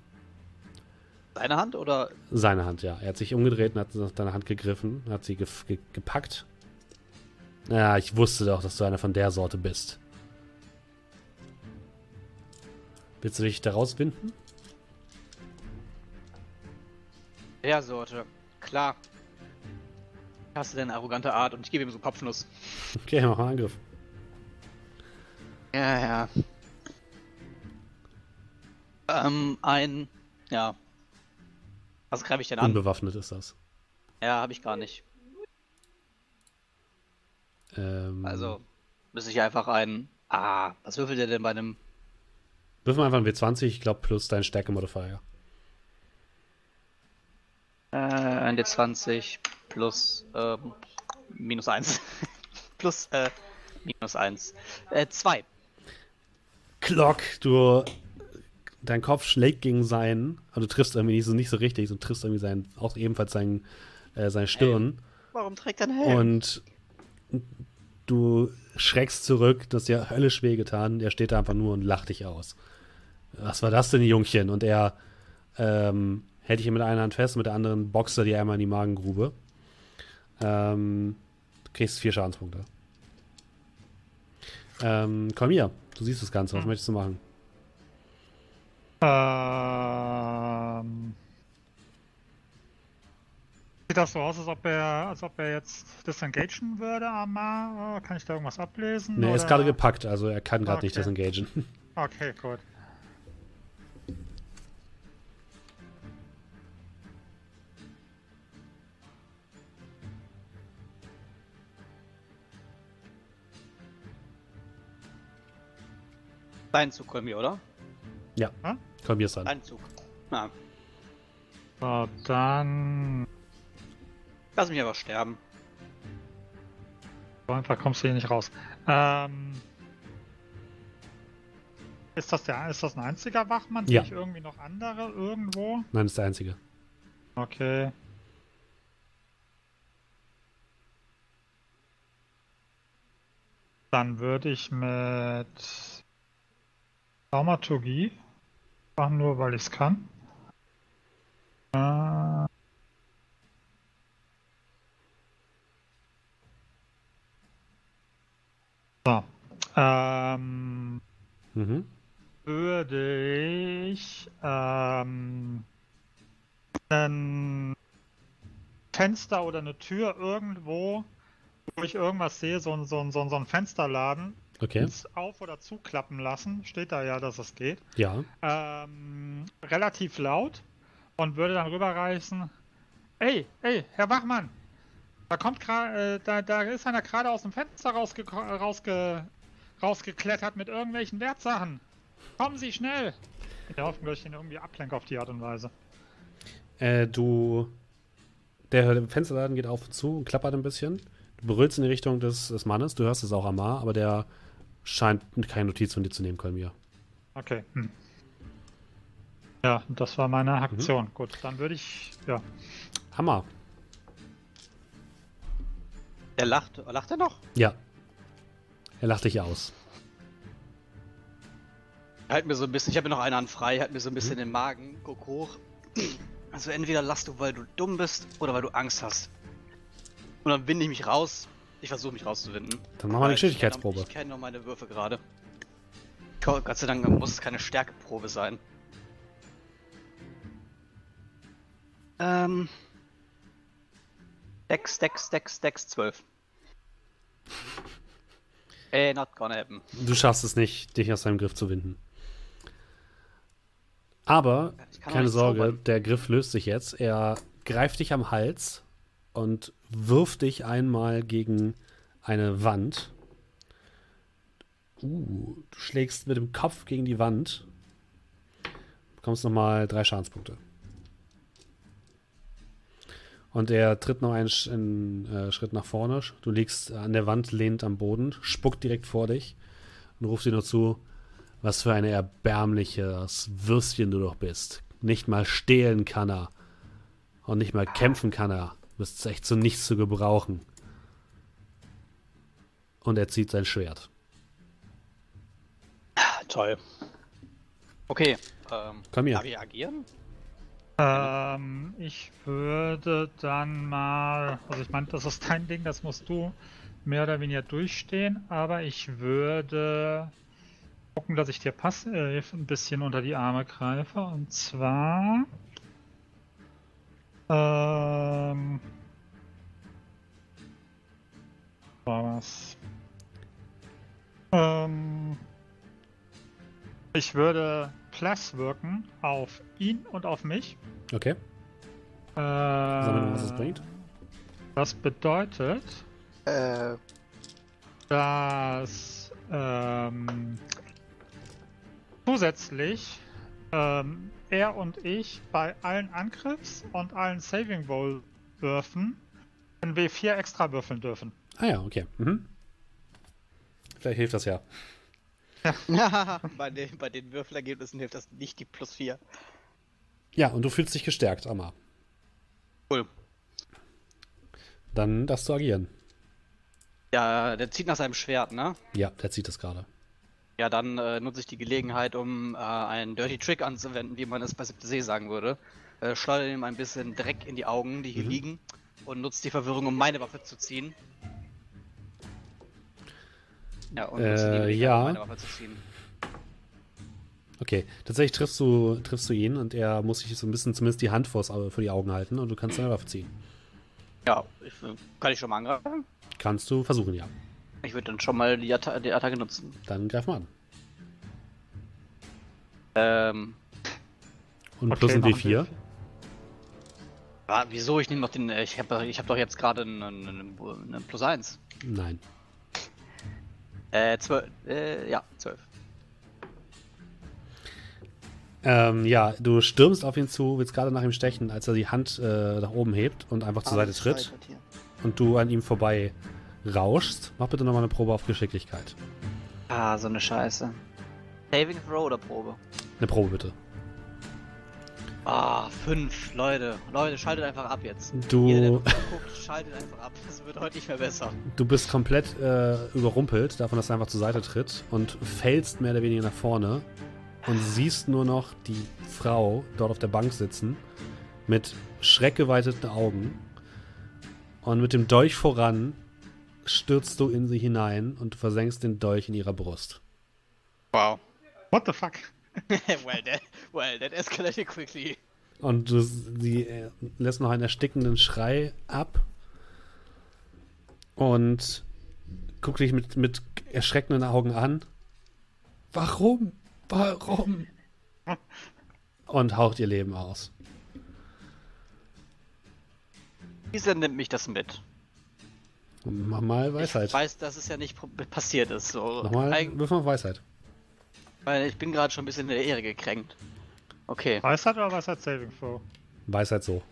Deine Hand oder? Seine Hand, ja. Er hat sich umgedreht und hat nach deiner Hand gegriffen, hat sie gef- ge gepackt. Ja, ich wusste doch, dass du einer von der Sorte bist. Willst du dich da rauswinden? Der Sorte. Klar. Hast du denn eine arrogante Art und ich gebe ihm so Kopfnuss. [laughs] Okay, mach mal Angriff. Ja, ja. Ähm, ein. Ja. Was greife ich denn an? Unbewaffnet ist das. Ja, habe ich gar nicht. Ähm, Also, müsste ich einfach einen. Ah, was würfelt ihr denn bei einem. Wirf mal einfach ein W20, ich glaube, plus dein Stärke-Modifier. Äh, ein D20 plus ähm, minus 1. [laughs] plus äh, minus 1. Äh, 2. Klock, du. Dein Kopf schlägt gegen seinen, aber du triffst irgendwie nicht so, nicht so richtig, du triffst irgendwie seinen, auch ebenfalls seinen, äh, seine Stirn. Warum trägt er einen Helm? Und du schreckst zurück, das ist dir höllisch wehgetan. Er steht da einfach nur und lacht dich aus. Was war das denn, Jungchen? Und er ähm, hält dich mit einer Hand fest, mit der anderen boxt er dir einmal in die Magengrube. Ähm, du kriegst vier Schadenspunkte. Ähm, komm hier, du siehst das Ganze. Was Hm. möchtest du machen? Ähm. Sieht das so aus, als ob er, als ob er jetzt disengagen würde, Amar? Kann ich da irgendwas ablesen? Ne, er ist gerade gepackt, also er kann gerade nicht Okay. disengagen. [laughs] Okay, gut. Dein Zug, Kolmi, oder? ja, Hm? komm, hier ist dran. Dein Zug. Na, So, dann. Lass mich aber sterben. So einfach kommst du hier nicht raus. Ähm. Ist das, der, ist das ein einziger Wachmann? Ja. Sehe ich irgendwie noch andere irgendwo? Nein, ist der einzige. Okay. Dann würde ich mit Dramaturgie machen, nur weil ich es kann. Äh, so. Ähm, Mhm. würde ich ähm, ein Fenster oder eine Tür irgendwo, wo ich irgendwas sehe, so, ein- so, ein- so, ein- Fensterladen, Okay, auf- oder zuklappen lassen. Steht da ja, dass es geht. ja. Ähm, relativ laut und würde dann rüberreißen. Ey, ey, Herr Wachmann, da kommt gerade, äh, da, da ist einer gerade aus dem Fenster rausge rausge rausgeklettert mit irgendwelchen Wertsachen. Kommen Sie schnell! In der Hoffnung, dass ich ihn irgendwie ablenke auf die Art und Weise. Äh, du. Der Fensterladen geht auf und zu und klappert ein bisschen. Du berührst in die Richtung des, des Mannes. Du hörst es auch Amar, aber der scheint keine Notiz von dir zu nehmen, Kolmir. Okay. Hm. Ja, das war meine Aktion. Gut, dann würde ich. Ja. Amar. Der lacht. Lacht er noch? Ja. Er lacht dich aus. Halt mir so ein bisschen, ich habe mir noch eine Hand frei, halt mir so ein bisschen den Magen, guck hoch. Also entweder lachst du, weil du dumm bist oder weil du Angst hast. Und dann winde ich mich raus. Ich versuche mich rauszuwinden. Dann machen wir eine Geschicklichkeitsprobe. kenn noch- Ich kenne noch meine Würfe gerade. Gott Gott sei Dank muss es keine Stärkeprobe sein. Ähm. Dex, Dex, Dex, Dex 12. [laughs] Äh, not gonna happen. Du schaffst es nicht, dich aus seinem Griff zu winden. Aber, keine Sorge, zaubern. der Griff löst sich jetzt. Er greift dich am Hals und wirft dich einmal gegen eine Wand. Uh, du schlägst mit dem Kopf gegen die Wand. Bekommst nochmal drei Schadenspunkte. Und er tritt noch einen einen, äh, Schritt nach vorne. Du liegst an der Wand, lehnt am Boden, spuckt direkt vor dich und ruft dir nur zu, was für ein erbärmliches Würstchen du doch bist. Nicht mal stehlen kann er. Und nicht mal kämpfen kann er. Du bist echt zu nichts zu gebrauchen. Und er zieht sein Schwert. Toll. Okay. Ähm, Komm hier. Darf ich agieren? Ähm, ich würde dann mal, also ich meine, das ist dein Ding, das musst du mehr oder weniger durchstehen, aber ich würde gucken, dass ich dir passiv ein bisschen unter die Arme greife und zwar ähm, war was? Ähm, ich würde Plus wirken auf ihn und auf mich. Okay. Äh, Sagen wir mal, was es bringt. Das bedeutet, Äh, dass ähm, zusätzlich ähm, er und ich bei allen Angriffs- und allen Saving Roll würfen ein W4 extra würfeln dürfen. Ah ja, okay. Mhm. Vielleicht hilft das ja. [laughs] bei, den, bei den Würfelergebnissen hilft das nicht die plus 4. Ja, und du fühlst dich gestärkt, Amma. Cool. Dann darfst du agieren. Ja, der zieht nach seinem Schwert, ne? Ja, der zieht es gerade. Ja, dann äh, nutze ich die Gelegenheit, um äh, einen Dirty Trick anzuwenden, wie man es bei Siebte See sagen würde. Äh, schleudere ihm ein bisschen Dreck in die Augen, die hier Mhm. liegen, und nutze die Verwirrung, um meine Waffe zu ziehen. Ja, und Äh, ja. meine Waffe zu ziehen. Okay, tatsächlich triffst du, triffst du ihn und er muss sich so ein bisschen zumindest die Hand vors, Au- vor die Augen halten und du kannst deine Waffe ziehen. Ja, ich, kann ich schon mal angreifen? Kannst du versuchen, ja. Ich würde dann schon mal die, Atta die Attacke nutzen. Dann greif mal an. Ähm, Und plus ein machen W4. wir. ah, wieso? Ich nehme noch den. äh, Ich habe ich hab doch jetzt gerade einen, einen, einen Plus 1. Nein. Äh, 12. Äh, ja, 12. Ähm, ja, du stürmst auf ihn zu, willst gerade nach ihm stechen, als er die Hand äh, nach oben hebt und einfach zur Seite tritt und du an ihm vorbei rauschst. Mach bitte nochmal eine Probe auf Geschicklichkeit. Ah, so eine Scheiße. Saving Throw oder Probe? Eine Probe bitte. Ah, 5. Leute, Leute, schaltet einfach ab jetzt. Jeder, Du, noch guckt, schaltet einfach ab. Das wird heute nicht mehr besser. du bist komplett äh, überrumpelt davon, dass er einfach zur Seite tritt und fällst mehr oder weniger nach vorne und siehst nur noch die Frau dort auf der Bank sitzen mit schreckgeweiteten Augen und mit dem Dolch voran stürzt du in sie hinein und du versenkst den Dolch in ihrer Brust. Wow. What the fuck? [laughs] well, that, well, that escalated quickly. Und sie äh, lässt noch einen erstickenden Schrei ab und guckt dich mit, mit erschreckenden Augen an. Warum? Warum? [laughs] Und haucht ihr Leben aus. Dieser nimmt mich das mit. Mach mal Ich Weisheit. weiß, dass es ja nicht passiert ist. So. Nochmal, Eig- wirf mal Weisheit. Weil ich bin gerade schon ein bisschen in der Ehre gekränkt. Okay. Weisheit oder Weisheit Saving Throw? Weisheit so.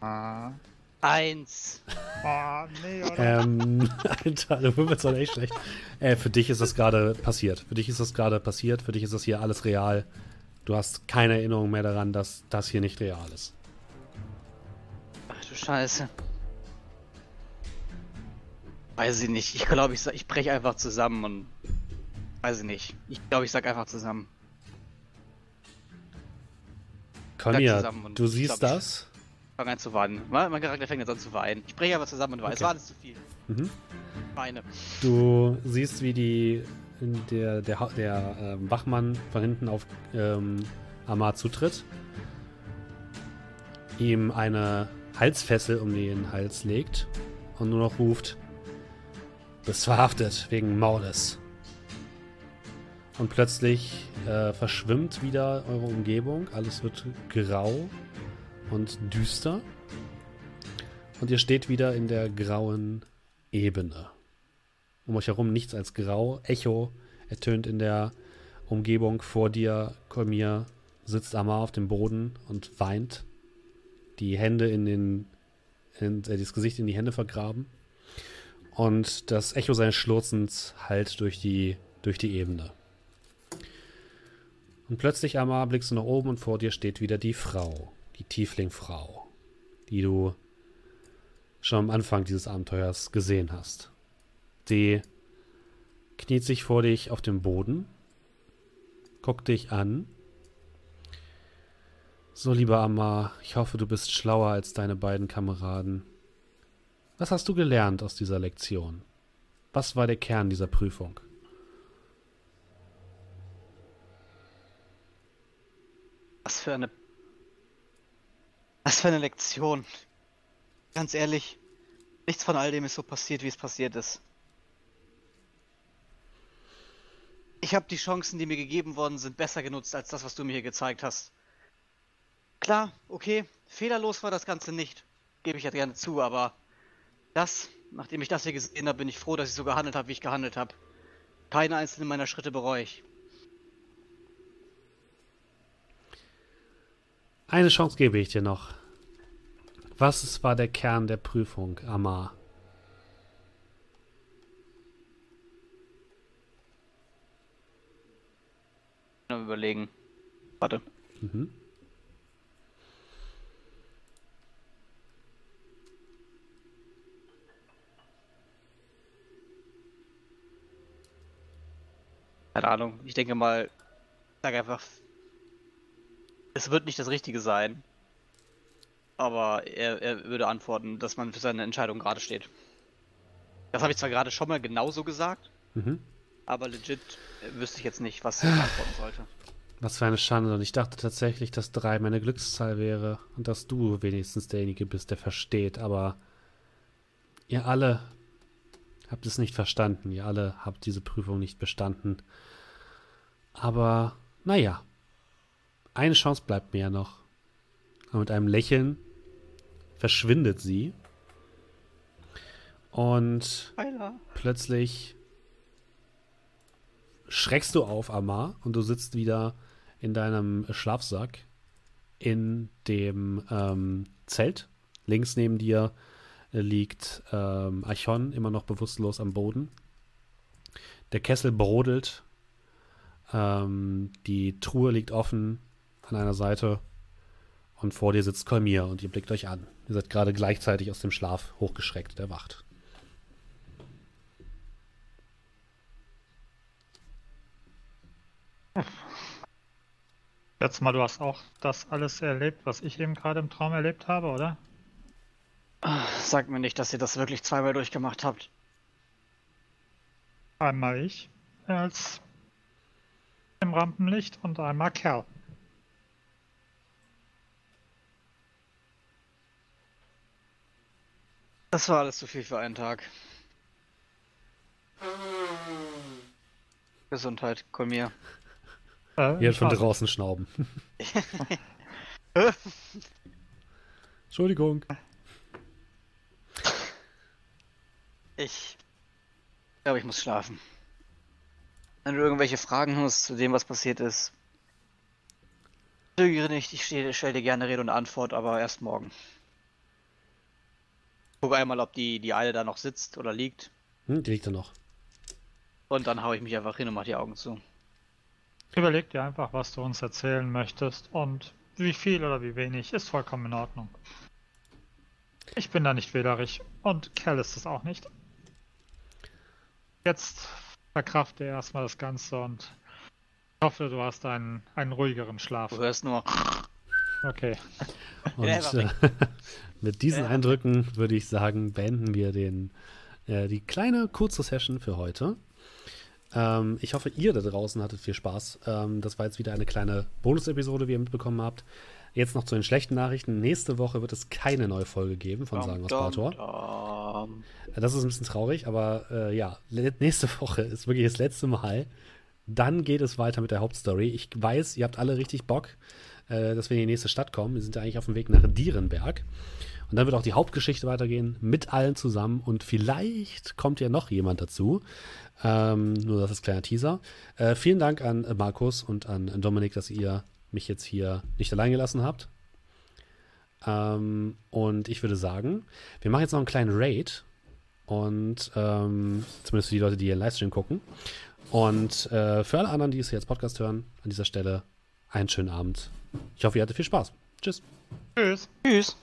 Ah. Eins. Oh, nee, oder? Ähm, [laughs] Alter, du würfelst doch echt schlecht. Äh, für dich ist das gerade passiert. Für dich ist das gerade passiert. Für dich ist das hier alles real. Du hast keine Erinnerung mehr daran, dass das hier nicht real ist. Ach du Scheiße. Weiß ich nicht. Ich glaube, ich, ich breche einfach zusammen und. Weiß ich nicht. Ich glaube, ich sag einfach zusammen. Conja, du ich siehst glaub, ich- das. Fang an zu weinen. Mein, Charakter fängt jetzt an zu weinen. Ich breche einfach zusammen und. Es Okay. war alles zu viel. Mhm. Weine. Du siehst, wie die der, der, der ähm, Wachmann von hinten auf ähm, Amar zutritt, ihm eine Halsfessel um den Hals legt und nur noch ruft: Bist verhaftet wegen Mordes. Und plötzlich äh, verschwimmt wieder eure Umgebung, alles wird grau und düster. Und ihr steht wieder in der grauen Ebene. Um euch herum nichts als grau. Echo ertönt in der Umgebung vor dir. Kolmir sitzt Amar auf dem Boden und weint. Die Hände in den. In, äh, das Gesicht in die Hände vergraben. Und das Echo seines Schlurzens hallt durch die, durch die Ebene. Und plötzlich, Amar, blickst du nach oben und vor dir steht wieder die Frau. Die Tieflingfrau. Die du schon am Anfang dieses Abenteuers gesehen hast. Sie kniet sich vor dich auf dem Boden, guckt dich an. So, lieber Amma, ich hoffe, du bist schlauer als deine beiden Kameraden. Was hast du gelernt aus dieser Lektion? Was war der Kern dieser Prüfung? Für eine. Was für eine Lektion. Ganz ehrlich, nichts von all dem ist so passiert, wie es passiert ist. Ich habe die Chancen, die mir gegeben worden sind, besser genutzt als das, was du mir hier gezeigt hast. Klar, okay, fehlerlos war das Ganze nicht. Gebe ich ja gerne zu, aber das, nachdem ich das hier gesehen habe, bin ich froh, dass ich so gehandelt habe, wie ich gehandelt habe. Keine einzelne meiner Schritte bereue ich. Eine Chance gebe ich dir noch. Was war der Kern der Prüfung, Amar? Am überlegen. Warte. Mhm. Keine Ahnung. Ich denke mal, sag einfach, es wird nicht das Richtige sein. Aber er, er würde antworten, dass man für seine Entscheidung gerade steht. Das habe ich zwar gerade schon mal genauso gesagt, Mhm. aber legit äh, wüsste ich jetzt nicht, was ich antworten sollte. Was für eine Schande. Und ich dachte tatsächlich, dass drei meine Glückszahl wäre und dass du wenigstens derjenige bist, der versteht. Aber ihr alle habt es nicht verstanden. Ihr alle habt diese Prüfung nicht bestanden. Aber, naja, eine Chance bleibt mir ja noch. Und mit einem Lächeln verschwindet sie. Und Heiler. plötzlich schreckst du auf, Amar, und du sitzt wieder in deinem Schlafsack in dem ähm, Zelt. Links neben dir liegt ähm, Archon immer noch bewusstlos am Boden. Der Kessel brodelt. Ähm, die Truhe liegt offen an einer Seite. Und vor dir sitzt Kolmir und ihr blickt euch an. Ihr seid gerade gleichzeitig aus dem Schlaf hochgeschreckt, erwacht. Jetzt mal, du hast auch das alles erlebt, was ich eben gerade im Traum erlebt habe, oder? Sagt mir nicht, dass ihr das wirklich zweimal durchgemacht habt. Einmal ich als im Rampenlicht und einmal Kerl. Das war alles zu viel für einen Tag. Gesundheit, komm mir. Äh, Hier war- draußen schnauben. [laughs] Entschuldigung. Ich glaube, ich muss schlafen. Wenn du irgendwelche Fragen hast zu dem, was passiert ist, zögere nicht. Ich stelle stell dir gerne Rede und Antwort, aber erst morgen. Guck einmal, ob die, die Eile da noch sitzt oder liegt. Hm, die liegt da noch. Und dann hau ich mich einfach hin und mach die Augen zu. Überleg dir einfach, was du uns erzählen möchtest und wie viel oder wie wenig ist vollkommen in Ordnung. Ich bin da nicht wählerisch und Kerl ist es auch nicht. Jetzt verkrafte erstmal das Ganze und ich hoffe, du hast einen, einen ruhigeren Schlaf. Du hörst nur. Okay. [laughs] Und äh, [laughs] mit diesen. Eindrücken würde ich sagen, beenden wir den, äh, die kleine kurze Session für heute. Ähm, ich hoffe, ihr da draußen hattet viel Spaß. Ähm, das war jetzt wieder eine kleine Bonus-Episode, wie ihr mitbekommen habt. Jetzt noch zu den schlechten Nachrichten. Nächste Woche wird es keine neue Folge geben von Sagen aus Bator. dom. Das ist ein bisschen traurig, aber äh, ja, nächste [laughs] Woche ist wirklich das letzte Mal. Dann geht es weiter mit der Hauptstory. Ich weiß, ihr habt alle richtig Bock, äh, dass wir in die nächste Stadt kommen. Wir sind ja eigentlich auf dem Weg nach Dierenberg. Und dann wird auch die Hauptgeschichte weitergehen mit allen zusammen. Und vielleicht kommt ja noch jemand dazu. Ähm, nur das ist ein kleiner Teaser. Äh, vielen Dank an Markus und an Dominik, dass ihr mich jetzt hier nicht allein gelassen habt. Ähm, und ich würde sagen, wir machen jetzt noch einen kleinen Raid. Und ähm, zumindest für die Leute, die hier Livestream gucken. Und äh, für alle anderen, die es hier als Podcast hören, an dieser Stelle einen schönen Abend. Ich hoffe, ihr hattet viel Spaß. Tschüss. Tschüss. Tschüss.